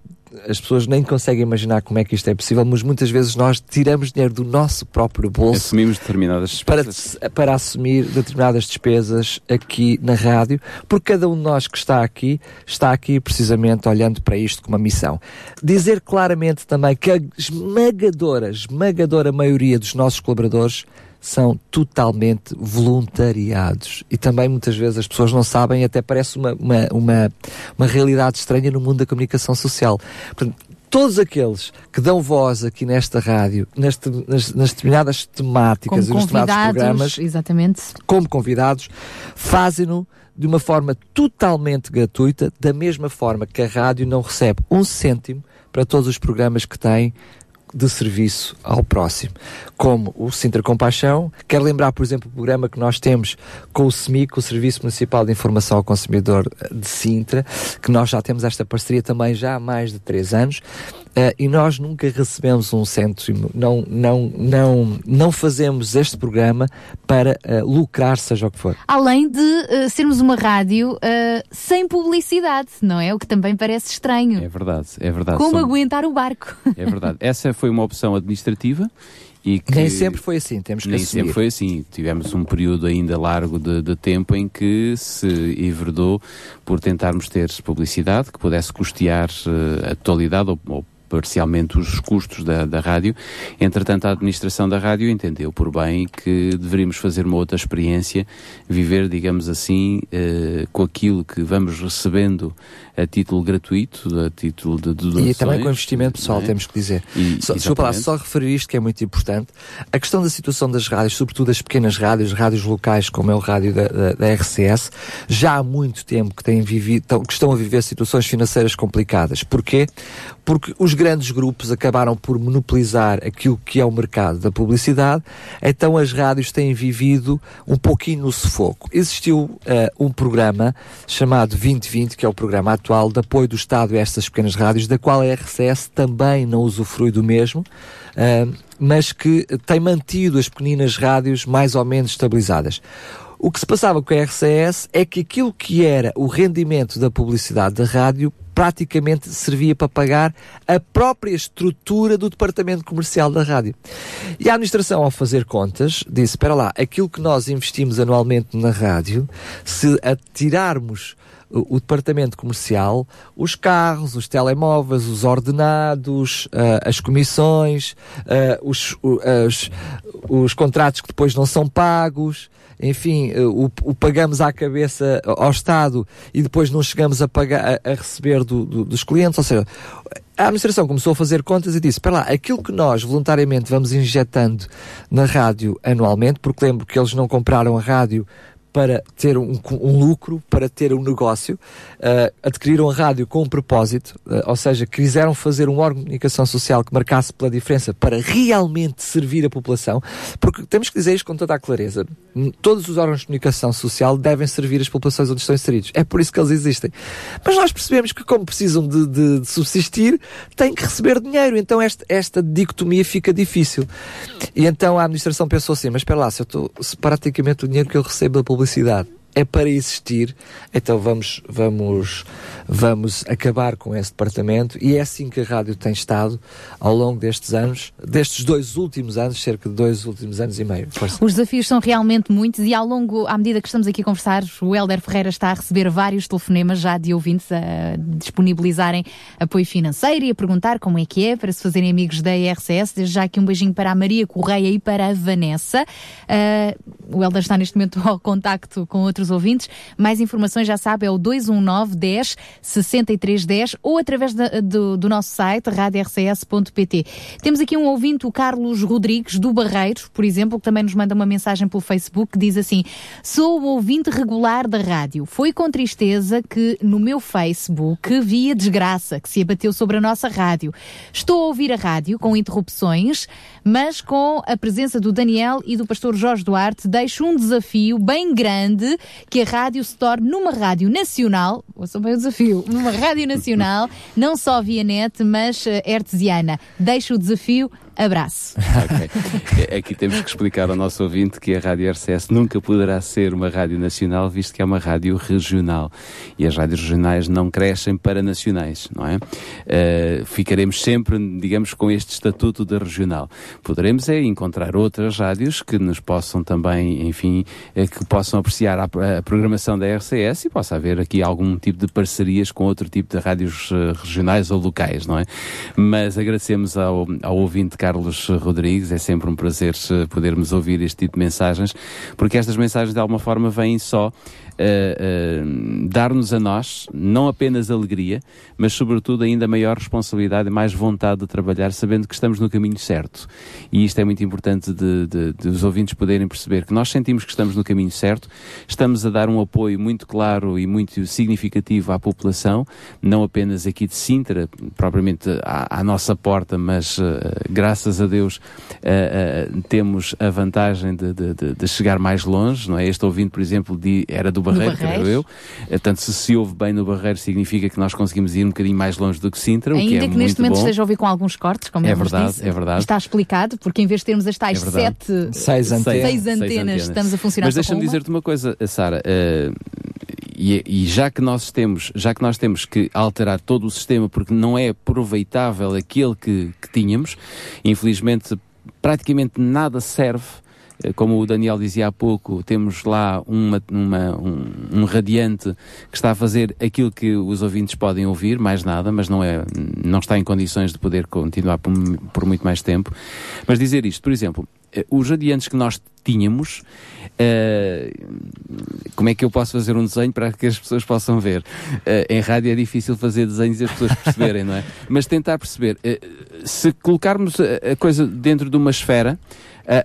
as pessoas nem conseguem imaginar como é que isto é possível, mas muitas vezes nós tiramos dinheiro do nosso próprio bolso Assumimos determinadas para, despesas. para assumir determinadas despesas aqui na rádio, porque cada um de nós que está aqui, está aqui precisamente olhando para isto como uma missão. Dizer claramente também que a esmagadora, esmagadora maioria dos nossos colaboradores são totalmente voluntariados. E também muitas vezes as pessoas não sabem, até parece uma, uma, uma, uma realidade estranha no mundo da comunicação social. Portanto, todos aqueles que dão voz aqui nesta rádio, neste, nas, nas determinadas temáticas Como e nos determinados programas, exatamente. como convidados, fazem-no de uma forma totalmente gratuita, da mesma forma que a rádio não recebe um cêntimo para todos os programas que tem de serviço ao próximo, como o Sintra Compaixão. Quero lembrar, por exemplo, o programa que nós temos com o SEMIC, o Serviço Municipal de Informação ao Consumidor de Sintra, que nós já temos esta parceria também já há mais de três anos, eh, e nós nunca recebemos um cêntimo, não, não, não, não fazemos este programa para eh, lucrar, seja o que for. Além de eh, sermos uma rádio sem publicidade, não é? O que também parece estranho. É verdade, é verdade. Como aguentar o barco? É verdade. Essa foi uma opção administrativa e que Nem sempre foi assim, temos que nem assumir. sempre foi assim. Tivemos um período ainda largo de, de tempo em que se enverdou por tentarmos ter publicidade que pudesse custear eh, a totalidade ou, ou parcialmente os custos da, da rádio. Entretanto, a administração da rádio entendeu por bem que deveríamos fazer uma outra experiência, viver, digamos assim, eh, com aquilo que vamos recebendo a título gratuito, a título de, de E doações, também com investimento pessoal, é? temos que dizer. E- só, desculpa lá, só referir isto que é muito importante. A questão da situação das rádios, sobretudo as pequenas rádios, rádios locais, como é o rádio da, da, da RCS, já há muito tempo que, têm vivido, que estão a viver situações financeiras complicadas. Porquê? Porque os grandes grupos acabaram por monopolizar aquilo que é o mercado da publicidade, então as rádios têm vivido um pouquinho no sufoco. Existiu eh, um programa chamado 2020, que é o programa atual de apoio do Estado a estas pequenas rádios, da qual a RCS também não usufrui do mesmo, eh, mas que tem mantido as pequeninas rádios mais ou menos estabilizadas. O que se passava com a RCS é que aquilo que era o rendimento da publicidade da rádio praticamente servia para pagar a própria estrutura do departamento comercial da rádio. E a administração, ao fazer contas, disse: espera lá, aquilo que nós investimos anualmente na rádio, se atirarmos o, departamento comercial, os carros, os telemóveis, os ordenados, ah, as comissões, ah, os, as- os contratos que depois não são pagos, enfim, eh, o, o pagamos à cabeça ao Estado e depois não chegamos a, pagar, a, a receber do- do- dos clientes, ou seja, a administração começou a fazer contas e disse, espera lá, aquilo que nós voluntariamente vamos injetando na rádio anualmente, porque lembro que eles não compraram a rádio para ter um, um lucro, para ter um negócio, uh, adquiriram a rádio com um propósito, uh, ou seja, quiseram fazer um órgão de comunicação social que marcasse pela diferença para realmente servir a população, porque temos que dizer isto com toda a clareza. Todos os órgãos de comunicação social devem servir as populações onde estão inseridos. É por isso que eles existem. Mas nós percebemos que, como precisam de, de- de subsistir, têm que receber dinheiro. Então esta, esta dicotomia fica difícil. E então a administração pensou assim, mas espera lá, se, eu tô, se praticamente o dinheiro que eu recebo da publicidade publicidade é para existir, então vamos, vamos, vamos acabar com esse departamento e é assim que a rádio tem estado ao longo destes anos, destes dois últimos anos, cerca de dois últimos anos e meio. Força. Os desafios são realmente muitos e ao longo, à medida que estamos aqui a conversar, o Helder Ferreira está a receber vários telefonemas já de ouvintes a disponibilizarem apoio financeiro e a perguntar como é que é para se fazerem amigos da IRCS. Desde já aqui um beijinho para a Maria Correia e para a Vanessa. Uh, o Helder está neste momento ao contacto com outros ouvintes. Mais informações já sabe, é o 219 10 63 10 ou através da, do, do nosso site radiorcs.pt. Temos aqui um ouvinte, o Carlos Rodrigues, do Barreiro, por exemplo, que também nos manda uma mensagem pelo Facebook que diz assim: Sou o ouvinte regular da rádio. Foi com tristeza que no meu Facebook vi a desgraça que se abateu sobre a nossa rádio. Estou a ouvir a rádio com interrupções, mas com a presença do Daniel e do pastor Jorge Duarte, deixo um desafio bem grande que a rádio se torne numa rádio nacional, ouçam bem o desafio, numa rádio nacional, não só via net, mas uh, hertziana. Deixo o desafio, abraço. Ok. Aqui temos que explicar ao nosso ouvinte que a Rádio RCS nunca poderá ser uma rádio nacional, visto que é uma rádio regional. E as rádios regionais não crescem para nacionais, não é? Uh, ficaremos sempre, digamos, com este estatuto de regional. Poderemos é encontrar outras rádios que nos possam também, enfim, eh, que possam apreciar a, a programação da RCS e possa haver aqui algum tipo de parcerias com outro tipo de rádios uh, regionais ou locais, não é? Mas agradecemos ao, ao ouvinte Carlos Rodrigues, é sempre um prazer eh, podermos ouvir este tipo de mensagens, porque estas mensagens de alguma forma vêm só Uh, uh, dar-nos a nós não apenas alegria, mas sobretudo ainda maior responsabilidade e mais vontade de trabalhar, sabendo que estamos no caminho certo. E isto é muito importante de, de, de, os ouvintes poderem perceber que nós sentimos que estamos no caminho certo, estamos a dar um apoio muito claro e muito significativo à população, não apenas aqui de Sintra, propriamente à, à nossa porta, mas uh, graças a Deus temos a vantagem de, de, chegar mais longe, não é? Este ouvinte, por exemplo, de, era do Barreiro, creio eu. Portanto, se se ouve bem no Barreiro, significa que nós conseguimos ir um bocadinho mais longe do que Sintra, Ainda o que é que neste momento bom. esteja a ouvir com alguns cortes, como é verdade, disse, é verdade. está explicado, porque em vez de termos as tais É sete, Seis antenas. seis antenas, estamos a funcionar Mas deixa-me dizer-te uma coisa, Sara. eh, e, e já que nós temos, já que nós temos que alterar todo o sistema porque não é aproveitável aquele que, que tínhamos, infelizmente praticamente nada serve. Eh, Como o Daniel dizia há pouco, temos lá uma, uma- um, um radiante que está a fazer aquilo que os ouvintes podem ouvir, mais nada, mas não, é, não está em condições de poder continuar por, por muito mais tempo. Mas dizer isto, por exemplo, eh, os radiantes que nós tínhamos, eh, como é que eu posso fazer um desenho para que as pessoas possam ver? Eh, em rádio é difícil fazer desenhos e as pessoas perceberem, não é? Mas tentar perceber, eh, se colocarmos a coisa dentro de uma esfera, a-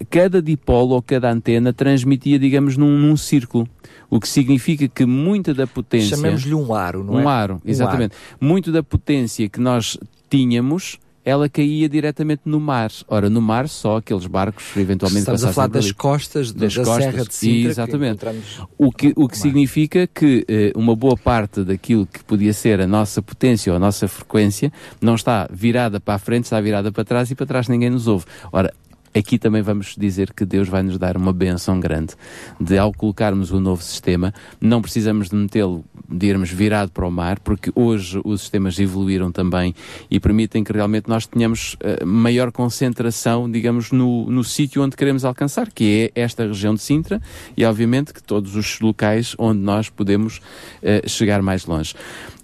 a- cada dipolo ou cada antena transmitia, digamos, num, num círculo. O que significa que muita da potência. Chamemos-lhe um aro, não é? Um aro, Um exatamente. Muito da potência que nós tínhamos. Ela caía diretamente no mar. Ora, no mar, só aqueles barcos eventualmente Estamos a falar das ali. costas do- das da costas. Serra de Sintra, que Exatamente. encontramos O que, o que significa que eh, uma boa parte daquilo que podia ser a nossa potência ou a nossa frequência não está virada para a frente, está virada para trás e para trás ninguém nos ouve. Ora, aqui também vamos dizer que Deus vai nos dar uma benção grande de ao colocarmos o novo sistema, não precisamos de metê-lo, de irmos virado para o mar, porque hoje os sistemas evoluíram também e permitem que realmente nós tenhamos eh, maior concentração, digamos, no, no sítio onde queremos alcançar, que é esta região de Sintra e obviamente que todos os locais onde nós podemos eh, chegar mais longe.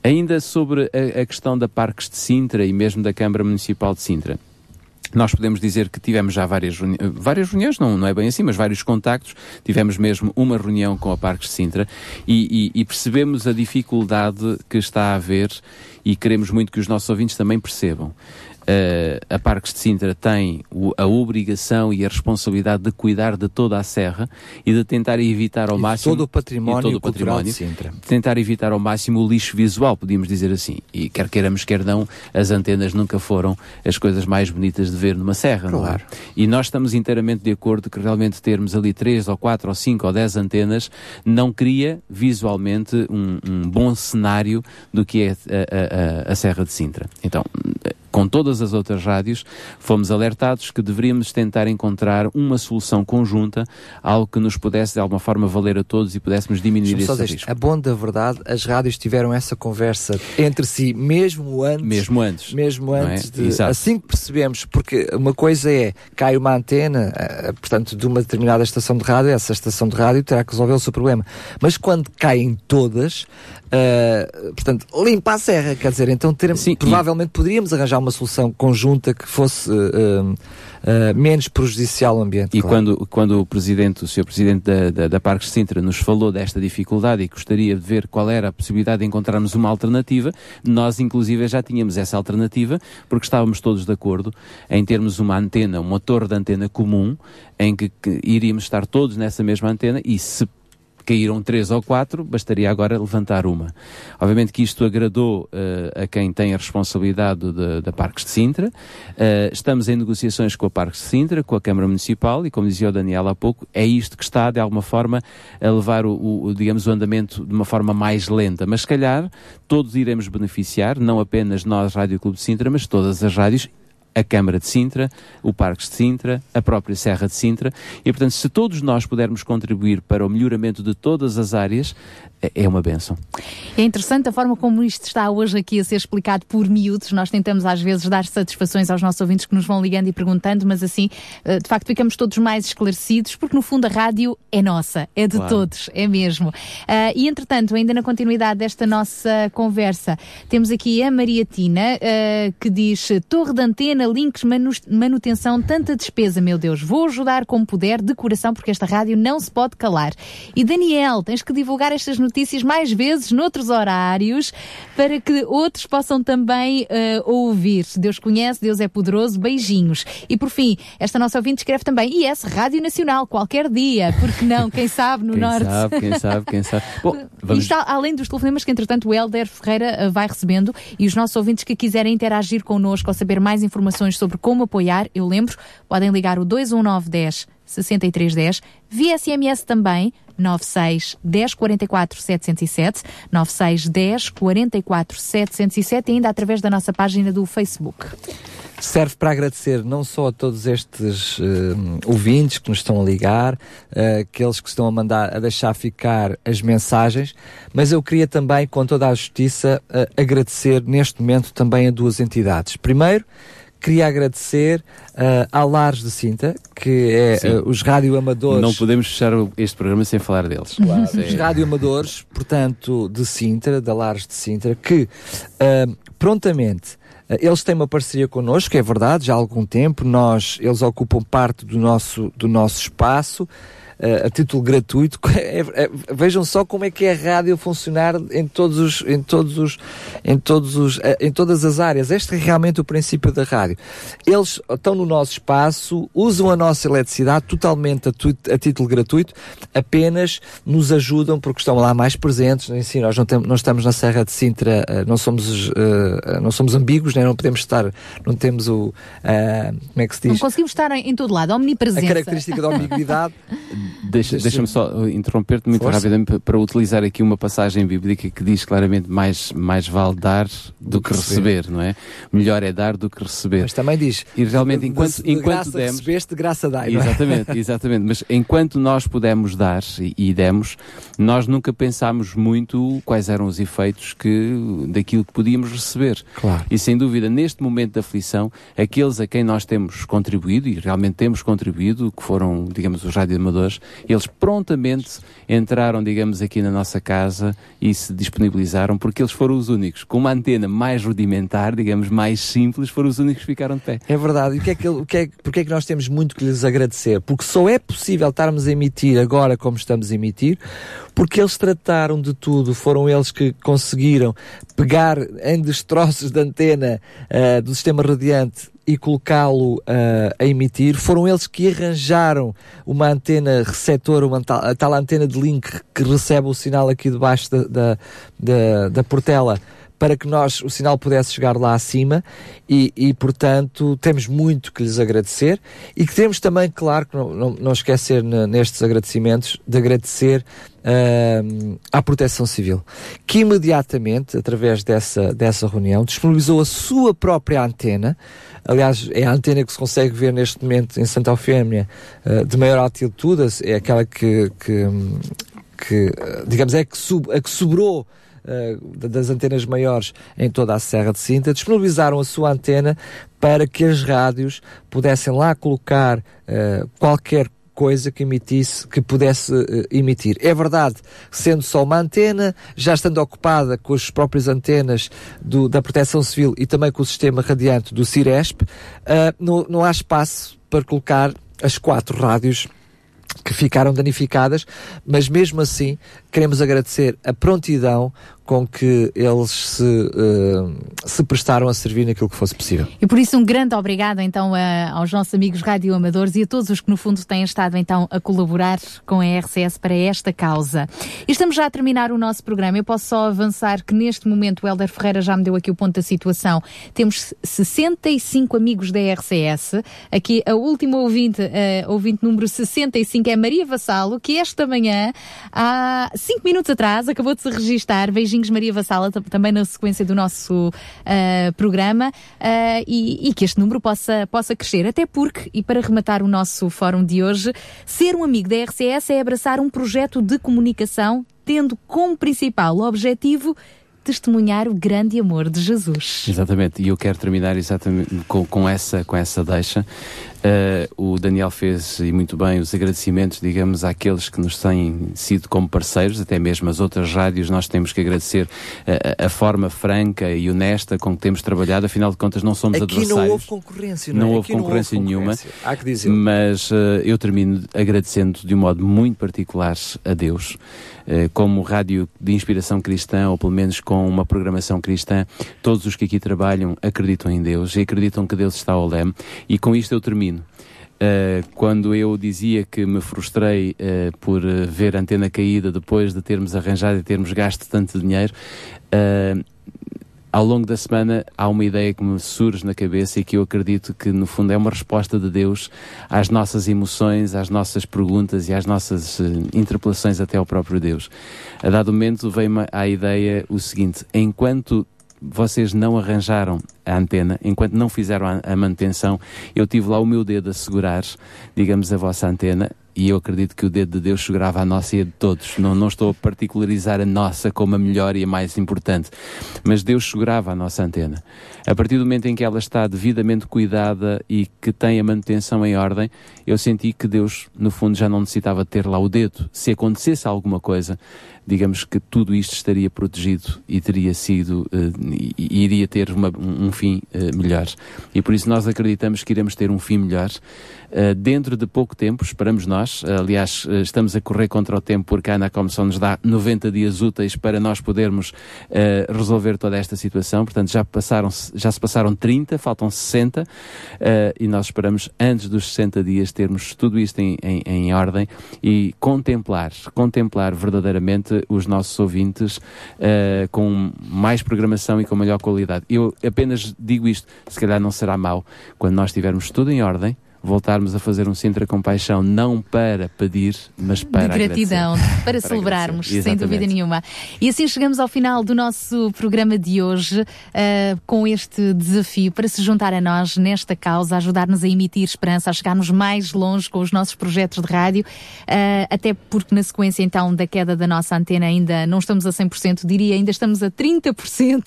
Ainda sobre a, a questão da Parques de Sintra e mesmo da Câmara Municipal de Sintra. Nós podemos dizer que tivemos já várias, reuni várias reuniões, não, não é bem assim, mas vários contactos. Tivemos mesmo uma reunião com a Parques de Sintra e, e- e percebemos a dificuldade que está a haver e queremos muito que os nossos ouvintes também percebam. Eh, a Parques de Sintra tem o- a obrigação e a responsabilidade de cuidar de toda a serra e de tentar evitar ao E de máximo todo o património todo o cultural de património, Sintra. tentar evitar ao máximo o lixo visual, podíamos dizer assim. E quer queiramos, quer não, as antenas nunca foram as coisas mais bonitas de ver numa serra, não é? Claro. E nós estamos inteiramente de acordo que realmente termos ali três ou quatro ou cinco ou dez antenas não cria visualmente um, um bom cenário do que é a, a- a- a Serra de Sintra. Então, com todas as outras rádios, fomos alertados que deveríamos tentar encontrar uma solução conjunta, algo que nos pudesse de alguma forma valer a todos e pudéssemos diminuir esse risco. A bom da verdade, as rádios tiveram essa conversa entre si, mesmo antes. Mesmo antes. Mesmo é? antes de. Exato. Assim que percebemos, porque uma coisa é cai uma antena, eh, portanto, de uma determinada estação de rádio, essa estação de rádio terá que resolver o seu problema. Mas quando caem todas, eh, portanto, limpa a serra, quer dizer, então ter, provavelmente poderíamos arranjar uma solução conjunta que fosse eh, eh, menos prejudicial ao ambiente. E claro. quando, quando o Presidente, o Sr. Presidente da, da, da Parques de Sintra nos falou desta dificuldade e gostaria de ver qual era a possibilidade de encontrarmos uma alternativa, nós inclusive já tínhamos essa alternativa, porque estávamos todos de acordo em termos uma antena, uma torre de antena comum, em que, que iríamos estar todos nessa mesma antena e se caíram três ou quatro, bastaria agora levantar uma. Obviamente que isto agradou eh, a quem tem a responsabilidade da, Parques de Sintra. Eh, estamos em negociações com a Parques de Sintra, com a Câmara Municipal e, como dizia o Daniel há pouco, é isto que está, de alguma forma, a levar o- o, digamos, o andamento de uma forma mais lenta. Mas, se calhar, todos iremos beneficiar, não apenas nós, Rádio Clube de Sintra, mas todas as rádios a Câmara de Sintra, o Parques de Sintra, a própria Serra de Sintra, e portanto, se todos nós pudermos contribuir para o melhoramento de todas as áreas, é- é uma benção. É interessante a forma como isto está hoje aqui a ser explicado por miúdos. Nós tentamos às vezes dar satisfações aos nossos ouvintes que nos vão ligando e perguntando, mas assim, eh, de facto, ficamos todos mais esclarecidos, porque no fundo a rádio é nossa, é de Claro. todos, é mesmo. Ah, e entretanto, ainda na continuidade desta nossa conversa, temos aqui a Maria Tina, ah, que diz: Torre de antena, links, manu- manutenção, tanta despesa, meu Deus, vou ajudar como puder, de coração, porque esta rádio não se pode calar. E Daniel, tens que divulgar estas notícias mais vezes, noutros horários, para que outros possam também ah, ouvir. Deus conhece, Deus é poderoso, beijinhos. E por fim, esta nossa ouvinte escreve também IS Rádio Nacional, qualquer dia, porque não, quem sabe no Quem Norte. sabe, quem sabe, quem sabe. Bom, vamos... Isto além dos telefonemas que, entretanto, o Helder Ferreira eh, vai recebendo e os nossos ouvintes que quiserem interagir connosco ou saber mais informações sobre como apoiar, eu lembro, podem ligar o 21910 6310, via SMS também, 96 10 44 707, 96 10 44 707 e ainda através da nossa página do Facebook. serve para agradecer não só a todos estes eh, ouvintes que nos estão a ligar, eh, aqueles que estão a mandar, a deixar ficar as mensagens, mas eu queria também, com toda a justiça, eh, agradecer neste momento também a duas entidades. Primeiro, queria agradecer eh, à Lares de Cinta, que é eh, os radioamadores. Não podemos fechar este programa sem falar deles. Os radioamadores, portanto, de Sintra, da Lares de Sintra, que ah, prontamente ah, eles têm uma parceria connosco, é verdade, já há algum tempo, nós, eles ocupam parte do nosso, do nosso espaço. Ah, a título gratuito, É- é- vejam só como é que é a rádio funcionar em todos os, em todos os, em todos os, ah, em todas as áreas. Este é realmente o princípio da rádio. Eles estão no nosso espaço, usam a nossa eletricidade totalmente a, a título gratuito, apenas nos ajudam porque estão lá mais presentes. Em si, nós não, temos, não estamos na Serra de Sintra, eh, não somos, não somos ambíguos, né? não podemos estar, não temos o, como é que se Não diz? conseguimos estar em, em todo lado, A omnipresença. característica da ambiguidade. Deixa- Deixa-me só interromper-te muito Força. rapidamente pa- para utilizar aqui uma passagem bíblica que diz claramente mais, mais vale dar do, que receber. não é? Melhor é dar do que receber. Mas também diz, E realmente, enquanto, de enquanto graça demos. recebeste, graça dai. não é? Exatamente, exatamente. Mas enquanto nós pudemos dar e, e demos, nós nunca pensámos muito quais eram os efeitos que, daquilo que podíamos receber. Claro. E sem dúvida, neste momento de aflição, aqueles a quem nós temos contribuído, e realmente temos contribuído, que foram, digamos, os radioamadores, eles prontamente entraram, digamos, aqui na nossa casa e se disponibilizaram, porque eles foram os únicos, com uma antena mais rudimentar, digamos, mais simples, foram os únicos que ficaram de pé. É verdade. E o que é que, o que é, porque é que nós temos muito que lhes agradecer? Porque só é possível estarmos a emitir agora como estamos a emitir, porque eles trataram de tudo, foram eles que conseguiram pegar em destroços de antena ah, do sistema radiante e colocá-lo ah, a emitir. Foram eles que arranjaram uma antena receptora, uma tal, a tal antena de link que recebe o sinal aqui debaixo da, da, da, da portela para que nós, o sinal pudesse chegar lá acima e, e portanto, temos muito que lhes agradecer e que temos também, claro, que não, não, não esquecer nestes agradecimentos, de agradecer uh, à Proteção Civil, que imediatamente, através dessa, dessa reunião, disponibilizou a sua própria antena, aliás, é a antena que se consegue ver neste momento em Santa Eufémia, uh, de maior altitude, é aquela que, que, que digamos, é a que, sub, a que sobrou uh, das antenas maiores em toda a Serra de Sinta, disponibilizaram a sua antena para que as rádios pudessem lá colocar uh, qualquer coisa que emitisse, que pudesse uh, emitir. É verdade, sendo só uma antena, já estando ocupada com as próprias antenas do, da Proteção Civil e também com o sistema radiante do Ciresp, uh, não, não há espaço para colocar as quatro rádios que ficaram danificadas, mas mesmo assim queremos agradecer a prontidão com que eles se, uh, se prestaram a servir naquilo que fosse possível. E por isso um grande obrigado então a, aos nossos amigos radioamadores e a todos os que no fundo têm estado então a colaborar com a RCS para esta causa. E estamos já a terminar o nosso programa. Eu posso só avançar que neste momento o Helder Ferreira já me deu aqui o ponto da situação. Temos 65 amigos da RCS. Aqui a última ouvinte, uh, ouvinte número 65 é Maria Vassalo, que esta manhã há 5 minutos atrás acabou de se registar. Beijinho Beijinhos Maria Vassala, também na sequência do nosso uh, programa, uh, e, e, que este número possa, possa crescer. Até porque, e para rematar o nosso fórum de hoje, ser um amigo da RCS é abraçar um projeto de comunicação tendo como principal objetivo testemunhar o grande amor de Jesus. Exatamente, e eu quero terminar exatamente com, com essa, com essa deixa. Uh, o Daniel fez, e muito bem, os agradecimentos, digamos, àqueles que nos têm sido como parceiros, até mesmo as outras rádios, nós temos que agradecer a, a forma franca e honesta com que temos trabalhado, afinal de contas não somos Aqui adversários. não houve concorrência, não, não é? houve Aqui concorrência não houve nenhuma. concorrência. Há que dizer. Mas uh, eu termino agradecendo de um modo muito particular a Deus, como rádio de inspiração cristã, ou pelo menos com uma programação cristã, todos os que aqui trabalham acreditam em Deus e acreditam que Deus está ao leme, e com isto eu termino. Uh, quando eu dizia que me frustrei uh, por ver a antena caída depois de termos arranjado e termos gasto tanto dinheiro, ao longo da semana há uma ideia que me surge na cabeça e que eu acredito que no fundo é uma resposta de Deus às nossas emoções, às nossas perguntas e às nossas interpelações até ao próprio Deus. A dado momento veio-me à ideia o seguinte: enquanto vocês não arranjaram a antena, enquanto não fizeram a, a, manutenção, eu tive lá o meu dedo a segurar, digamos, a vossa antena, e eu acredito que o dedo de Deus segurava a nossa e a de todos. Não, não estou a particularizar a nossa como a melhor e a mais importante, mas Deus segurava a nossa antena. A partir do momento em que ela está devidamente cuidada e que tem a manutenção em ordem, eu senti que Deus, no fundo, já não necessitava ter lá o dedo. Se acontecesse alguma coisa, digamos que tudo isto estaria protegido e teria sido, uh, e iria ter uma, um fim uh, melhor. E por isso nós acreditamos que iremos ter um fim melhor. Uh, dentro de pouco tempo, esperamos nós, aliás, estamos a correr contra o tempo porque a Anacom só nos dá 90 dias úteis para nós podermos resolver toda esta situação, portanto já, passaram, já se passaram 30, faltam 60 e nós esperamos antes dos 60 dias termos tudo isto em, em, em ordem e contemplar, contemplar verdadeiramente os nossos ouvintes uh, com mais programação e com melhor qualidade. Eu apenas digo isto, se calhar não será mau, quando nós tivermos tudo em ordem, voltarmos a fazer um Sintra Compaixão não para pedir, mas para De gratidão, agradecer. para, celebrarmos, sem dúvida nenhuma. E assim chegamos ao final do nosso programa de hoje, uh, com este desafio para se juntar a nós nesta causa, ajudar-nos a emitir esperança, a chegarmos mais longe com os nossos projetos de rádio, uh, até porque na sequência então da queda da nossa antena ainda não estamos a 100%, diria ainda estamos a 30%,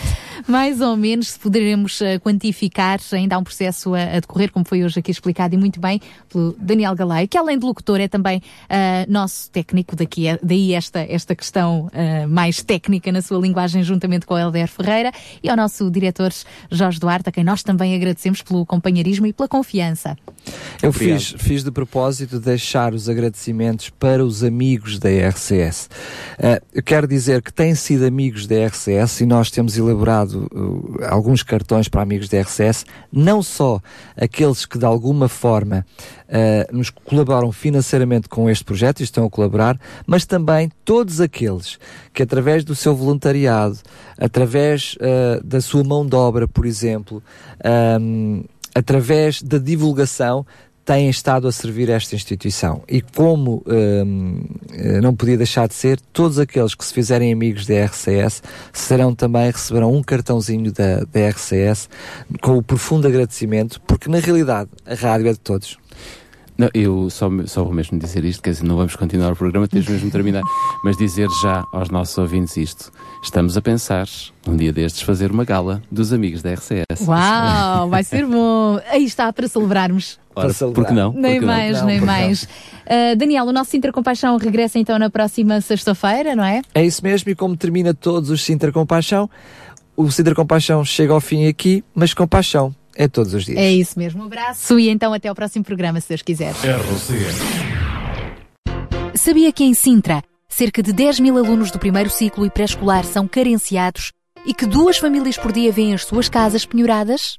mais ou menos, se poderemos uh, quantificar, ainda há um processo a, a decorrer, como foi hoje aqui explicado e muito bem pelo Daniel Galay, que além de locutor é também uh, nosso técnico, daqui, daí esta, esta questão uh, mais técnica na sua linguagem, juntamente com o Helder Ferreira, e ao nosso diretor Jorge Duarte, a quem nós também agradecemos pelo companheirismo e pela confiança. Eu fiz, fiz de propósito deixar os agradecimentos para os amigos da RCS. Uh, eu quero dizer que têm sido amigos da RCS e nós temos elaborado alguns cartões para amigos da RCS, não só aqueles que de alguma forma uh, nos colaboram financeiramente com este projeto e estão a colaborar, mas também todos aqueles que através do seu voluntariado, através uh, da sua mão de obra, por exemplo, um, através da divulgação, têm estado a servir esta instituição. E como hum, eh, não podia deixar de ser, todos aqueles que se fizerem amigos da RCS serão também, receberão um cartãozinho da, da RCS com o profundo agradecimento, porque na realidade a rádio é de todos. Não, eu só, só vou mesmo dizer isto, quer dizer, não vamos continuar o programa, temos mesmo de terminar, mas dizer já aos nossos ouvintes isto. Estamos a pensar, um dia destes, fazer uma gala dos amigos da RCS. Uau, vai ser bom! Aí está, para celebrarmos. Porque não? Nem Porque mais, não? nem mais. Uh, Daniel, o nosso Sintra Compaixão regressa então na próxima sexta-feira, não é? É isso mesmo, e como termina todos os Sintra Compaixão, o Sintra Compaixão chega ao fim aqui, mas compaixão é todos os dias. É isso mesmo. Um abraço e então até ao próximo programa, se Deus quiser. Sabia que em Sintra, cerca de 10 mil alunos do primeiro ciclo e pré-escolar são carenciados e que duas famílias por dia vêm as suas casas penhoradas?